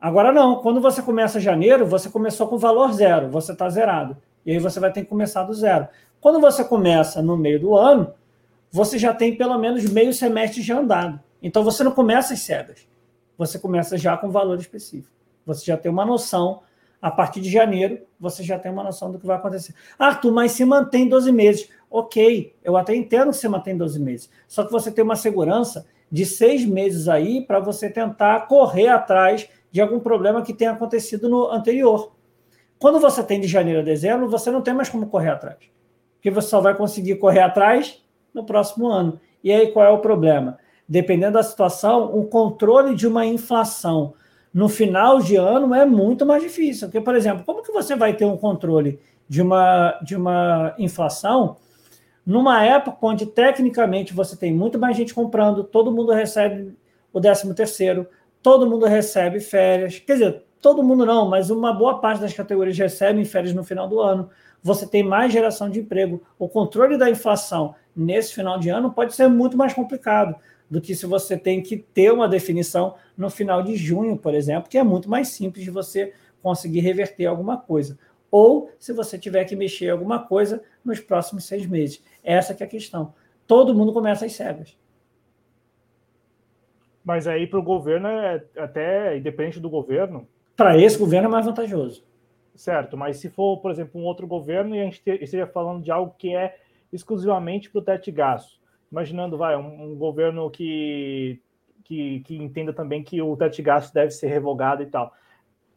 Agora não, quando você começa janeiro, você começou com valor zero, você está zerado. E aí você vai ter que começar do zero. Quando você começa no meio do ano, você já tem pelo menos meio semestre já andado. Então você não começa às cegas. Você começa já com valor específico. Você já tem uma noção. A partir de janeiro, você já tem uma noção do que vai acontecer. Arthur, mas se mantém 12 meses. Ok, eu até entendo que você mantém 12 meses. Só que você tem uma segurança de seis meses aí para você tentar correr atrás de algum problema que tenha acontecido no anterior. Quando você tem de janeiro a dezembro, você não tem mais como correr atrás. Porque você só vai conseguir correr atrás no próximo ano. E aí qual é o problema? Dependendo da situação, o controle de uma inflação no final de ano é muito mais difícil. Porque, por exemplo, como que você vai ter um controle de uma, de uma inflação numa época onde tecnicamente você tem muito mais gente comprando, todo mundo recebe o 13 terceiro, todo mundo recebe férias. Quer dizer, todo mundo não, mas uma boa parte das categorias recebem férias no final do ano. Você tem mais geração de emprego. O controle da inflação nesse final de ano pode ser muito mais complicado do que se você tem que ter uma definição no final de junho, por exemplo, que é muito mais simples de você conseguir reverter alguma coisa. Ou se você tiver que mexer alguma coisa nos próximos seis meses. Essa é a questão. Todo mundo começa às cegas. Mas aí para o governo é até independente do governo. Para esse governo é mais vantajoso. Certo, mas se for, por exemplo, um outro governo e a gente esteja falando de algo que é exclusivamente para o teto de gastos, imaginando, vai, um, um governo que, que, que, entenda também que o teto de gastos deve ser revogado e tal.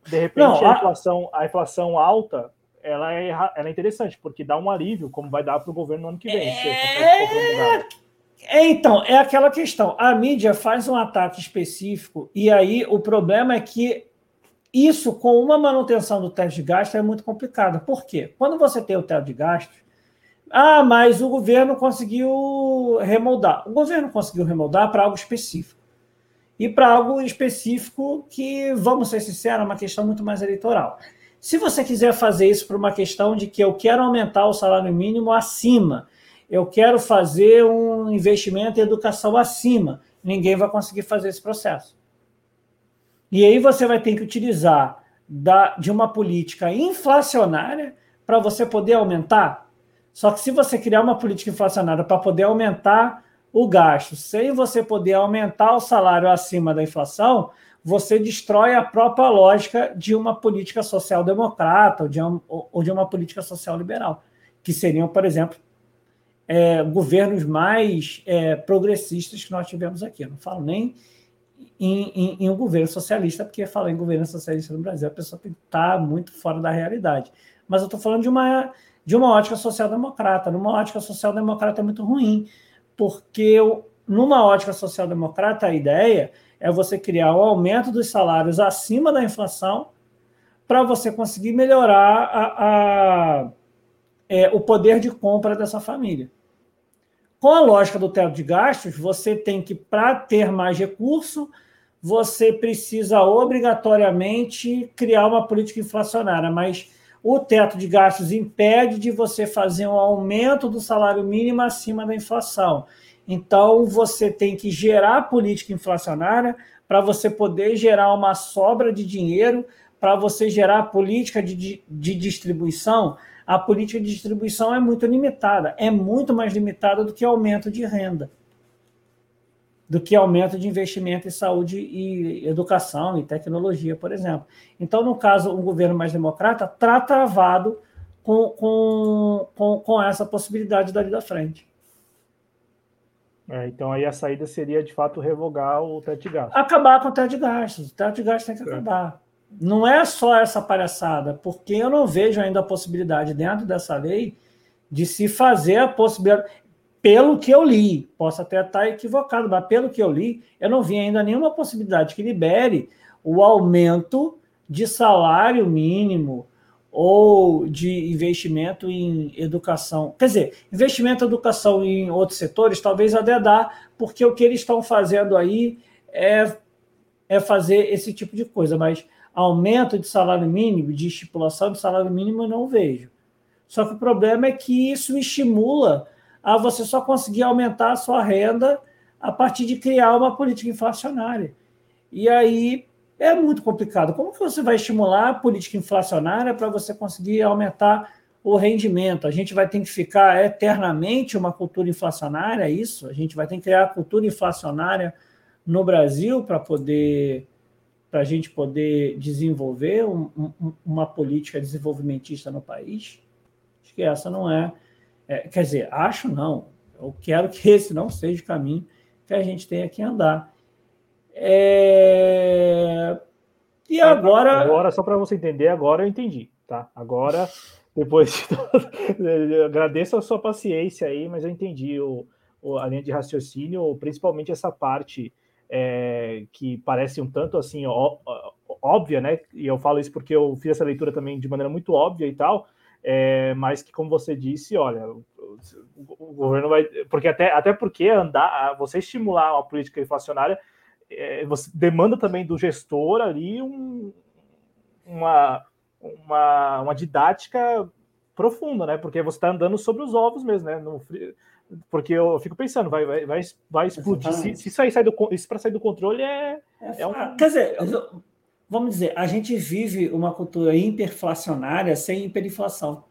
De repente, Não, a... a... inflação, a inflação alta, ela é, ela é interessante, porque dá um alívio, como vai dar para o governo no ano que vem. É... É, então, é aquela questão. A mídia faz um ataque específico, e aí o problema é que isso, com uma manutenção do teto de gasto, é muito complicado. Por quê? Quando você tem o teto de gastos, ah, mas o governo conseguiu remoldar. O governo conseguiu remoldar para algo específico. E para algo específico que, vamos ser sinceros, é uma questão muito mais eleitoral. Se você quiser fazer isso por uma questão de que eu quero aumentar o salário mínimo acima eu quero fazer um investimento em educação acima. Ninguém vai conseguir fazer esse processo. E aí você vai ter que utilizar da, de uma política inflacionária para você poder aumentar. Só que se você criar uma política inflacionária para poder aumentar o gasto sem você poder aumentar o salário acima da inflação, você destrói a própria lógica de uma política social-democrata ou, de um, ou de uma política social-liberal, que seriam, por exemplo, é, governos mais é, progressistas que nós tivemos aqui. Eu não falo nem em, em, em, um governo socialista, porque falar em governo socialista no Brasil, a pessoa tem que estar muito fora da realidade. Mas eu estou falando de uma, de uma ótica social-democrata. Numa ótica social-democrata é muito ruim, porque numa ótica social-democrata a ideia é você criar o um aumento dos salários acima da inflação para você conseguir melhorar a, a, é, o poder de compra dessa família. Com a lógica do teto de gastos, você tem que, para ter mais recurso, você precisa obrigatoriamente criar uma política inflacionária, mas o teto de gastos impede de você fazer um aumento do salário mínimo acima da inflação. Então, você tem que gerar política inflacionária para você poder gerar uma sobra de dinheiro, para você gerar política de, de distribuição. A política de distribuição é muito limitada, é muito mais limitada do que aumento de renda, do que aumento de investimento em saúde e educação e tecnologia, por exemplo. Então, no caso, um governo mais democrata está travado com, com, com, com essa possibilidade dali da frente. É, então aí a saída seria de fato revogar o teto de gastos. Acabar com o teto de gastos. O teto de gastos tem que é. acabar. Não é só essa palhaçada, porque eu não vejo ainda a possibilidade dentro dessa lei de se fazer a possibilidade. Pelo que eu li, posso até estar equivocado, mas pelo que eu li, eu não vi ainda nenhuma possibilidade que libere o aumento de salário mínimo ou de investimento em educação. Quer dizer, investimento em educação em outros setores talvez até dá, porque o que eles estão fazendo aí é, é fazer esse tipo de coisa, mas aumento de salário mínimo, de estipulação de salário mínimo, eu não vejo. Só que o problema é que isso estimula a você só conseguir aumentar a sua renda a partir de criar uma política inflacionária. E aí é muito complicado. Como que você vai estimular a política inflacionária para você conseguir aumentar o rendimento? A gente vai ter que ficar eternamente uma cultura inflacionária, é isso? A gente vai ter que criar a cultura inflacionária no Brasil para poder para a gente poder desenvolver um, um, uma política desenvolvimentista no país? Acho que essa não é, é, Quer dizer, acho não. Eu quero que esse não seja o caminho que a gente tenha que andar. É... E agora. Agora, só para você entender, agora eu entendi, tá? Agora, depois de [LAUGHS] agradeço a sua paciência aí, mas eu entendi o, o, a linha de raciocínio, principalmente essa parte é, que parece um tanto assim ó, óbvia, né? E eu falo isso porque eu fiz essa leitura também de maneira muito óbvia e tal. É, mas que, como você disse, olha, o, o, governo vai. Porque até, até porque andar, você estimular uma política inflacionária é, você demanda também do gestor ali um, uma, uma, uma didática profunda, né? Porque você está andando sobre os ovos mesmo, né? No, porque eu fico pensando, vai, vai, vai, vai explodir. Se, se, isso aí sai do, isso para sair do controle é, é, é um... Quer dizer, vamos dizer, a gente vive uma cultura hiperflacionária sem hiperinflação.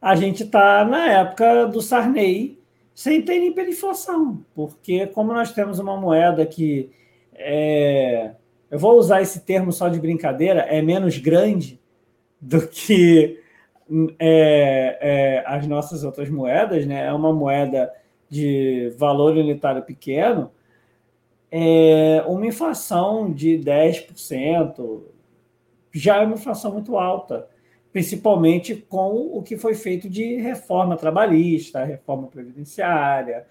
A gente está na época do Sarney, sem ter hiperinflação, porque como nós temos uma moeda que é, eu vou usar esse termo só de brincadeira, é menos grande do que é, é, as nossas outras moedas, né? É uma moeda de valor unitário pequeno, é uma inflação de 10% já é uma inflação muito alta principalmente com o que foi feito de reforma trabalhista, reforma previdenciária,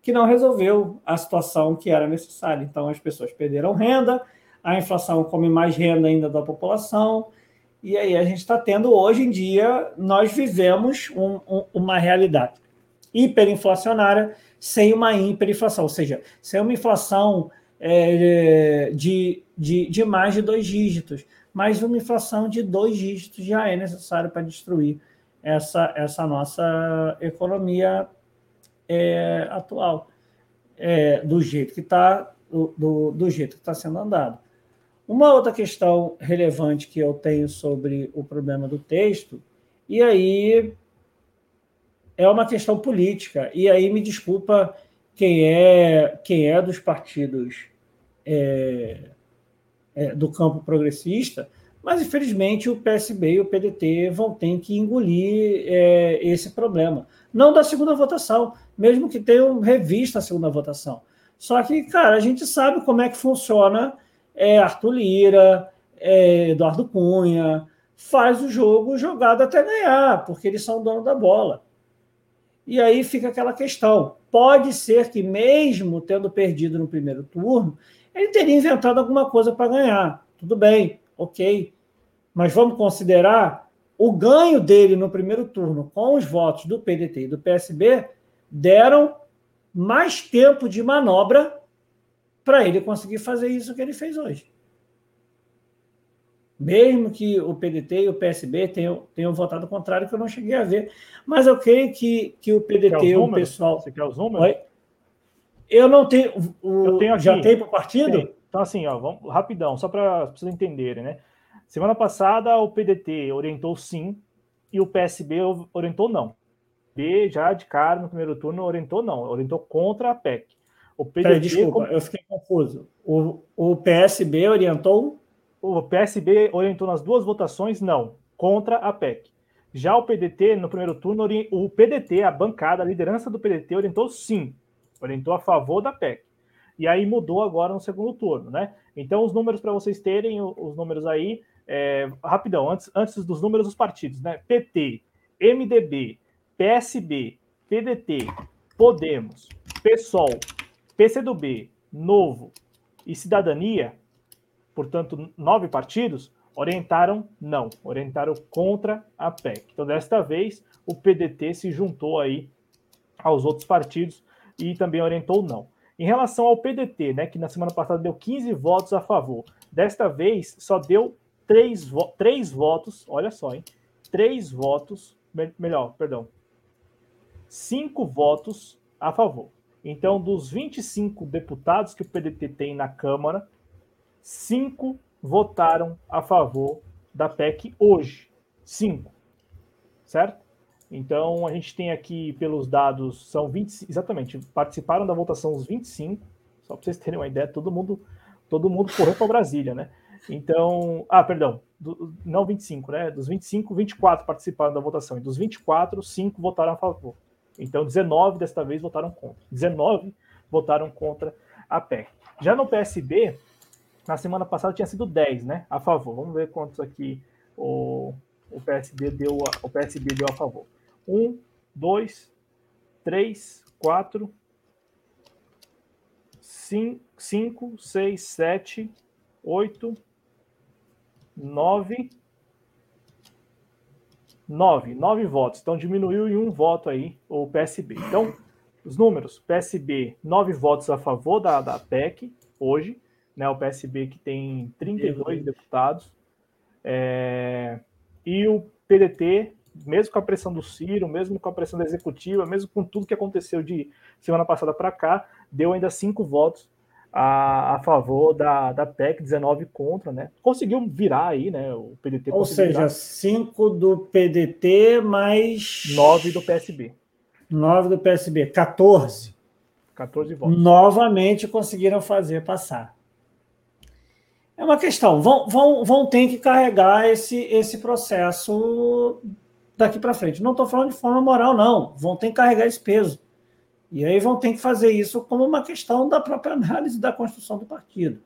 que não resolveu a situação que era necessária. Então, as pessoas perderam renda, a inflação come mais renda ainda da população, e aí a gente está tendo, hoje em dia, nós vivemos um, um, uma realidade hiperinflacionária sem uma hiperinflação, ou seja, sem uma inflação é, de, de, de mais de dois dígitos mas uma inflação de dois dígitos já é necessário para destruir essa, essa nossa economia é, atual, é, do jeito que está do, do jeito que está sendo andado. Uma outra questão relevante que eu tenho sobre o problema do texto, e aí é uma questão política. E aí me desculpa quem é quem é dos partidos é, é, do campo progressista, mas infelizmente o PSB e o PDT vão ter que engolir é, esse problema. Não da segunda votação, mesmo que tenham revista a segunda votação. Só que, cara, a gente sabe como é que funciona é, Arthur Lira, é, Eduardo Cunha, faz o jogo jogado até ganhar, porque eles são dono da bola. E aí fica aquela questão. Pode ser que, mesmo tendo perdido no primeiro turno, ele teria inventado alguma coisa para ganhar. Tudo bem, ok. Mas vamos considerar o ganho dele no primeiro turno com os votos do PDT e do PSB deram mais tempo de manobra para ele conseguir fazer isso que ele fez hoje. Mesmo que o PDT e o PSB tenham, tenham votado contrário, que eu não cheguei a ver. Mas eu creio que, que o PDT, o pessoal. Você quer os números? Oi? Eu não tenho. O, eu tenho aqui. Já tem para o partido? Tem. Então, assim, ó, vamos, rapidão, só para vocês entenderem, né? Semana passada o PDT orientou sim e o PSB orientou não. B já de cara no primeiro turno orientou não, orientou contra a PEC. O PDT, Peraí, desculpa, eu fiquei confuso. O, o PSB orientou o PSB orientou nas duas votações não, contra a PEC. Já o PDT, no primeiro turno, o PDT, a bancada, a liderança do PDT, orientou sim, orientou a favor da PEC. E aí mudou agora no segundo turno, né? Então, os números para vocês terem, os números aí, é, rapidão, antes, antes dos números dos partidos, né? PT, MDB, PSB, PDT, Podemos, PSOL, PCdoB, Novo e Cidadania, portanto, nove partidos, orientaram não, orientaram contra a PEC. Então, desta vez, o PDT se juntou aí aos outros partidos e também orientou não. Em relação ao PDT, né, que na semana passada deu 15 votos a favor, desta vez só deu três, vo três votos, olha só, hein? Três votos, me melhor, perdão, cinco votos a favor. Então, dos 25 deputados que o PDT tem na Câmara, cinco votaram a favor da PEC hoje. Cinco. Certo? Então, a gente tem aqui, pelos dados, são 20, exatamente, participaram da votação os 25, só para vocês terem uma ideia, todo mundo, todo mundo correu para Brasília, né? Então, ah, perdão, do, não 25, né? Dos 25, 24 participaram da votação, e dos 24, 5 votaram a favor. Então, 19 desta vez votaram contra. 19 votaram contra a PEC. Já no PSB, na semana passada tinha sido 10, né? A favor. Vamos ver quantos aqui o, o PSB deu a, o PSB deu a favor. 1, 2, 3, 4, 5, 6, 7, 8, 9. 9, 9 votos. Então diminuiu em um voto aí o PSB. Então, os números: PSB, 9 votos a favor da, da PEC hoje né, o PSB que tem 32 deputados, é, e o PDT, mesmo com a pressão do Ciro, mesmo com a pressão da executiva, mesmo com tudo que aconteceu de semana passada para cá, deu ainda cinco votos a, a, favor da, da PEC, 19 contra, né? Conseguiu virar aí, né? O PDT. Ou seja, virar. cinco do PDT mais. Nove do PSB. Nove do PSB, 14. 14 votos. Novamente conseguiram fazer passar. É uma questão. Vão, vão, vão ter que carregar esse, esse processo daqui para frente. Não estou falando de forma moral, não. Vão ter que carregar esse peso. E aí vão ter que fazer isso como uma questão da própria análise da construção do partido.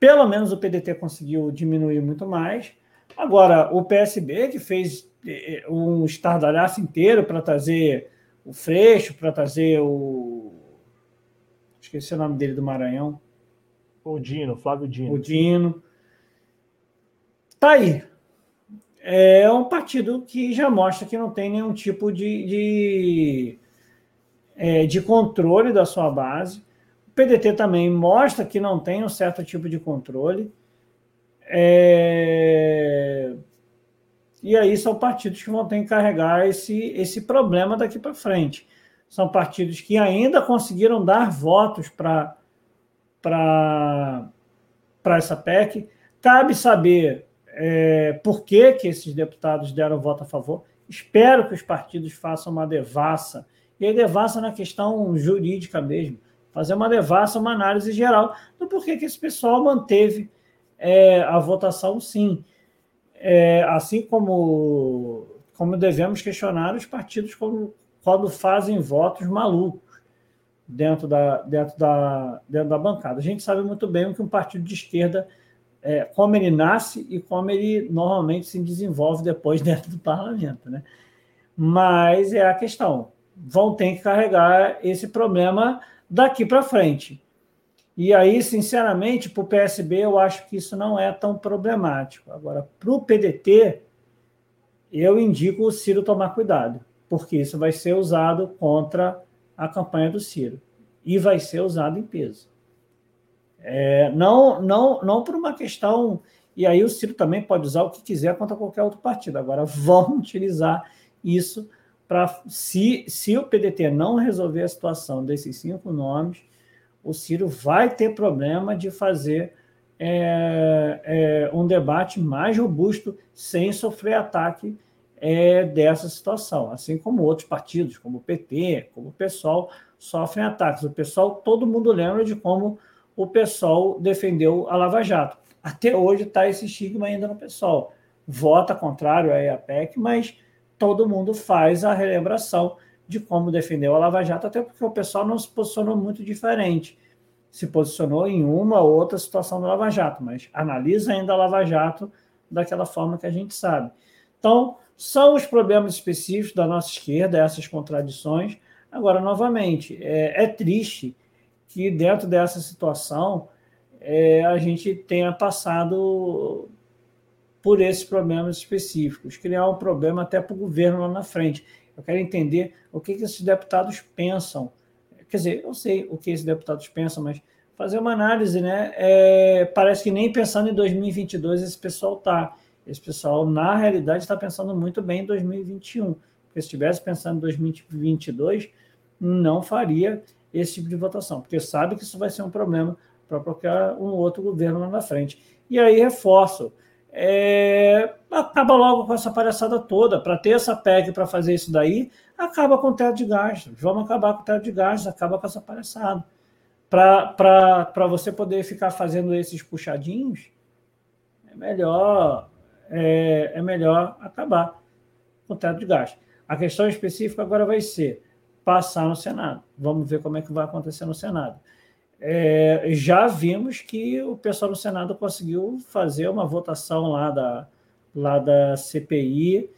Pelo menos o PDT conseguiu diminuir muito mais. Agora, o PSB, que fez eh, um estardalhaço inteiro para trazer o Freixo, para trazer o. Esqueci o nome dele do Maranhão. O Dino, Flávio Dino. O Dino. Tá aí. É um partido que já mostra que não tem nenhum tipo de, de, é, de controle da sua base. O PDT também mostra que não tem um certo tipo de controle. É... E aí são partidos que vão ter que carregar esse, esse problema daqui para frente. São partidos que ainda conseguiram dar votos para essa PEC. Cabe saber é, por que, que esses deputados deram voto a favor. Espero que os partidos façam uma devassa, e aí devassa na questão jurídica mesmo, fazer uma devassa, uma análise geral do porquê que esse pessoal manteve é, a votação sim. É, assim como, como devemos questionar os partidos quando, quando fazem votos malucos dentro da, dentro, da, dentro da bancada. A gente sabe muito bem o que um partido de esquerda, é, como ele nasce e como ele normalmente se desenvolve depois [LAUGHS] dentro do parlamento. Né? Mas é a questão. Vão ter que carregar esse problema daqui para frente. E aí, sinceramente, para o PSB, eu acho que isso não é tão problemático. Agora, para o PDT, eu indico o Ciro tomar cuidado, porque isso vai ser usado contra a campanha do Ciro e vai ser usado em peso. É, não, não, não por uma questão. E aí o Ciro também pode usar o que quiser contra qualquer outro partido. Agora, [LAUGHS] vão utilizar isso para. Se, se o PDT não resolver a situação desses cinco nomes, o Ciro vai ter problema de fazer é, é, um debate mais robusto sem sofrer ataque é, dessa situação, assim como outros partidos, como o PT, como o PSOL, sofrem ataques. O PSOL, todo mundo lembra de como o PSOL defendeu a Lava Jato. Até hoje está esse estigma ainda no PSOL. Vota contrário à EAPEC, mas todo mundo faz a relembração de como defendeu a Lava Jato, até porque o pessoal não se posicionou muito diferente. Se posicionou em uma ou outra situação da Lava Jato, mas analisa ainda a Lava Jato daquela forma que a gente sabe. Então, são os problemas específicos da nossa esquerda, essas contradições. Agora, novamente, é, é triste que dentro dessa situação é, a gente tenha passado por esses problemas específicos, criar um problema até para o governo lá na frente. Eu quero entender o que, que esses deputados pensam. Quer dizer, eu sei o que esses deputados pensam, mas fazer uma análise, né? É, parece que nem pensando em 2022 esse pessoal está. Esse pessoal, na realidade, está pensando muito bem em 2021. Porque se estivesse pensando em 2022, não faria esse tipo de votação, porque sabe que isso vai ser um problema para qualquer um outro governo lá na frente. E aí reforço, é, acaba logo com essa palhaçada toda. Para ter essa PEC para fazer isso daí, acaba com o teto de gastos. Vamos acabar com o teto de gastos, acaba com essa palhaçada. Para você poder ficar fazendo esses puxadinhos, é melhor é, é melhor acabar com o teto de gastos. A questão específica agora vai ser passar no Senado. Vamos ver como é que vai acontecer no Senado. É, já vimos que o pessoal do Senado conseguiu fazer uma votação lá da, lá da CPI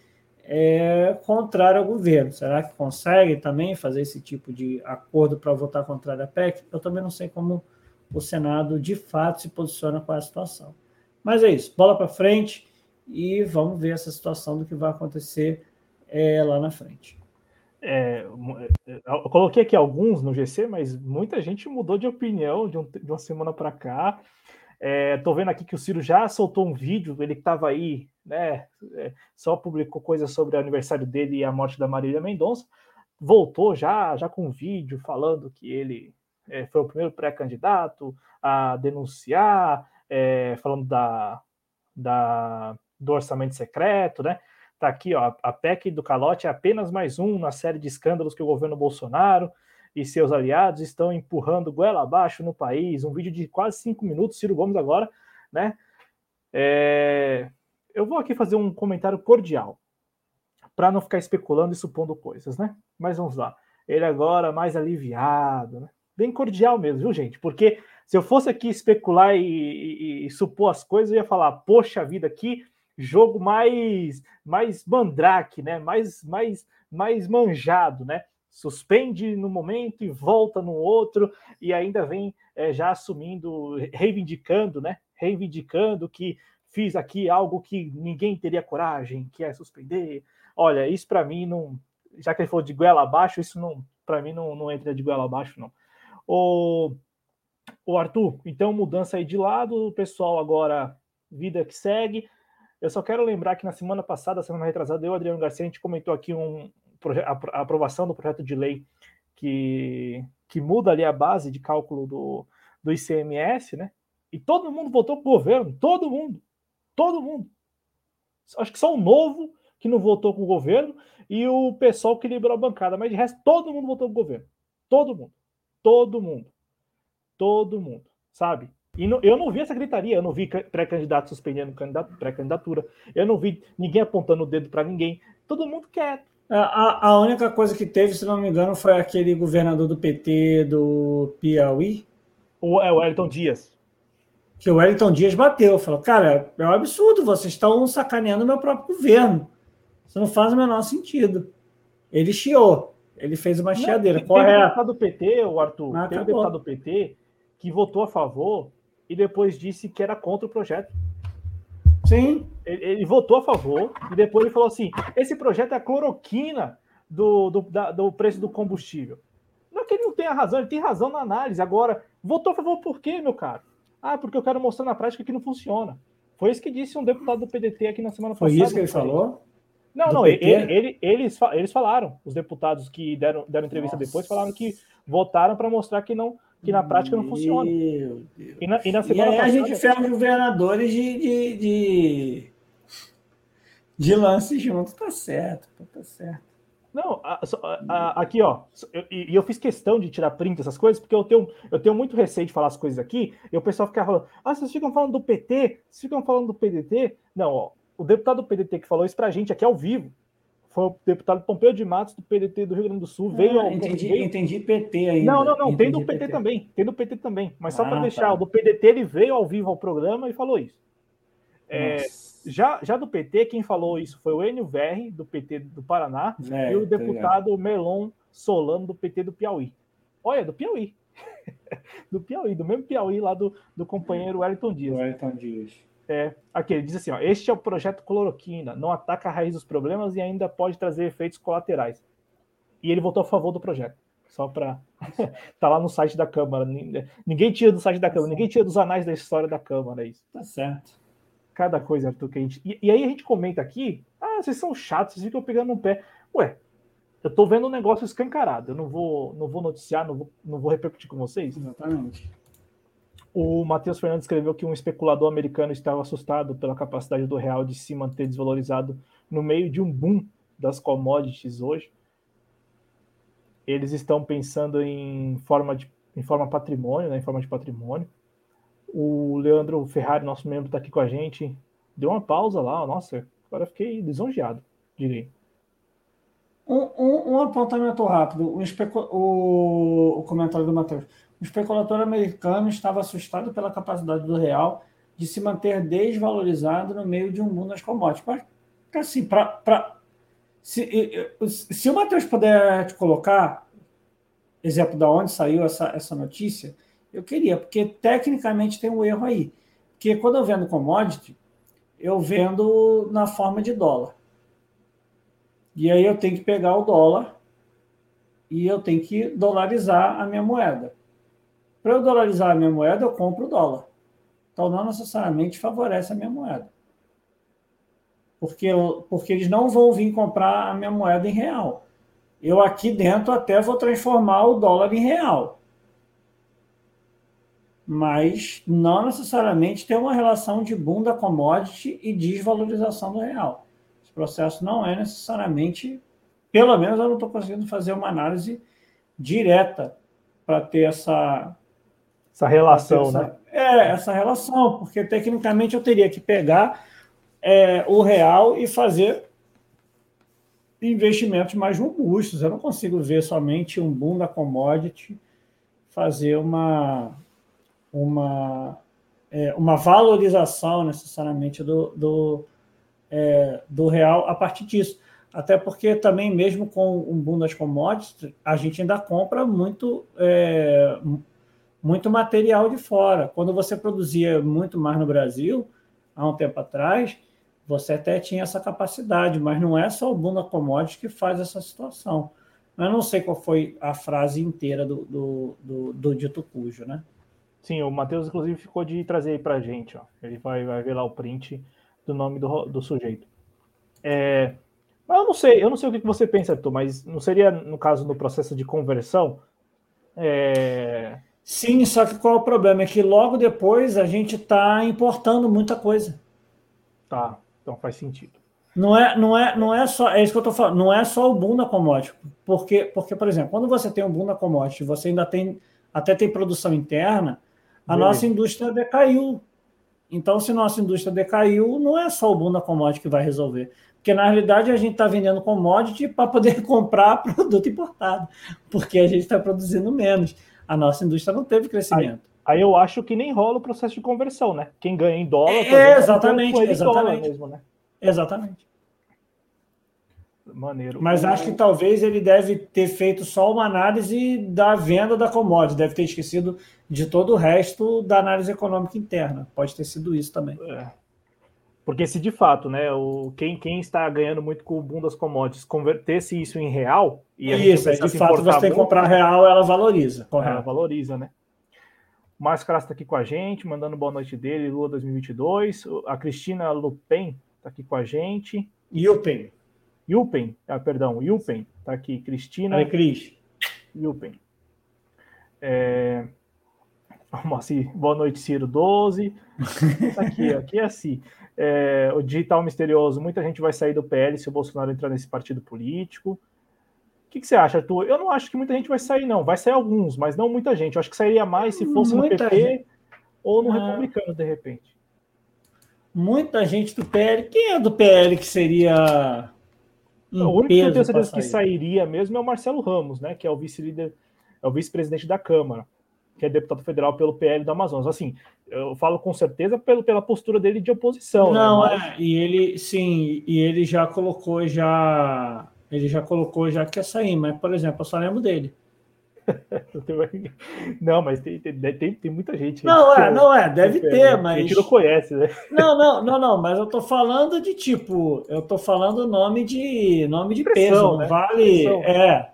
é, contrária ao governo. Será que consegue também fazer esse tipo de acordo para votar contrário à PEC? Eu também não sei como o Senado de fato se posiciona com a situação. Mas é isso, bola para frente e vamos ver essa situação do que vai acontecer é, lá na frente. É, é eu coloquei aqui alguns no GC, mas muita gente mudou de opinião de, um, de uma semana para cá. Estou é, vendo aqui que o Ciro já soltou um vídeo, ele estava aí, né? É, só publicou coisas sobre o aniversário dele e a morte da Marília Mendonça. Voltou já, já com um vídeo falando que ele é, foi o primeiro pré-candidato a denunciar, é, falando da, da do orçamento secreto, né? Tá aqui, ó, a PEC do calote é apenas mais um na série de escândalos que o governo Bolsonaro e seus aliados estão empurrando goela abaixo no país. Um vídeo de quase cinco minutos, Ciro Gomes agora, né? É... Eu vou aqui fazer um comentário cordial para não ficar especulando e supondo coisas, né? Mas vamos lá. Ele agora mais aliviado, né? Bem cordial mesmo, viu, gente? Porque se eu fosse aqui especular e, e, e supor as coisas, eu ia falar, poxa vida, aqui jogo mais mais mandrake, né? Mais mais mais manjado, né? Suspende no momento e volta no outro e ainda vem é, já assumindo, reivindicando, né? Reivindicando que fiz aqui algo que ninguém teria coragem, que é suspender. Olha, isso para mim não, já que ele falou de goela abaixo, isso não, para mim não, não entra de goela abaixo não. O, o Arthur, então mudança aí de lado, o pessoal agora vida que segue. Eu só quero lembrar que na semana passada, semana retrasada, eu, Adriano Garcia, a gente comentou aqui um, a aprovação do projeto de lei que, que muda ali a base de cálculo do, do ICMS, né? E todo mundo votou para o governo, todo mundo, todo mundo. Acho que só o novo que não votou com o governo e o pessoal que liberou a bancada. Mas de resto, todo mundo votou com o governo. Todo mundo. Todo mundo. Todo mundo. Sabe? E no, eu não vi essa gritaria, eu não vi pré-candidato suspendendo pré-candidatura, eu não vi ninguém apontando o dedo para ninguém. Todo mundo quieto. A, a única coisa que teve, se não me engano, foi aquele governador do PT do Piauí. O, é o Wellington Dias. Que o Wellington Dias bateu. Falou, cara, é um absurdo, vocês estão sacaneando o meu próprio governo. Isso não faz o menor sentido. Ele chiou. Ele fez uma chiadeira. Tem um deputado do PT, o Arthur, ah, tem um deputado do PT que votou a favor e depois disse que era contra o projeto. Sim. Ele, ele, votou a favor e depois ele falou assim: esse projeto é a cloroquina do, do, da, do preço do combustível. Não é que ele não tenha razão, ele tem razão na análise. Agora, votou a favor por quê, meu caro? Ah, porque eu quero mostrar na prática que não funciona. Foi isso que disse um deputado do PDT aqui na semana passada. Foi isso que ele falou? Não, não, ele, ele, eles, eles falaram, os deputados que deram, deram entrevista Nossa. depois falaram que votaram para mostrar que não que na prática não funciona. E na, e na e aí a gente ferra os governadores de, de, de, de lance junto, tá certo, tá certo. Não, a, a, aqui, ó, e eu, eu, fiz questão de tirar print dessas coisas, porque eu tenho, eu tenho muito receio de falar as coisas aqui, e o pessoal fica falando, ah, vocês ficam falando do PT, vocês ficam falando do PDT. Não, ó, o deputado do PDT que falou isso pra gente aqui ao vivo, foi o deputado Pompeu de Matos, do PDT do Rio Grande do Sul. Ah, veio ao, entendi, veio... entendi PT ainda. Não, não, não. Entendi tem do PT, PT, também. Tem do PT também. Mas só ah, para deixar, tá. o do PDT ele veio ao vivo ao programa e falou isso. É, já, já do PT, quem falou isso foi o Enio Verri, do PT do Paraná, é, e o tá deputado tá Melon Solano, do PT do Piauí. Olha, do Piauí. [LAUGHS] do Piauí, do mesmo Piauí lá do, do companheiro Wellington Dias. Wellington Dias. É, aqui ele diz assim: ó, este é o projeto cloroquina, não ataca a raiz dos problemas e ainda pode trazer efeitos colaterais. E ele votou a favor do projeto. Só para. [LAUGHS] tá lá no site da Câmara. Ninguém tira do site da Câmara, ninguém tira dos anais da história da Câmara. É isso. Tá certo. Cada coisa, Arthur, que a gente. E, e, aí a gente comenta aqui: ah, vocês são chatos, vocês ficam pegando no pé. Ué, eu tô vendo um negócio escancarado. Eu não vou, não vou noticiar, não vou, não vou repercutir com vocês. Exatamente. O Matheus Fernandes escreveu que um especulador americano estava assustado pela capacidade do real de se manter desvalorizado no meio de um boom das commodities hoje. Eles estão pensando em forma de em forma patrimônio, né, em forma de patrimônio. O Leandro Ferrari, nosso membro, está aqui com a gente. Deu uma pausa lá, nossa, agora fiquei lisonjeado, direi. Um, um, um apontamento rápido, o, o, o comentário do Matheus. O especulador americano estava assustado pela capacidade do real de se manter desvalorizado no meio de um mundo das commodities. Mas, assim, pra, pra, se, se o Matheus puder te colocar, exemplo da onde saiu essa, essa notícia, eu queria, porque tecnicamente tem um erro aí. Porque quando eu vendo commodity, eu vendo na forma de dólar. E aí eu tenho que pegar o dólar e eu tenho que dolarizar a minha moeda. Para eu dolarizar a minha moeda, eu compro o dólar. Então, não necessariamente favorece a minha moeda. Porque, porque eles não vão vir comprar a minha moeda em real. Eu aqui dentro até vou transformar o dólar em real. Mas não necessariamente tem uma relação de boom da commodity e desvalorização do real. Esse processo não é necessariamente, pelo menos eu não estou conseguindo fazer uma análise direta para ter essa, essa relação, essa, né? É, essa relação, porque tecnicamente eu teria que pegar é, o real e fazer investimentos mais robustos. Eu não consigo ver somente um boom da commodity fazer uma, uma, é, uma valorização necessariamente do, do, é, do real a partir disso. Até porque também, mesmo com um boom das commodities, a gente ainda compra muito, é, muito material de fora. Quando você produzia muito mais no Brasil, há um tempo atrás, você até tinha essa capacidade, mas não é só o boom da commodity que faz essa situação. Eu não sei qual foi a frase inteira do, do, do, do dito cujo, né? Sim, o Matheus, inclusive, ficou de trazer aí para a gente. Ó. Ele vai, vai ver lá o print do nome do, do sujeito. É, mas eu não sei, eu não sei o que você pensa, Arthur, mas não seria, no caso, no processo de conversão, é, Sim, só que qual é o problema? É que logo depois a gente está importando muita coisa. Tá, então faz sentido. Não é, não é, não é só, é isso que eu estou falando, não é só o boom da commodity, porque, porque, por exemplo, quando você tem um boom da commodity, você ainda tem, até tem produção interna, a Beleza. nossa indústria decaiu. Então, se nossa indústria decaiu, não é só o boom da commodity que vai resolver. Porque, na realidade, a gente está vendendo commodity para poder [LAUGHS] comprar produto importado, porque a gente está produzindo menos. A nossa indústria não teve crescimento. Aí, aí, eu acho que nem rola o processo de conversão, né? Quem ganha em dólar... É, exatamente, exatamente. Mesmo, né? Exatamente. Maneiro. Mas acho que talvez ele deve ter feito só uma análise da venda da commodity, deve ter esquecido de todo o resto da análise econômica interna. Pode ter sido isso também. É. Porque se de fato, né, o, quem, quem está ganhando muito com o boom das commodities convertesse isso em real... E isso, de fato você tem que comprar real, ela valoriza. Correto. Ela valoriza, né? O Márcio Crasso está aqui com a gente, mandando boa noite dele, Lua 2022. A Cristina Lupen está aqui com a gente. Yupen. Yupen, ah, perdão, Yupen, está aqui. Cristina. Oi, Cris. Yupen. É... [LAUGHS] Boa noite, Ciro 12. aqui, aqui é assim. É, o digital misterioso, muita gente vai sair do PL se o Bolsonaro entrar nesse partido político. O que, que, você acha, Arthur? Eu não acho que muita gente vai sair, não. Vai sair alguns, mas não muita gente. Eu acho que sairia mais se fosse muita no PP gente. ou no ah. Republicano, de repente. Muita gente do PL. Quem é do PL que seria. o único que eu tenho certeza que sairia mesmo é o Marcelo Ramos, né? Que é o vice-líder, é o vice-presidente da Câmara que é deputado federal pelo PL do Amazonas. Assim, eu falo com certeza pelo, pela postura dele de oposição. Né? Não, né? Mas... é, e ele, sim, e ele já colocou já, ele já colocou já que ia sair, mas, por exemplo, eu só lembro dele. [LAUGHS] não, mas tem, tem, tem, muita gente. Não, é, não é, deve ter, mas. A gente não conhece, né? [LAUGHS] Não, não, não, não, mas eu tô falando de tipo, eu tô falando nome de nome de Pressão, peso, né? vale. Pressão. É,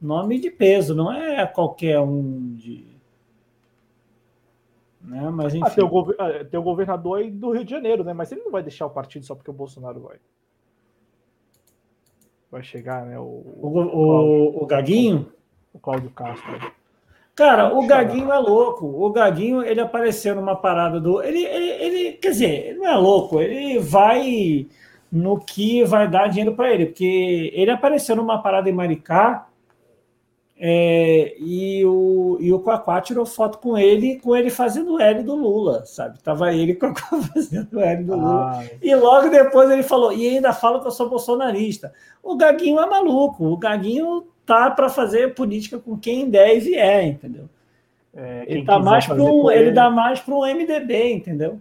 nome de peso, não é qualquer um de né? Mas, enfim. Ah, tem, o. Ah, tem o governador aí do Rio de Janeiro, né? Mas ele não vai deixar o partido só porque o Bolsonaro vai. Vai chegar, né? O, o, o, o Gaguinho? O Cláudio Castro. Cara, o Gaguinho é louco. O Gaguinho, ele apareceu numa parada do. Ele, ele, ele quer dizer, ele não é louco, ele vai no que vai dar dinheiro para ele, porque ele apareceu numa parada em Maricá é, e, o, e o Quaquá tirou foto com ele, com ele fazendo o L do Lula, sabe? Tava ele com [LAUGHS] fazendo o L do Lula. Ah, e logo depois ele falou, e ainda fala que eu sou bolsonarista. O Gaguinho é maluco, o Gaguinho tá para fazer política com quem der e vier, entendeu? É, ele, tá mais pro, ele, ele dá mais para um MDB, entendeu?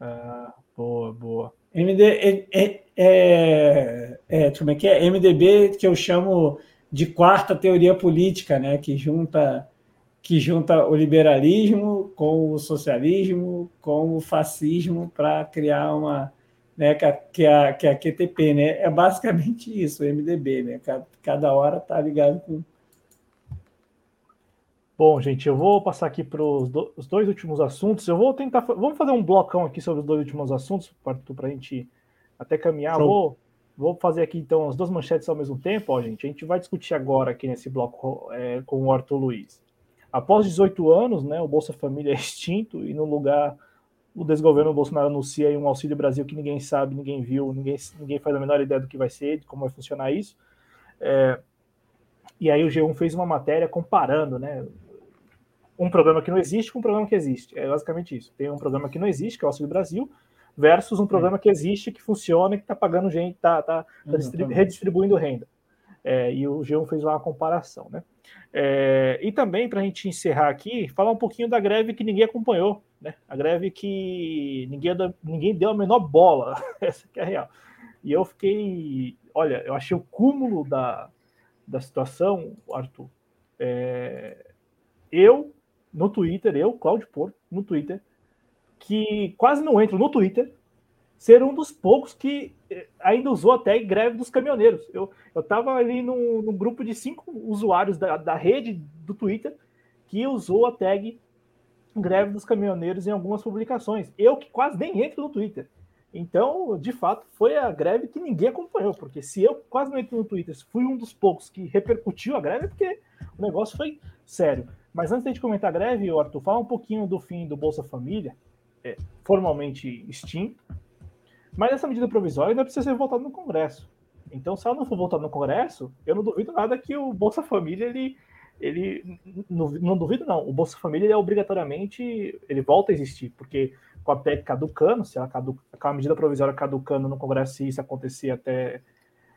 Ah, boa, boa. MD, é, é, é, é, como é que é? MDB que eu chamo de quarta teoria política, né, que junta que junta o liberalismo com o socialismo, com o fascismo para criar uma, né, que a, que a, que a QTP, né? É basicamente isso, o MDB, né? Cada, cada hora tá ligado com Bom, gente, eu vou passar aqui para os do, dois últimos assuntos. Eu vou tentar. Vamos fazer um blocão aqui sobre os dois últimos assuntos, para a gente até caminhar. Vou, Vou fazer aqui então as duas manchetes ao mesmo tempo, ó, gente. A gente vai discutir agora aqui nesse bloco é, com o Arthur Luiz. Após 18 anos, né, o Bolsa Família é extinto e no lugar o desgoverno Bolsonaro anuncia aí um Auxílio Brasil que ninguém sabe, ninguém viu, ninguém, ninguém faz a menor ideia do que vai ser, de como vai funcionar isso. É, e aí o G1 fez uma matéria comparando, né, um programa que não existe com um programa que existe. É basicamente isso. Tem um programa que não existe, que é o Auxílio Brasil, versus um programa que existe, que funciona, que está pagando gente, está tá, tá redistribuindo renda. É, e o G1 fez lá uma comparação, né? É, e também, para a gente encerrar aqui, falar um pouquinho da greve que ninguém acompanhou, né? A greve que ninguém, ninguém deu a menor bola, [LAUGHS] essa que é a real. E eu fiquei, olha, eu achei o cúmulo da, da situação, Arthur. É, eu, no Twitter, eu, Cláudio Porto, no Twitter, que quase não entro no Twitter, ser um dos poucos que eh, ainda usou até greve dos caminhoneiros. Eu estava ali num, num, grupo de cinco usuários da, da rede do Twitter que usou a tag greve dos caminhoneiros em algumas publicações. Eu que quase nem entro no Twitter. Então, de fato, foi a greve que ninguém acompanhou, porque se eu quase não entro no Twitter, fui um dos poucos que repercutiu a greve, é porque o negócio foi sério. Mas antes de a gente comentar a greve, Arthur, fala um pouquinho do fim do Bolsa Família, é, formalmente extinto. Mas essa medida provisória ainda precisa ser votada no Congresso. Então, se ela não for votada no Congresso, eu não duvido nada que o Bolsa Família ele ele não, duvido não, o Bolsa Família ele é obrigatoriamente ele volta a existir, porque com a PEC caducando, se ela caduca, com a medida provisória caducando no Congresso, se isso acontecer até,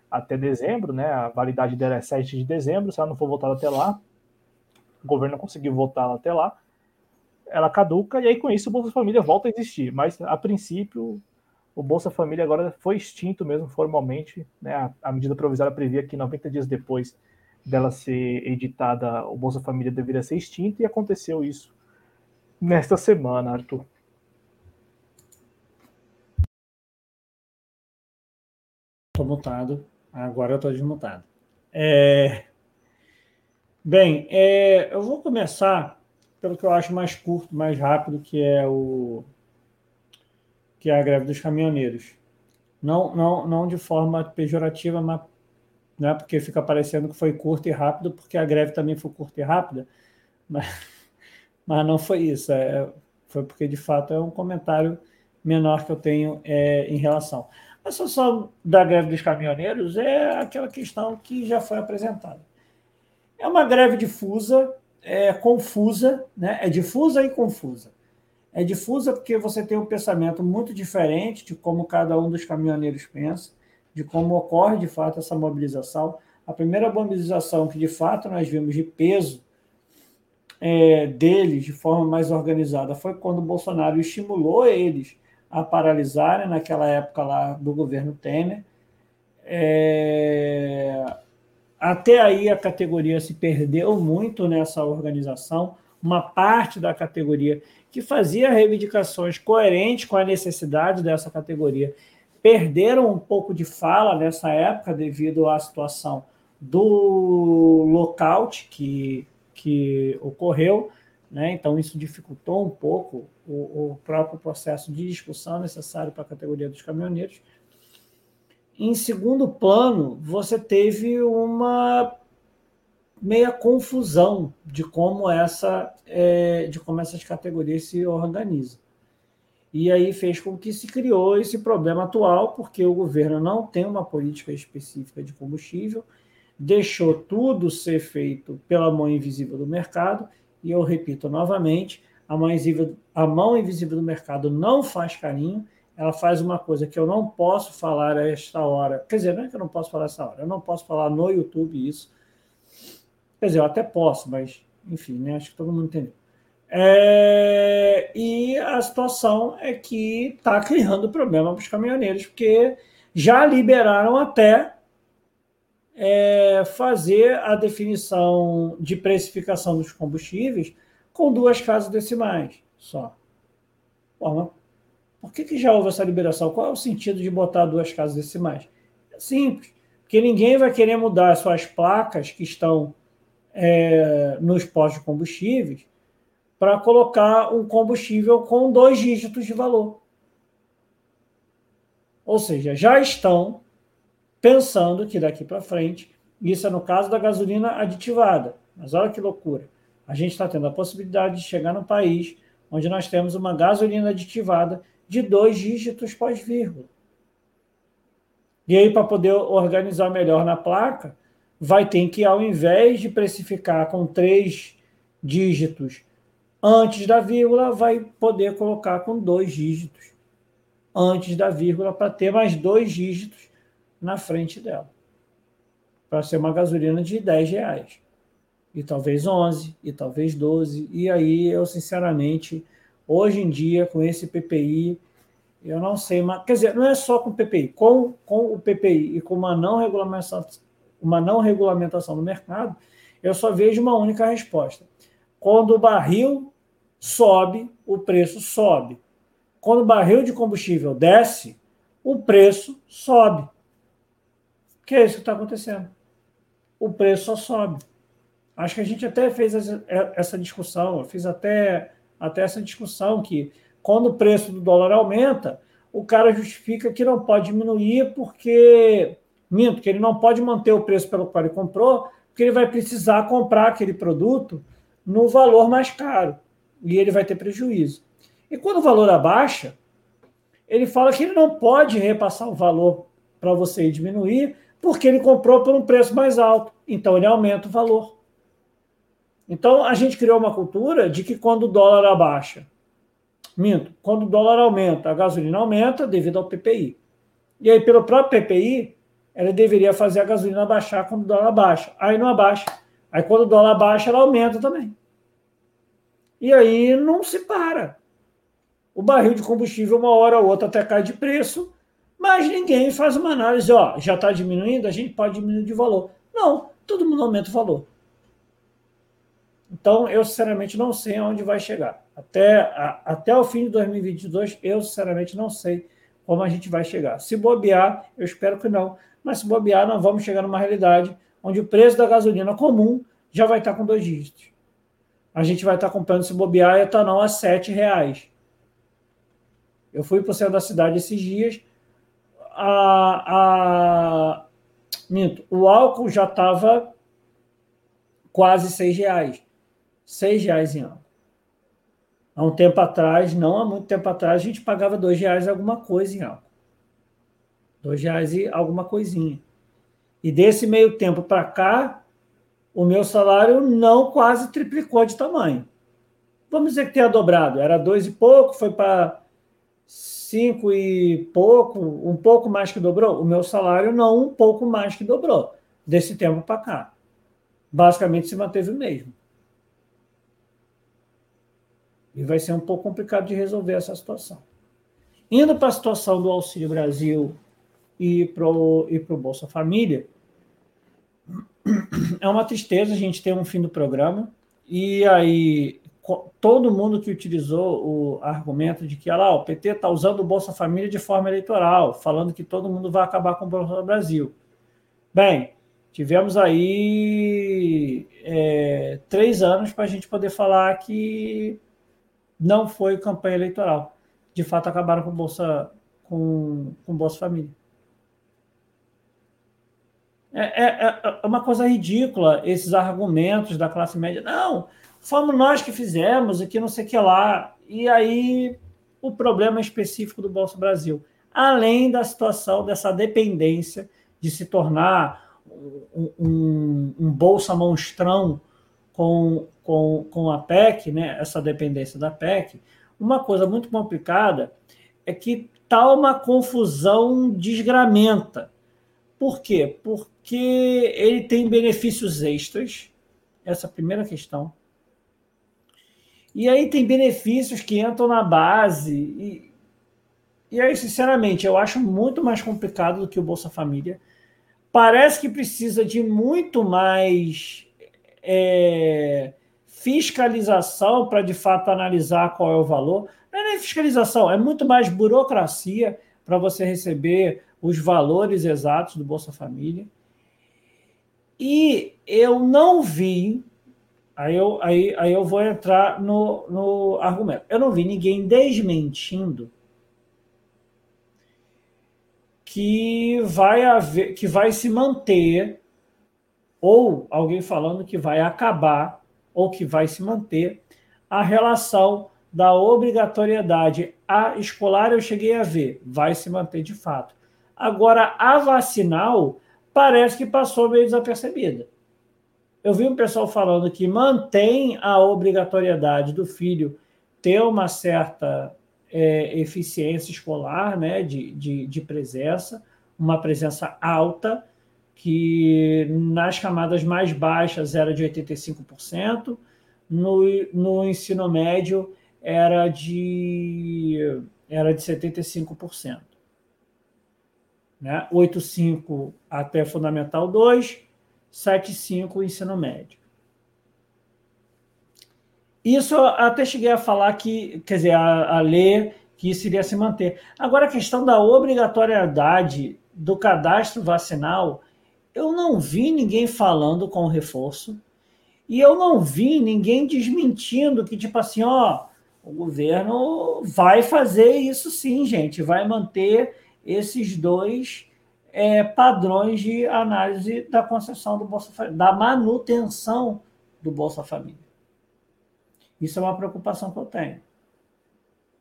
até dezembro, né? A validade dela é 7 de dezembro, se ela não for votada até lá, o governo não conseguiu votar até lá, ela caduca e aí com isso o Bolsa Família volta a existir. Mas a princípio o Bolsa Família agora foi extinto mesmo formalmente, né? A, a medida provisória previa que 90 dias depois dela ser editada, o Bolsa Família deveria ser extinto e aconteceu isso nesta semana, Arthur. Estou mutado. Agora eu estou desmutado. É... Bem, é... eu vou começar pelo que eu acho mais curto, mais rápido, que é o que é a greve dos caminhoneiros. Não, não, não de forma pejorativa, mas né, porque fica parecendo que foi curto e rápido, porque a greve também foi curta e rápida, [LAUGHS] mas, mas não foi isso. É, foi porque, de fato, é um comentário menor que eu tenho é, em relação. A situação da greve dos caminhoneiros é aquela questão que já foi apresentada. É uma greve difusa, é confusa, né? é difusa e confusa. É difusa porque você tem um pensamento muito diferente de como cada um dos caminhoneiros pensa de como ocorre de fato essa mobilização. A primeira mobilização que de fato nós vimos de peso é, deles de forma mais organizada foi quando o Bolsonaro estimulou eles a paralisarem naquela época lá do governo Temer. É, até aí a categoria se perdeu muito nessa organização. Uma parte da categoria que fazia reivindicações coerentes com a necessidade dessa categoria perderam um pouco de fala nessa época devido à situação do lockout que, que ocorreu, né? então isso dificultou um pouco o, o próprio processo de discussão necessário para a categoria dos caminhoneiros. Em segundo plano, você teve uma meia confusão de como essa é, de como essas categorias se organizam. E aí fez com que se criou esse problema atual, porque o governo não tem uma política específica de combustível, deixou tudo ser feito pela mão invisível do mercado, e eu repito novamente, a mão invisível, a mão invisível do mercado não faz carinho, ela faz uma coisa que eu não posso falar a esta hora. Quer dizer, não é que eu não posso falar essa hora, eu não posso falar no YouTube isso. Quer dizer, eu até posso, mas, enfim, né, acho que todo mundo entendeu. É, e a situação é que está criando problema para os caminhoneiros, porque já liberaram até é, fazer a definição de precificação dos combustíveis com duas casas decimais só. Bom, por que, que já houve essa liberação? Qual é o sentido de botar duas casas decimais? É simples, porque ninguém vai querer mudar suas placas que estão é, nos postos de combustíveis para colocar um combustível com dois dígitos de valor. Ou seja, já estão pensando que daqui para frente, isso é no caso da gasolina aditivada, mas olha que loucura. A gente está tendo a possibilidade de chegar num país onde nós temos uma gasolina aditivada de dois dígitos pós-vírgula. E aí, para poder organizar melhor na placa, vai ter que, ao invés de precificar com três dígitos antes da vírgula, vai poder colocar com dois dígitos antes da vírgula para ter mais dois dígitos na frente dela. Para ser uma gasolina de 10 reais. E talvez 11, e talvez 12. E aí eu, sinceramente, hoje em dia, com esse PPI, eu não sei, mas, quer dizer, não é só com o PPI, com, com o PPI e com uma não regulamentação, uma não regulamentação do mercado, eu só vejo uma única resposta. Quando o barril sobe, o preço sobe. Quando o barril de combustível desce, o preço sobe. Que é isso que está acontecendo. O preço só sobe. Acho que a gente até fez essa discussão, eu fiz até, até essa discussão que quando o preço do dólar aumenta, o cara justifica que não pode diminuir porque minto, que ele não pode manter o preço pelo qual ele comprou, porque ele vai precisar comprar aquele produto no valor mais caro e ele vai ter prejuízo. E quando o valor abaixa, ele fala que ele não pode repassar o valor para você diminuir, porque ele comprou por um preço mais alto. Então ele aumenta o valor. Então a gente criou uma cultura de que quando o dólar abaixa, minto, quando o dólar aumenta, a gasolina aumenta devido ao PPI. E aí, pelo próprio PPI, ela deveria fazer a gasolina baixar quando o dólar baixa. Aí não abaixa. Aí quando o dólar baixa, ela aumenta também. E aí não se para. O barril de combustível, uma hora ou outra, até cai de preço, mas ninguém faz uma análise, ó, já está diminuindo, a gente pode diminuir de valor. Não, todo mundo aumenta o valor. Então, eu sinceramente não sei aonde vai chegar. Até, a, até o fim de 2022, eu sinceramente não sei como a gente vai chegar. Se bobear, eu espero que não, mas se bobear, nós vamos chegar numa realidade onde o preço da gasolina comum já vai estar com dois dígitos. A gente vai estar comprando, se bobear, etanol a R$ reais. Eu fui para o centro da cidade esses dias, a, a, minto, o álcool já estava quase seis reais. Seis reais em álcool. Há um tempo atrás, não há muito tempo atrás, a gente pagava dois reais alguma coisa em álcool. Dois reais e alguma coisinha. E desse meio tempo para cá, o meu salário não quase triplicou de tamanho. Vamos dizer que tenha dobrado. Era dois e pouco, foi para cinco e pouco, um pouco mais que dobrou. O meu salário não um pouco mais que dobrou desse tempo para cá. Basicamente se manteve o mesmo. E vai ser um pouco complicado de resolver essa situação. Indo para a situação do Auxílio Brasil e para o e pro Bolsa Família, [CLEARS THROAT] é uma tristeza a gente ter um fim do programa. E aí, todo mundo que utilizou o argumento de que ah lá, o PT está usando o Bolsa Família de forma eleitoral, falando que todo mundo vai acabar com o Bolsa Brasil. Bem, tivemos aí é, três anos para a gente poder falar que não foi campanha eleitoral. De fato, acabaram com Bolsa, com, com Bolsa Família. É, é, é uma coisa ridícula esses argumentos da classe média. Não, fomos nós que fizemos e que não sei o que lá. E aí o problema específico do Bolsa Brasil. Além da situação dessa dependência de se tornar um, um, um bolsa monstrão com, com, com a PEC, né, essa dependência da PEC, uma coisa muito complicada é que está uma confusão desgramenta. Por quê? Porque ele tem benefícios extras, essa é a primeira questão. E aí tem benefícios que entram na base. E, e aí, sinceramente, eu acho muito mais complicado do que o Bolsa Família. Parece que precisa de muito mais é, fiscalização para de fato analisar qual é o valor. Não é nem fiscalização, é muito mais burocracia para você receber os valores exatos do Bolsa Família. E eu não vi Aí eu, aí, aí eu vou entrar no, no argumento. Eu não vi ninguém desmentindo que vai haver, que vai se manter, ou alguém falando que vai acabar, ou que vai se manter, a relação da obrigatoriedade a escolar, eu cheguei a ver, vai se manter de fato. Agora, a vacinal parece que passou meio desapercebida. Eu vi um pessoal falando que mantém a obrigatoriedade do filho ter uma certa é, eficiência escolar, né, de, de, de presença, uma presença alta, que nas camadas mais baixas era de 85%, no, no ensino médio era de, era de 75%. Né? 8,5 até Fundamental 2, 7,5 ensino médio. Isso até cheguei a falar que, quer dizer, a, a ler que isso iria se manter. Agora, a questão da obrigatoriedade do cadastro vacinal, eu não vi ninguém falando com reforço e eu não vi ninguém desmentindo que, tipo assim, ó, o governo vai fazer isso sim, gente, vai manter esses dois é, padrões de análise da concessão do Bolsa Família, da manutenção do Bolsa Família. Isso é uma preocupação que eu tenho.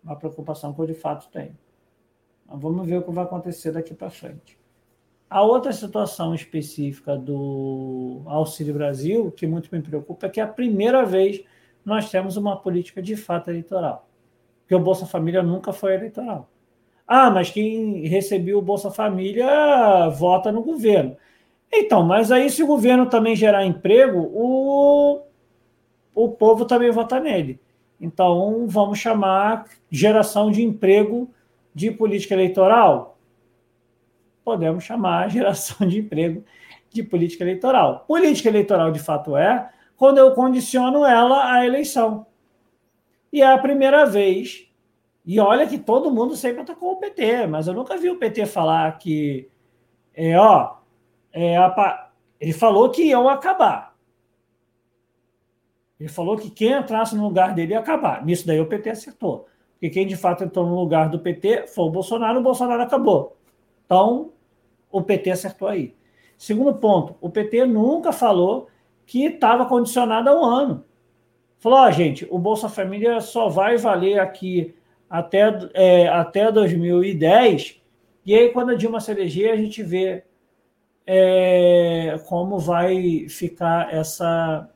Uma preocupação que eu de fato tenho. Mas vamos ver o que vai acontecer daqui para frente. A outra situação específica do Auxílio Brasil, que muito me preocupa, é que é a primeira vez nós temos uma política de fato eleitoral. Porque o Bolsa Família nunca foi eleitoral. Ah, mas quem recebeu o Bolsa Família vota no governo. Então, mas aí se o governo também gerar emprego, o, o povo também vota nele. Então, vamos chamar geração de emprego de política eleitoral? Podemos chamar geração de emprego de política eleitoral. Política eleitoral, de fato, é quando eu condiciono ela à eleição. E é a primeira vez. E olha que todo mundo sempre atacou o PT, mas eu nunca vi o PT falar que, é, ó, é, a, ele falou que iam acabar. Ele falou que quem entrasse no lugar dele ia acabar. Nisso daí o PT acertou. Porque quem de fato entrou no lugar do PT foi o Bolsonaro, o Bolsonaro acabou. Então, o PT acertou aí. Segundo ponto, o PT nunca falou que estava condicionado a um ano. Falou, gente, o Bolsa Família só vai valer aqui até, é, até 2010, e aí quando a Dilma se eleger, a gente vê é, como vai ficar essa,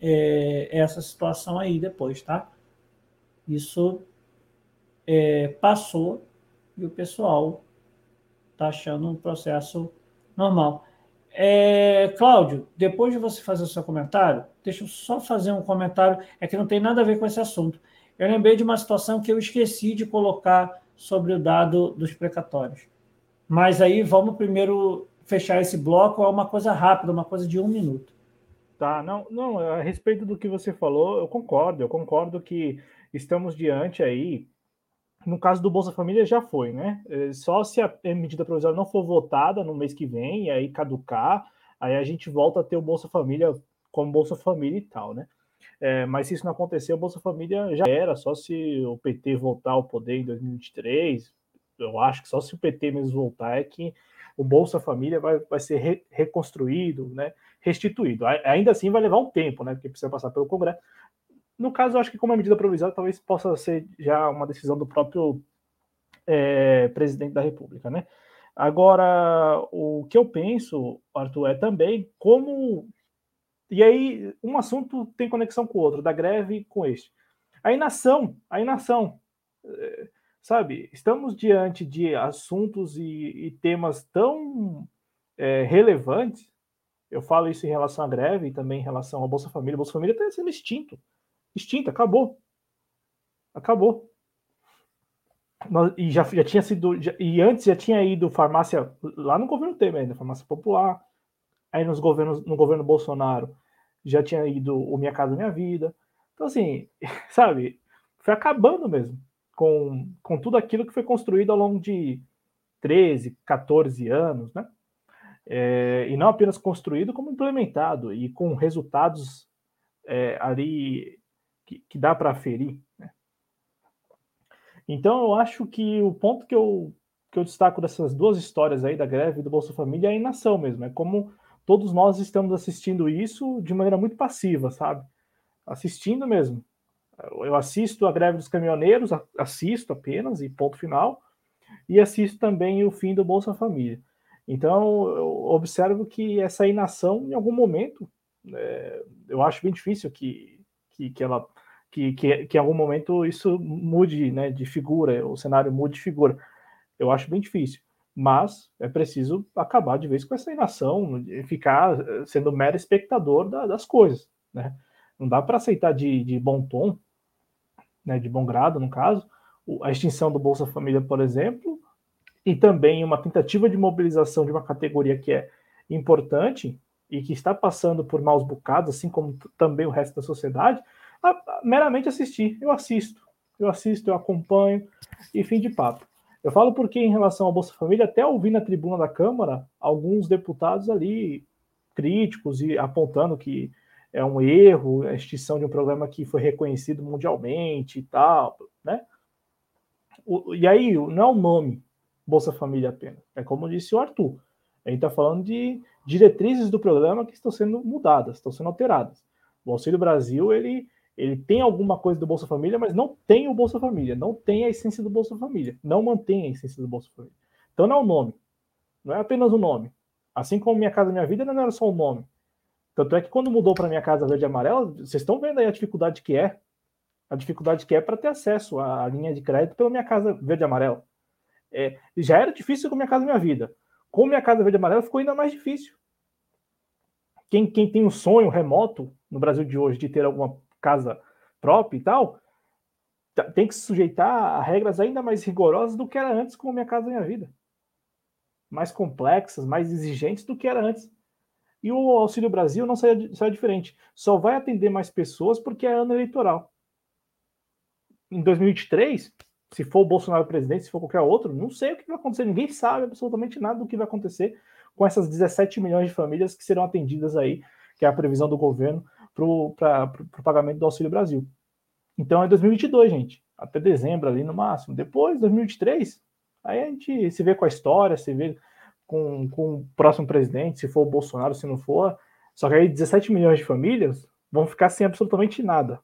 é, essa situação aí depois, tá? Isso é, passou e o pessoal está achando um processo normal. É, Cláudio, depois de você fazer o seu comentário, deixa eu só fazer um comentário, é que não tem nada a ver com esse assunto. Eu lembrei de uma situação que eu esqueci de colocar sobre o dado dos precatórios. Mas aí vamos primeiro fechar esse bloco, é uma coisa rápida, uma coisa de um minuto. Tá, não, não, a respeito do que você falou, eu concordo, eu concordo que estamos diante aí, no caso do Bolsa Família já foi, né? É, só se a medida provisória não for votada no mês que vem, e aí caducar, aí a gente volta a ter o Bolsa Família como Bolsa Família e tal, né? É, mas se isso não acontecer, o Bolsa Família já era, só se o PT voltar ao poder em 2023, eu acho que só se o PT mesmo voltar é que o Bolsa Família vai, vai ser re, reconstruído, né, restituído. Ainda assim vai levar um tempo, né, porque precisa passar pelo Congresso. No caso, eu acho que como é medida provisória, talvez possa ser já uma decisão do próprio é, presidente da República, né? Agora, o que eu penso, Arthur, é também como. E aí, um assunto tem conexão com o outro, da greve com este. A inação, a inação. É, sabe, estamos diante de assuntos e, e temas tão é, relevantes. Eu falo isso em relação à greve e também em relação ao Bolsa Família. O Bolsa Família está sendo extinto. Extinto, acabou. Acabou. E já, já tinha sido. Já, e antes já tinha ido farmácia lá no governo Temer, ainda, farmácia popular. Aí nos governos, no governo Bolsonaro já tinha ido o Minha Casa Minha Vida. Então, assim, [LAUGHS] sabe, foi acabando mesmo com, com tudo aquilo que foi construído ao longo de 13, 14 anos, né? É, e não apenas construído, como implementado e com resultados é, ali que, que dá para aferir. Né? Então, eu acho que o ponto que eu, que eu destaco dessas duas histórias aí da greve do Bolsa Família é a inação mesmo. É como todos nós estamos assistindo isso de maneira muito passiva, sabe? Assistindo mesmo. Eu assisto a greve dos caminhoneiros, assisto apenas e ponto final, e assisto também o fim do Bolsa Família. Então, eu observo que essa inação, em algum momento, é, eu acho bem difícil que, que, que ela que, que, que, em algum momento isso mude né, de figura, o cenário mude de figura. Eu acho bem difícil. Mas é preciso acabar de vez com essa inação, ficar eh, sendo mero espectador da, das coisas. Né? Não dá para aceitar de, de bom tom né, de bom grado, no caso, a extinção do Bolsa Família, por exemplo, e também uma tentativa de mobilização de uma categoria que é importante e que está passando por maus bocados, assim como também o resto da sociedade, a, a, meramente assistir. Eu assisto, eu assisto, eu acompanho, e fim de papo. Eu falo porque, em relação ao Bolsa Família, até ouvi na tribuna da Câmara alguns deputados ali críticos e apontando que é um erro, a extinção de um programa que foi reconhecido mundialmente e tal, né? O, e aí, não é o nome Bolsa Família apenas, é como disse o Arthur, a gente está falando de diretrizes do programa que estão sendo mudadas, estão sendo alteradas. O Auxílio Brasil, ele, Ele tem alguma coisa do Bolsa Família, mas não tem o Bolsa Família, não tem a essência do Bolsa Família, não mantém a essência do Bolsa Família. Então não é o nome, não é apenas o nome. Assim como Minha Casa Minha Vida não era só o nome. Tanto é que quando mudou para Minha Casa Verde e Amarela, vocês estão vendo aí a dificuldade que é, a dificuldade que é para ter acesso à linha de crédito pela Minha Casa Verde e Amarela. É, já era difícil com Minha Casa Minha Vida. Com Minha Casa Verde Amarela ficou ainda mais difícil. Quem, quem tem um sonho remoto no Brasil de hoje de ter alguma casa própria e tal, tá, tem que se sujeitar a regras ainda mais rigorosas do que era antes com Minha Casa Minha Vida. Mais complexas, mais exigentes do que era antes. E o Auxílio Brasil não sai, sai diferente. Só vai atender mais pessoas porque é ano eleitoral. Em 2023, se for o Bolsonaro presidente, se for qualquer outro, não sei o que vai acontecer. Ninguém sabe absolutamente nada do que vai acontecer com essas 17 milhões de famílias que serão atendidas aí, que é a previsão do governo para o pagamento do Auxílio Brasil. Então é 2022, gente. Até dezembro ali no máximo. Depois, 2023, aí a gente se vê com a história, se vê com, com o próximo presidente, se for o Bolsonaro, se não for. Só que aí 17 milhões de famílias vão ficar sem absolutamente nada.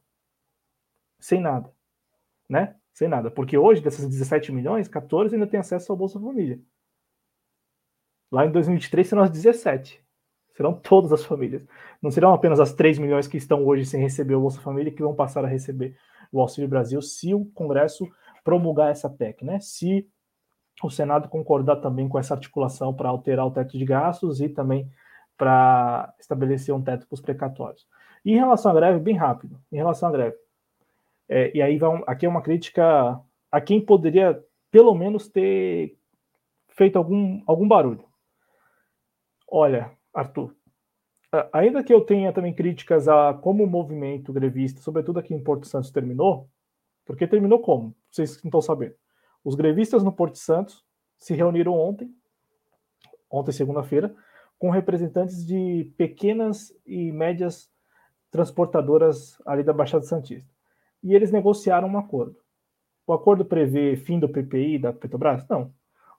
Sem nada. Né? Sem nada. Porque hoje, dessas 17 milhões, 14 ainda tem acesso ao Bolsa Família. Lá em 2023 serão as 17. Serão todas as famílias. Não serão apenas as 3 milhões que estão hoje sem receber o Bolsa Família que vão passar a receber o Auxílio Brasil se o Congresso promulgar essa PEC, né? Se o Senado concordar também com essa articulação para alterar o teto de gastos e também para estabelecer um teto para os precatórios. E em relação à greve, bem rápido, em relação à greve. É, e aí vai aqui é uma crítica a quem poderia pelo menos ter feito algum, algum barulho. Olha, Arthur, ainda que eu tenha também críticas a como o movimento grevista, sobretudo aqui em Porto Santos, terminou, porque terminou como? Vocês não estão sabendo. Os grevistas no Porto Santos se reuniram ontem, ontem segunda-feira, com representantes de pequenas e médias transportadoras ali da Baixada Santista. E eles negociaram um acordo. O acordo prevê fim do PPI da Petrobras? Não.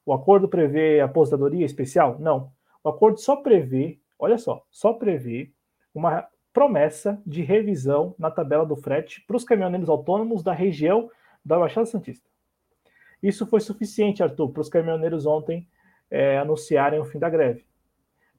O acordo prevê aposentadoria especial? Não. O acordo só prevê, olha só, só prevê uma promessa de revisão na tabela do frete para os caminhoneiros autônomos da região da Baixada Santista. Isso foi suficiente, Arthur, para os caminhoneiros ontem é, anunciarem o fim da greve.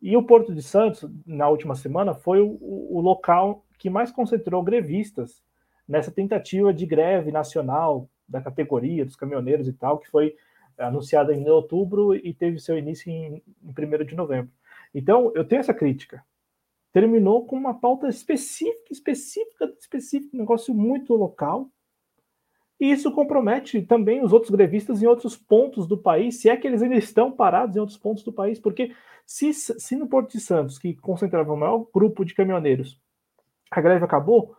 E o Porto de Santos, na última semana, foi o, o local que mais concentrou grevistas nessa tentativa de greve nacional da categoria dos caminhoneiros e tal, que foi anunciada em outubro e teve seu início em, em 1 de novembro. Então, eu tenho essa crítica. Terminou com uma pauta específica, específica, específica, um negócio muito local. E isso compromete também os outros grevistas em outros pontos do país, se é que eles ainda estão parados em outros pontos do país, porque se, se no Porto de Santos, que concentrava o maior grupo de caminhoneiros, a greve acabou,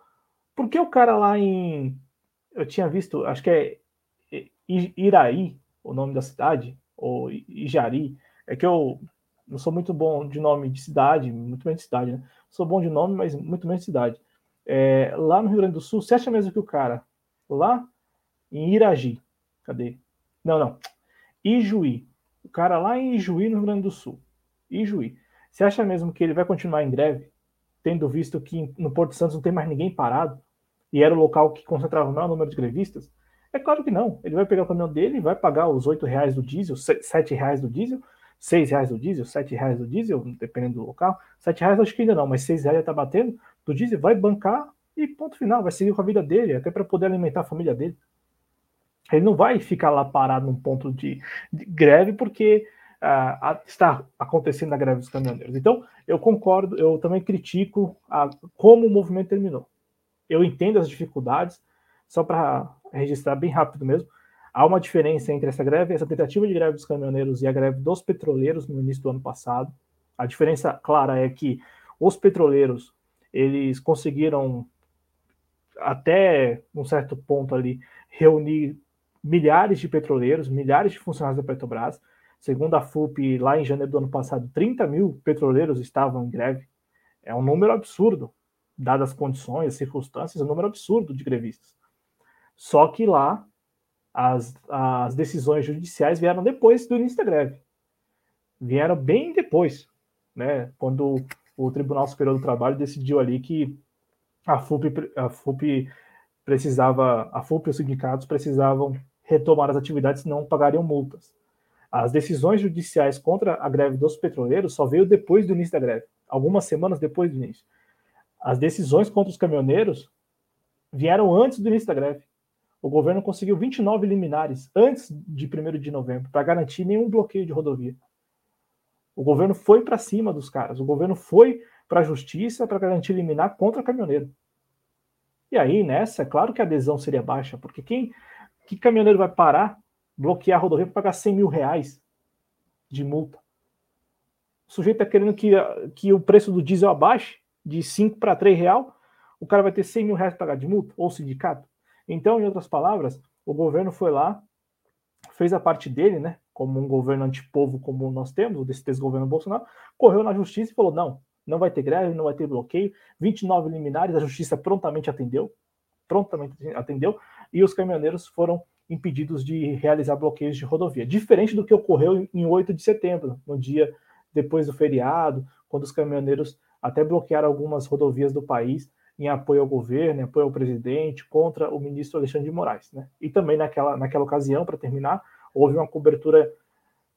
por que o cara lá em. Eu tinha visto, acho que é Iraí, o nome da cidade, ou Ijari, é que eu não sou muito bom de nome de cidade, muito menos de cidade, né? Sou bom de nome, mas muito menos de cidade. É, lá no Rio Grande do Sul, você acha mesmo que o cara lá em Iragi, cadê? Não, não. Ijuí. O cara lá em Ijuí, no Rio Grande do Sul. Ijuí. Você acha mesmo que ele vai continuar em greve, tendo visto que no Porto Santos não tem mais ninguém parado, e era o local que concentrava o maior número de grevistas? É claro que não. Ele vai pegar o caminhão dele, vai pagar os oito reais do diesel, sete reais do diesel, seis reais do diesel, sete reais do diesel, dependendo do local. Sete reais acho que ainda não, mas seis reais já está batendo do diesel, vai bancar e ponto final, vai seguir com a vida dele, até para poder alimentar a família dele. Ele não vai ficar lá parado num ponto de, de greve porque uh, está acontecendo a greve dos caminhoneiros. Então, eu concordo, eu também critico a, como o movimento terminou. Eu entendo as dificuldades, só para registrar bem rápido mesmo, há uma diferença entre essa greve, essa tentativa de greve dos caminhoneiros e a greve dos petroleiros no início do ano passado. A diferença clara é que os petroleiros eles conseguiram até um certo ponto ali reunir milhares de petroleiros, milhares de funcionários da Petrobras. Segundo a FUP, lá em janeiro do ano passado, 30 mil petroleiros estavam em greve. É um número absurdo, dadas as condições, as circunstâncias, é um número absurdo de grevistas. Só que lá as, as decisões judiciais vieram depois do início da greve. Vieram bem depois, né? Quando o Tribunal Superior do Trabalho decidiu ali que a FUP, a FUP precisava, a FUP e os sindicatos precisavam retomar as atividades, senão pagariam multas. As decisões judiciais contra a greve dos petroleiros só veio depois do início da greve, algumas semanas depois do início. As decisões contra os caminhoneiros vieram antes do início da greve. O governo conseguiu 29 liminares antes de 1 de novembro para garantir nenhum bloqueio de rodovia. O governo foi para cima dos caras. O governo foi para a justiça para garantir liminar contra caminhoneiro. E aí, nessa, é claro que a adesão seria baixa, porque quem que caminhoneiro vai parar, bloquear a rodovia para pagar 100 mil reais de multa? O sujeito está querendo que, que o preço do diesel abaixe de 5 para 3 real, o cara vai ter 100 mil reais para pagar de multa, ou sindicato. Então, em outras palavras, o governo foi lá, fez a parte dele, né? Como um governo antipovo como nós temos, desse desgoverno Bolsonaro, correu na justiça e falou: não, não vai ter greve, não vai ter bloqueio. 29 liminares, a justiça prontamente atendeu, prontamente atendeu, e os caminhoneiros foram impedidos de realizar bloqueios de rodovia. Diferente do que ocorreu em 8 de setembro, no dia depois do feriado, quando os caminhoneiros até bloquearam algumas rodovias do país em apoio ao governo, em apoio ao presidente, contra o ministro Alexandre de Moraes. Né? E também naquela, naquela ocasião, para terminar, houve uma cobertura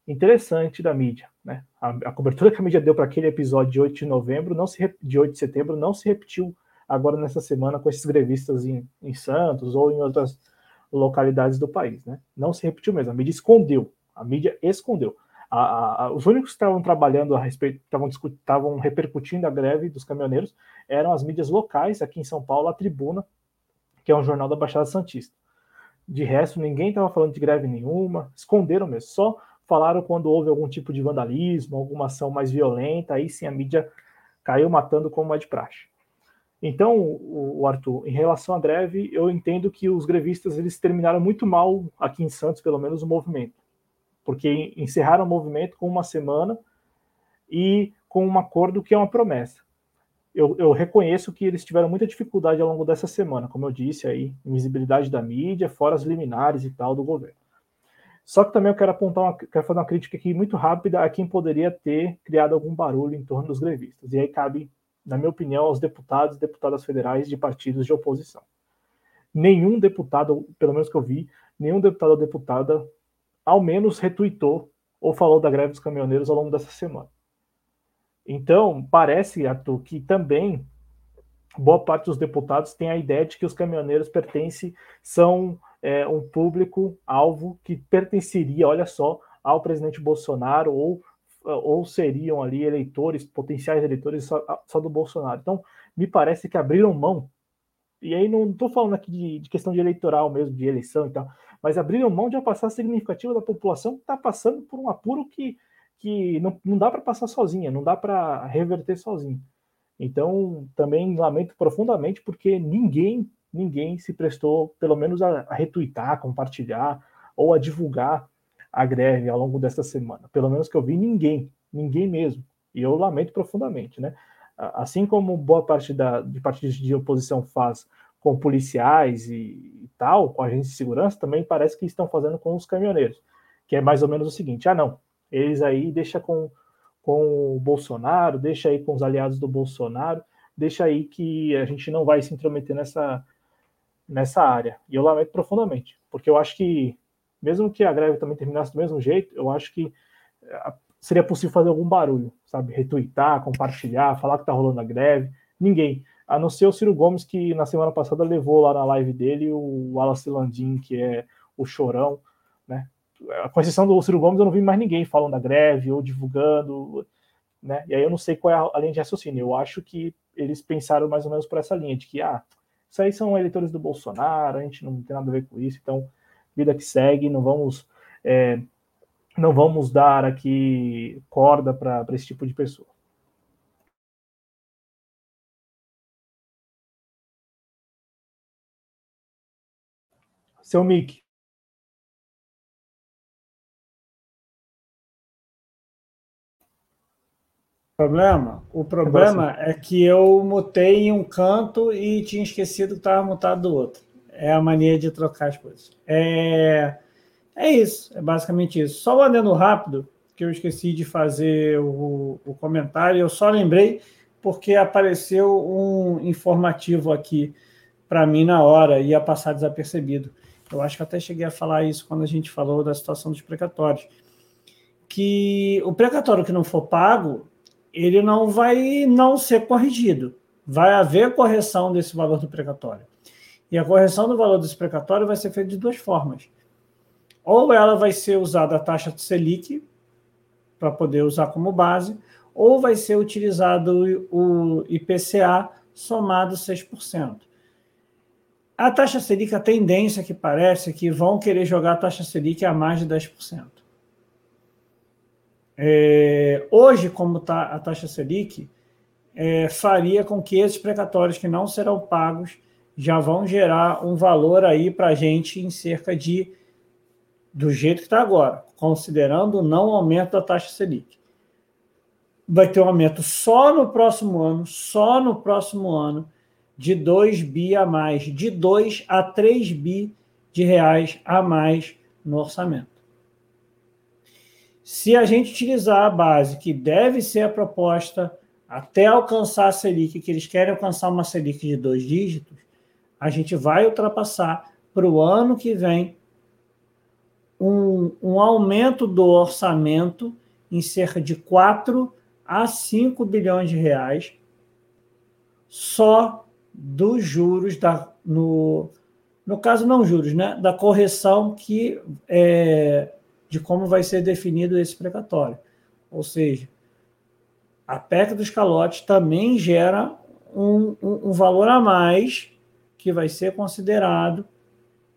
interessante da mídia. Né? A, a cobertura que a mídia deu para aquele episódio de 8 de novembro, não se, de 8 de setembro, não se repetiu agora nessa semana com esses grevistas em, em Santos ou em outras localidades do país. Né? Não se repetiu mesmo, a mídia escondeu, a mídia escondeu. A, a, os únicos que estavam trabalhando a respeito, estavam, estavam repercutindo a greve dos caminhoneiros eram as mídias locais, aqui em São Paulo, a Tribuna, que é um jornal da Baixada Santista. De resto, ninguém estava falando de greve nenhuma, esconderam mesmo, só falaram quando houve algum tipo de vandalismo, alguma ação mais violenta, aí sim a mídia caiu matando como é de praxe. Então, o Arthur, em relação à greve, eu entendo que os grevistas eles terminaram muito mal aqui em Santos, pelo menos o movimento porque encerraram o movimento com uma semana e com um acordo que é uma promessa. Eu, eu, reconheço que eles tiveram muita dificuldade ao longo dessa semana, como eu disse aí, visibilidade da mídia, fora as liminares e tal do governo. Só que também eu quero apontar, uma, quero fazer uma crítica aqui muito rápida a quem poderia ter criado algum barulho em torno dos grevistas. E aí cabe, na minha opinião, aos deputados e deputadas federais de partidos de oposição. Nenhum deputado, pelo menos que eu vi, nenhum deputado ou deputada ao menos retuitou ou falou da greve dos caminhoneiros ao longo dessa semana. Então, parece, Arthur, que também boa parte dos deputados tem a ideia de que os caminhoneiros pertencem, são é, um público-alvo que pertenceria, olha só, ao presidente Bolsonaro ou, ou seriam ali eleitores, potenciais eleitores só, só do Bolsonaro. Então, me parece que abriram mão, e aí não estou falando aqui de, de, questão de eleitoral mesmo, de eleição e tal, mas abriram mão de uma passagem significativa da população que está passando por um apuro que, que não, não dá para passar sozinha, não dá para reverter sozinho. Então, também lamento profundamente porque ninguém, ninguém se prestou, pelo menos, a, a retweetar, compartilhar ou a divulgar a greve ao longo desta semana. Pelo menos que eu vi, ninguém, ninguém mesmo. E eu lamento profundamente, né? Assim como boa parte da, de partidos de oposição faz com policiais e, e tal, com agentes de segurança, também parece que estão fazendo com os caminhoneiros, que é mais ou menos o seguinte: ah, não, eles aí deixa com, com o Bolsonaro, deixa aí com os aliados do Bolsonaro, deixa aí que a gente não vai se intrometer nessa, nessa área. E eu lamento profundamente, porque eu acho que, mesmo que a greve também terminasse do mesmo jeito, eu acho que eh, seria possível fazer algum barulho, sabe? Retweetar, compartilhar, falar que tá rolando a greve. Ninguém a não ser o Ciro Gomes, que na semana passada levou lá na live dele o Wallace Landim, que é o chorão, né? Com exceção do Ciro Gomes, eu não vi mais ninguém falando da greve ou divulgando, né? E aí eu não sei qual é a linha de raciocínio. Eu acho que eles pensaram mais ou menos por essa linha, de que, ah, isso aí são eleitores do Bolsonaro, a gente não tem nada a ver com isso, então, vida que segue, não vamos. É, não vamos dar aqui corda para esse tipo de pessoa. seu mic. Problema? O problema é que eu mutei em um canto e tinha esquecido que estava mutado do outro. É a mania de trocar as coisas. É, é isso, é basicamente isso. Só adendo rápido, que eu esqueci de fazer o, o comentário, eu só lembrei porque apareceu um informativo aqui para mim na hora, ia passar desapercebido. Eu acho que até cheguei a falar isso quando a gente falou da situação dos precatórios. Que o precatório que não for pago, ele não vai não ser corrigido. Vai haver correção desse valor do precatório. E a correção do valor desse precatório vai ser feita de duas formas. Ou ela vai ser usada a taxa Selic, para poder usar como base, ou vai ser utilizado o IPCA somado 6%. A taxa Selic, a tendência que parece é que vão querer jogar a taxa Selic a mais de 10%. É, hoje, como está a taxa Selic, é, faria com que esses precatórios que não serão pagos já vão gerar um valor aí para a gente em cerca de, do jeito que está agora, considerando o não aumento da taxa Selic. Vai ter um aumento só no próximo ano, só no próximo ano, de 2 bi a mais, de 2 a 3 bi de reais a mais no orçamento. Se a gente utilizar a base que deve ser a proposta até alcançar a Selic, que eles querem alcançar uma Selic de dois dígitos, a gente vai ultrapassar para o ano que vem um, um aumento do orçamento em cerca de 4 a 5 bilhões de reais só dos juros da, no, no caso não juros, né, da correção que é, de como vai ser definido esse precatório. Ou seja, a PEC dos calotes também gera um, um, um valor a mais que vai ser considerado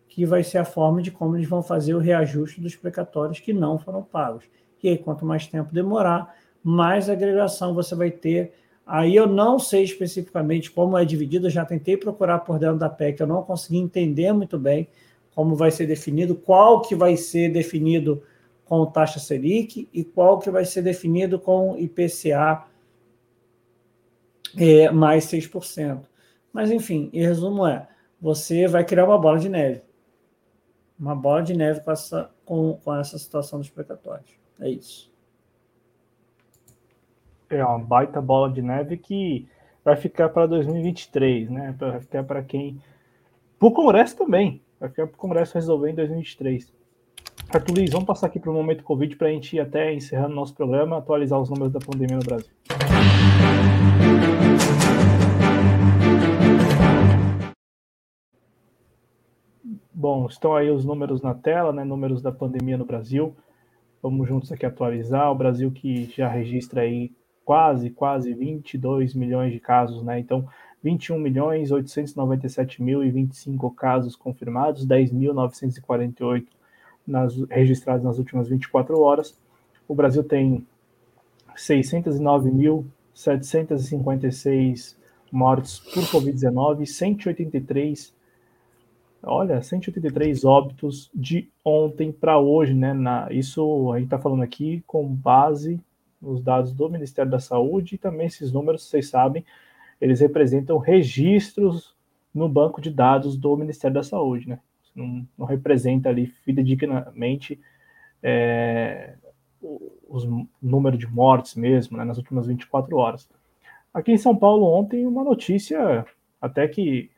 que vai ser a forma de como eles vão fazer o reajuste dos precatórios que não foram pagos. E aí, quanto mais tempo demorar, mais agregação você vai ter Aí eu não sei especificamente como é dividido, eu já tentei procurar por dentro da PEC, eu não consegui entender muito bem como vai ser definido, qual que vai ser definido com taxa Selic e qual que vai ser definido com IPCA é, mais 6%. Mas, enfim, em resumo é, você vai criar uma bola de neve. Uma bola de neve com essa, com, com essa situação dos precatórios. É isso é uma baita bola de neve que vai ficar para 2023, né? Vai ficar para quem. Para o Congresso também. Vai ficar para o Congresso resolver em 2023. Arthur Luiz, vamos passar aqui para o momento Covid para a gente ir até encerrando nosso programa, atualizar os números da pandemia no Brasil. Bom, estão aí os números na tela, né? Números da pandemia no Brasil. Vamos juntos aqui atualizar. O Brasil que já registra aí quase, quase 22 milhões de casos, né? Então, 21 milhões 897 mil e 25 casos confirmados, 10.948 nas, registrados nas últimas 24 horas. O Brasil tem 609.756 mortes por Covid-19, 183, olha, 183 óbitos de ontem para hoje, né? Na, isso a gente está falando aqui com base nos dados do Ministério da Saúde e também esses números, vocês sabem, eles representam registros no banco de dados do Ministério da Saúde, né? Não, não representa ali fidedignamente é, os números de mortes mesmo, né, nas últimas 24 horas. Aqui em São Paulo ontem uma notícia até que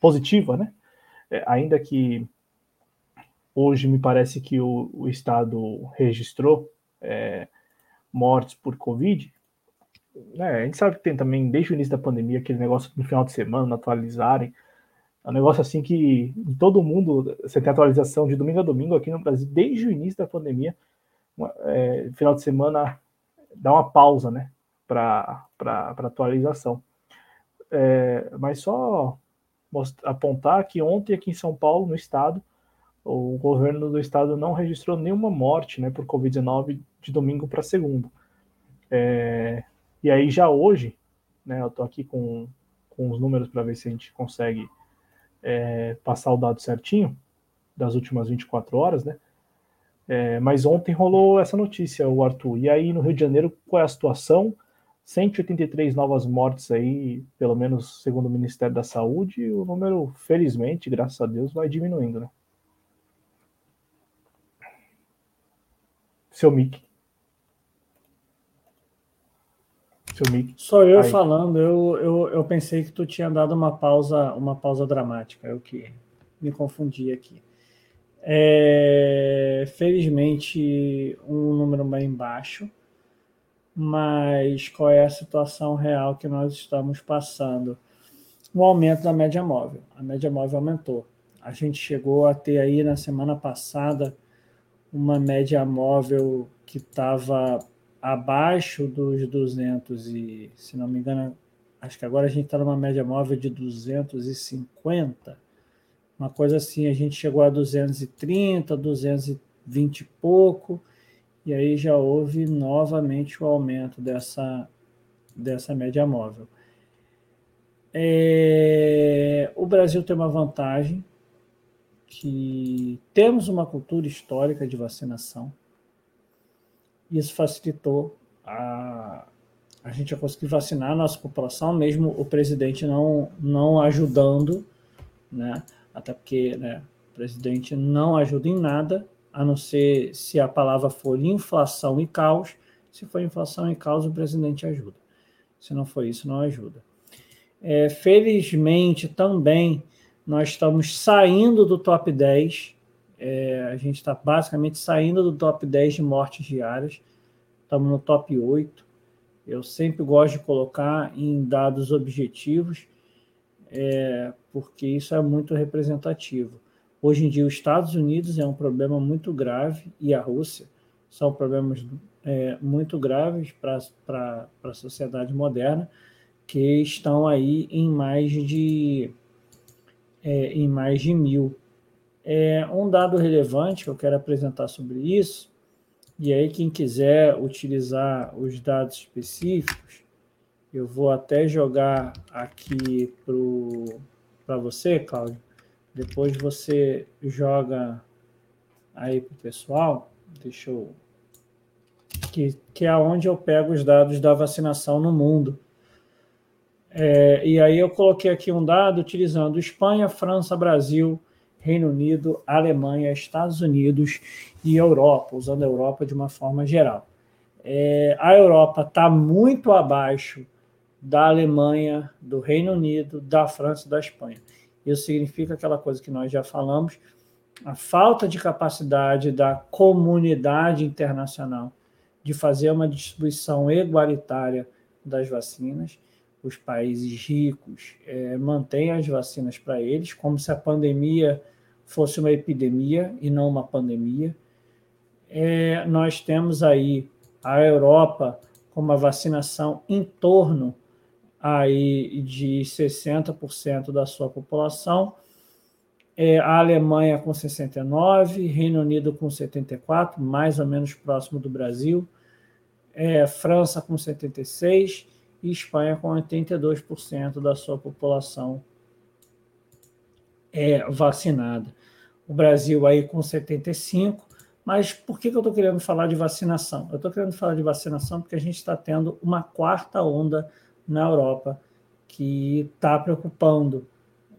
positiva, né? É, ainda que hoje me parece que o, o estado registrou é, mortes por Covid, né, a gente sabe que tem também, desde o início da pandemia, aquele negócio no final de semana, atualizarem. É um negócio assim que em todo mundo você tem atualização de domingo a domingo aqui no Brasil, desde o início da pandemia. É, final de semana dá uma pausa, né, para atualização. É, mas só apontar que ontem aqui em São Paulo, no estado, o governo do estado não registrou nenhuma morte né, por Covid-19 de domingo para segundo. É, e aí já hoje, né, eu estou aqui com, com os números para ver se a gente consegue é, passar o dado certinho das últimas 24 horas, né? É, mas ontem rolou essa notícia, o Arthur. E aí no Rio de Janeiro, qual é a situação? 183 novas mortes aí, pelo menos segundo o Ministério da Saúde, o número, felizmente, graças a Deus, vai diminuindo, né? Seu mic. Sou eu Aí. falando, eu, eu, eu pensei que tu tinha dado uma pausa, uma pausa dramática, eu que me confundi aqui. É, felizmente, um número bem baixo, mas qual é a situação real que nós estamos passando? O aumento da média móvel. A média móvel aumentou. A gente chegou a ter aí na semana passada uma média móvel que estava abaixo dos 200 e, se não me engano, acho que agora a gente está numa média móvel de 250, uma coisa assim, a gente chegou a 230, 220 e pouco, e aí já houve novamente o aumento dessa, dessa média móvel. É, o Brasil tem uma vantagem, que temos uma cultura histórica de vacinação, isso facilitou a, a gente a conseguir vacinar a nossa população, mesmo o presidente não, não ajudando, né? até porque né, o presidente não ajuda em nada, a não ser se a palavra for inflação e caos. Se for inflação e caos, o presidente ajuda. Se não for isso, não ajuda. É, felizmente, também, nós estamos saindo do top 10 é, a gente está basicamente saindo do top 10 de mortes diárias, estamos no top 8. Eu sempre gosto de colocar em dados objetivos, é, porque isso é muito representativo. Hoje em dia, os Estados Unidos é um problema muito grave e a Rússia são problemas é, muito graves para a sociedade moderna, que estão aí em mais de, é, em mais de mil. É, um dado relevante que eu quero apresentar sobre isso, e aí quem quiser utilizar os dados específicos, eu vou até jogar aqui para você, Cláudio. Depois você joga aí para o pessoal. Deixa eu. Que, que é onde eu pego os dados da vacinação no mundo. É, e aí eu coloquei aqui um dado utilizando Espanha, França, Brasil, Reino Unido, Alemanha, Estados Unidos e Europa, usando a Europa de uma forma geral. É, a Europa está muito abaixo da Alemanha, do Reino Unido, da França e da Espanha. Isso significa aquela coisa que nós já falamos, a falta de capacidade da comunidade internacional de fazer uma distribuição igualitária das vacinas. Os países ricos é, mantêm as vacinas para eles, como se a pandemia fosse uma epidemia e não uma pandemia. É, nós temos aí a Europa com uma vacinação em torno aí de 60% da sua população, é, a Alemanha com 69%, Reino Unido com 74%, mais ou menos próximo do Brasil, é, França com 76% e Espanha com 82% da sua população é vacinada o Brasil aí com 75. Mas por que, que eu estou querendo falar de vacinação? Eu estou querendo falar de vacinação porque a gente está tendo uma quarta onda na Europa que está preocupando.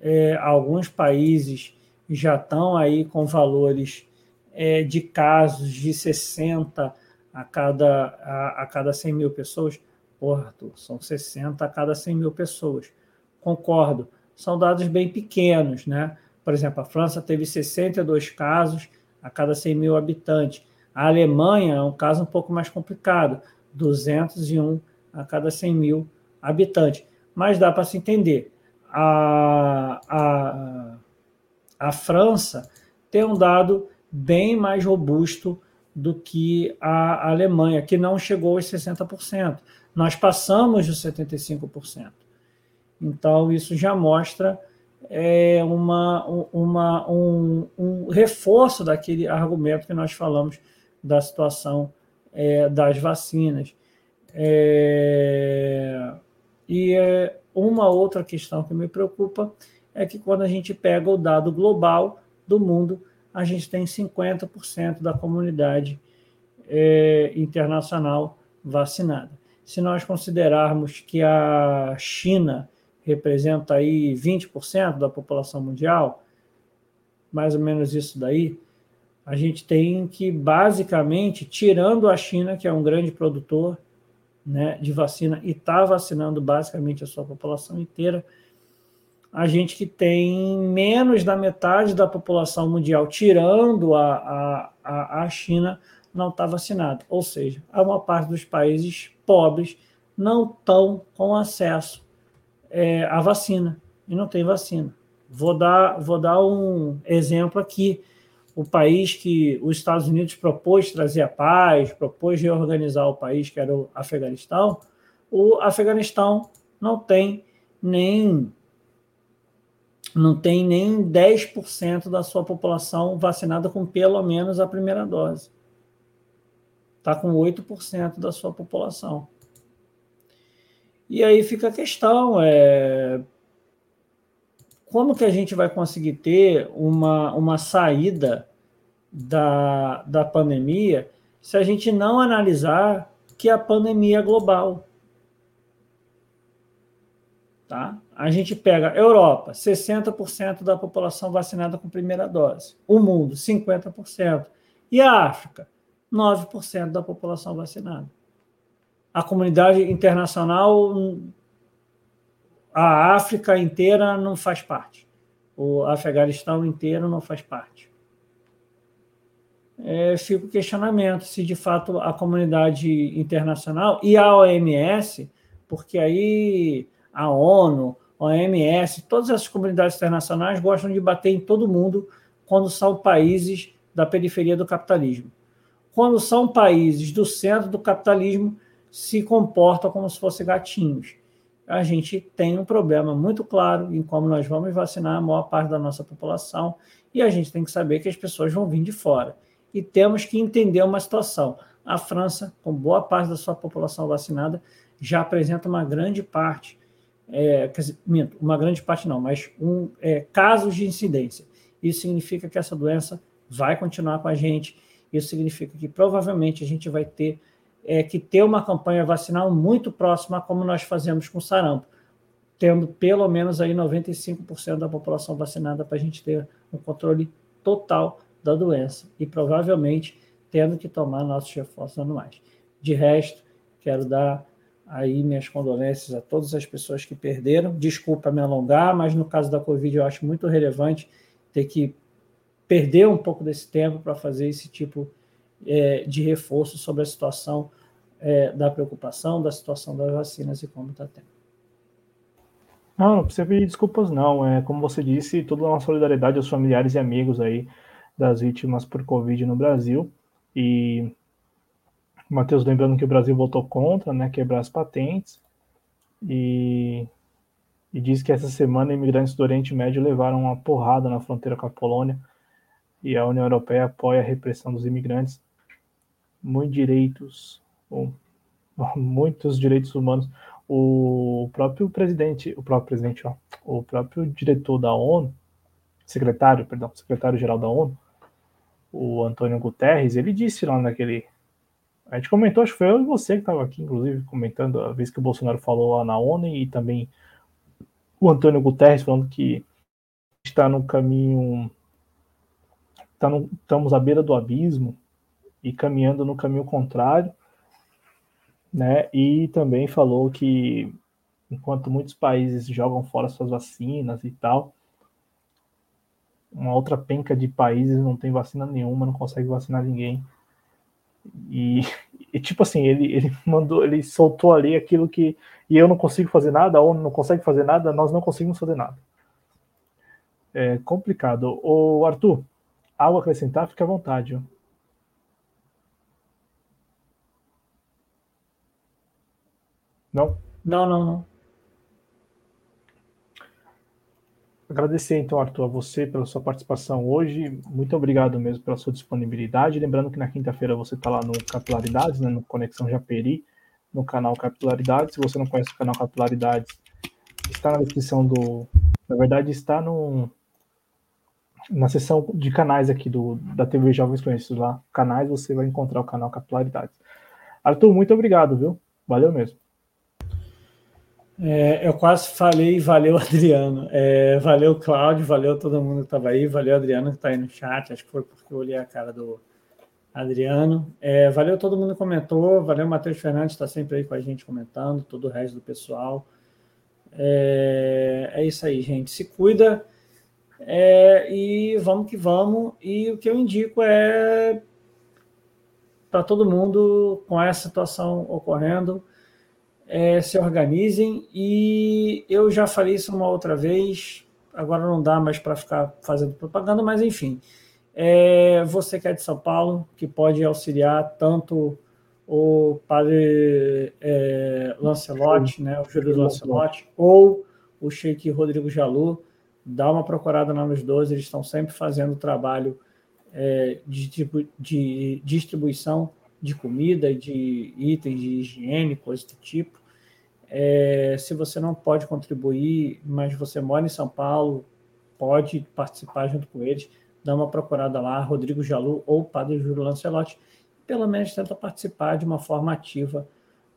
É, alguns países já estão aí com valores é, de casos de 60 a cada, a, a cada 100 mil pessoas. Porra, Arthur, são 60 a cada 100 mil pessoas. Concordo, são dados bem pequenos, né? Por exemplo, a França teve 62 casos a cada 100 mil habitantes. A Alemanha é um caso um pouco mais complicado, 201 a cada 100 mil habitantes. Mas dá para se entender. A, a, a França tem um dado bem mais robusto do que a Alemanha, que não chegou aos 60%. Nós passamos dos 75%. Então, isso já mostra é uma, uma, um, um reforço daquele argumento que nós falamos da situação é, das vacinas. É, e é, uma outra questão que me preocupa é que quando a gente pega o dado global do mundo, a gente tem 50% da comunidade é, internacional vacinada. Se nós considerarmos que a China representa aí 20% da população mundial, mais ou menos isso daí, a gente tem que, basicamente, tirando a China, que é um grande produtor, né, de vacina e está vacinando basicamente a sua população inteira, a gente que tem menos da metade da população mundial, tirando a, a, a China, não está vacinado. Ou seja, a maior parte dos países pobres não estão com acesso é, à vacina e não tem vacina. Vou dar, vou dar um exemplo aqui. O país que os Estados Unidos propôs trazer a paz, propôs reorganizar o país, que era o Afeganistão, o Afeganistão não tem nem não tem nem 10% da sua população vacinada com pelo menos a primeira dose. Está com 8% da sua população. E aí fica a questão, é, como que a gente vai conseguir ter uma, uma saída da, da pandemia se a gente não analisar que a pandemia é global? Tá? A gente pega Europa, 60% da população vacinada com primeira dose. O mundo, 50%. E a África, 9% da população vacinada. A comunidade internacional a África inteira não faz parte. O Afeganistão inteiro não faz parte. É, fica o questionamento se de fato a comunidade internacional e a OMS, porque aí a ONU, OMS, todas essas comunidades internacionais gostam de bater em todo mundo quando são países da periferia do capitalismo. Quando são países do centro do capitalismo, se comportam como se fossem gatinhos a gente tem um problema muito claro em como nós vamos vacinar a maior parte da nossa população e a gente tem que saber que as pessoas vão vir de fora. E temos que entender uma situação. A França, com boa parte da sua população vacinada, já apresenta uma grande parte, é, dizer, uma grande parte não, mas um, é, casos de incidência. Isso significa que essa doença vai continuar com a gente. Isso significa que provavelmente a gente vai ter é, que ter uma campanha vacinal muito próxima como nós fazemos com sarampo, tendo pelo menos aí 95% da população vacinada para a gente ter um controle total da doença e provavelmente tendo que tomar nossos reforços anuais. De resto, quero dar aí minhas condolências a todas as pessoas que perderam. Desculpa me alongar, mas no caso da Covid eu acho muito relevante ter que perder um pouco desse tempo para fazer esse tipo de é, de reforço sobre a situação é, da preocupação, da situação das vacinas e como está tendo. Não, não precisa pedir desculpas, não. É, como você disse, toda a nossa solidariedade aos familiares e amigos aí das vítimas por Covid no Brasil. E Matheus lembrando que o Brasil votou contra, né, quebrar as patentes. E, e diz que essa semana imigrantes do Oriente Médio levaram uma porrada na fronteira com a Polônia e a União Europeia apoia a repressão dos imigrantes muitos direitos, [LAUGHS] muitos direitos humanos. O próprio presidente, o próprio presidente, ó, o próprio diretor da ONU, secretário, perdão, secretário-geral da ONU, o Antônio Guterres, ele disse lá naquele. A gente comentou, acho que foi eu e você que estava aqui, inclusive, comentando a vez que o Bolsonaro falou lá na ONU e também o Antônio Guterres falando que está no caminho. Tá no, estamos à beira do abismo, e caminhando no caminho contrário, né? E também falou que enquanto muitos países jogam fora suas vacinas e tal, uma outra penca de países não tem vacina nenhuma, não consegue vacinar ninguém. E, e, tipo assim, ele, ele [LAUGHS] mandou, ele soltou ali aquilo que e eu não consigo fazer nada, a ONU não consegue fazer nada, nós não conseguimos fazer nada. É complicado. O Arthur, algo acrescentar, fique à vontade. Não? Não, não, não. Agradecer então, Arthur, a você pela sua participação hoje. Muito obrigado mesmo pela sua disponibilidade. Lembrando que na quinta-feira você está lá no Capilaridades, né, no Conexão Japeri, no canal Capilaridades. Se você não conhece o canal Capilaridades, está na descrição do. Na verdade, está no, na seção de canais aqui do, da TV Jovens Conhecidos lá. Canais, você vai encontrar o canal Capilaridades. Arthur, muito obrigado, viu? Valeu mesmo. É, eu quase falei valeu, [LAUGHS] Adriano. É, valeu, Cláudio, valeu todo mundo que estava aí, valeu, Adriano, que está aí no chat. Acho que foi porque eu olhei a cara do, Adriano. É, valeu todo mundo que comentou, valeu Matheus Fernandes, está sempre aí com a gente comentando, todo o resto do pessoal. É, é isso aí, gente. Se cuida é, e vamos que vamos. E o que eu indico é para todo mundo com essa situação ocorrendo, é, se organizem. E eu já falei isso uma outra vez, agora não dá mais para ficar fazendo propaganda, mas enfim. É, você que é de São Paulo, que pode auxiliar tanto o padre é, Lancelotti, né, o Júlio Lancelotti, ou o Sheik Rodrigo Jalu, dá uma procurada lá nos dois, eles estão sempre fazendo trabalho é, de, de, distribuição de comida, de itens de higiene, coisas do tipo. É, se você não pode contribuir, mas você mora em São Paulo, pode participar junto com eles, dá uma procurada lá, Rodrigo Jalu ou Padre Júlio Lancelotti, pelo menos tenta participar de uma forma ativa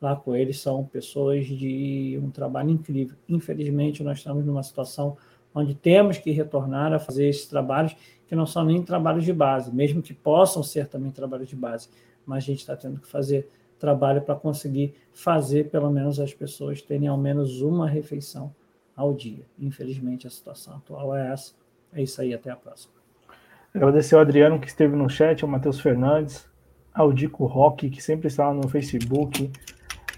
lá com eles. São pessoas de um trabalho incrível. Infelizmente, nós estamos numa situação onde temos que retornar a fazer esses trabalhos que não são nem trabalhos de base, mesmo que possam ser também trabalhos de base, mas a gente está tendo que fazer trabalho para conseguir fazer pelo menos as pessoas terem ao menos uma refeição ao dia. Infelizmente, a situação atual é essa. É isso aí, até a próxima. Agradecer ao Adriano que esteve no chat, ao Matheus Fernandes, ao Dico Roque, que sempre está no Facebook,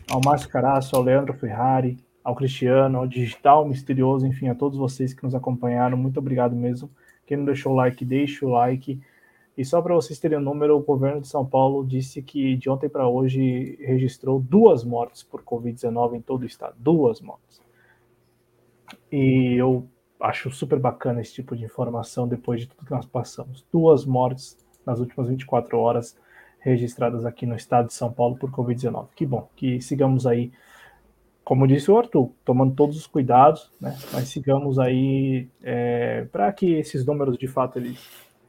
ao Márcio Caraço, ao Leandro Ferrari, ao Cristiano, ao Digital Misterioso, enfim, a todos vocês que nos acompanharam, muito obrigado mesmo. Quem não deixou o like, deixe o like. E só para vocês terem o um número, o governo de São Paulo disse que de ontem para hoje registrou duas mortes por Covid-19 em todo o estado. Duas mortes. E eu acho super bacana esse tipo de informação depois de tudo que nós passamos. Duas mortes nas últimas 24 horas registradas aqui no estado de São Paulo por Covid-19. Que bom, que sigamos aí como disse o Arthur, tomando todos os cuidados, né? Mas sigamos aí é, para que esses números de fato eles,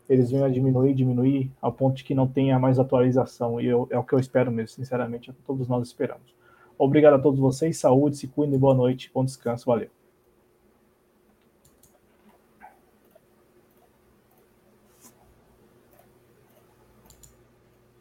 eles venham a diminuir, diminuir, ao ponto de que não tenha mais atualização. E eu, é o que eu espero mesmo, sinceramente, é todos nós esperamos. Obrigado a todos vocês, saúde, se cuidem, boa noite, bom descanso, valeu.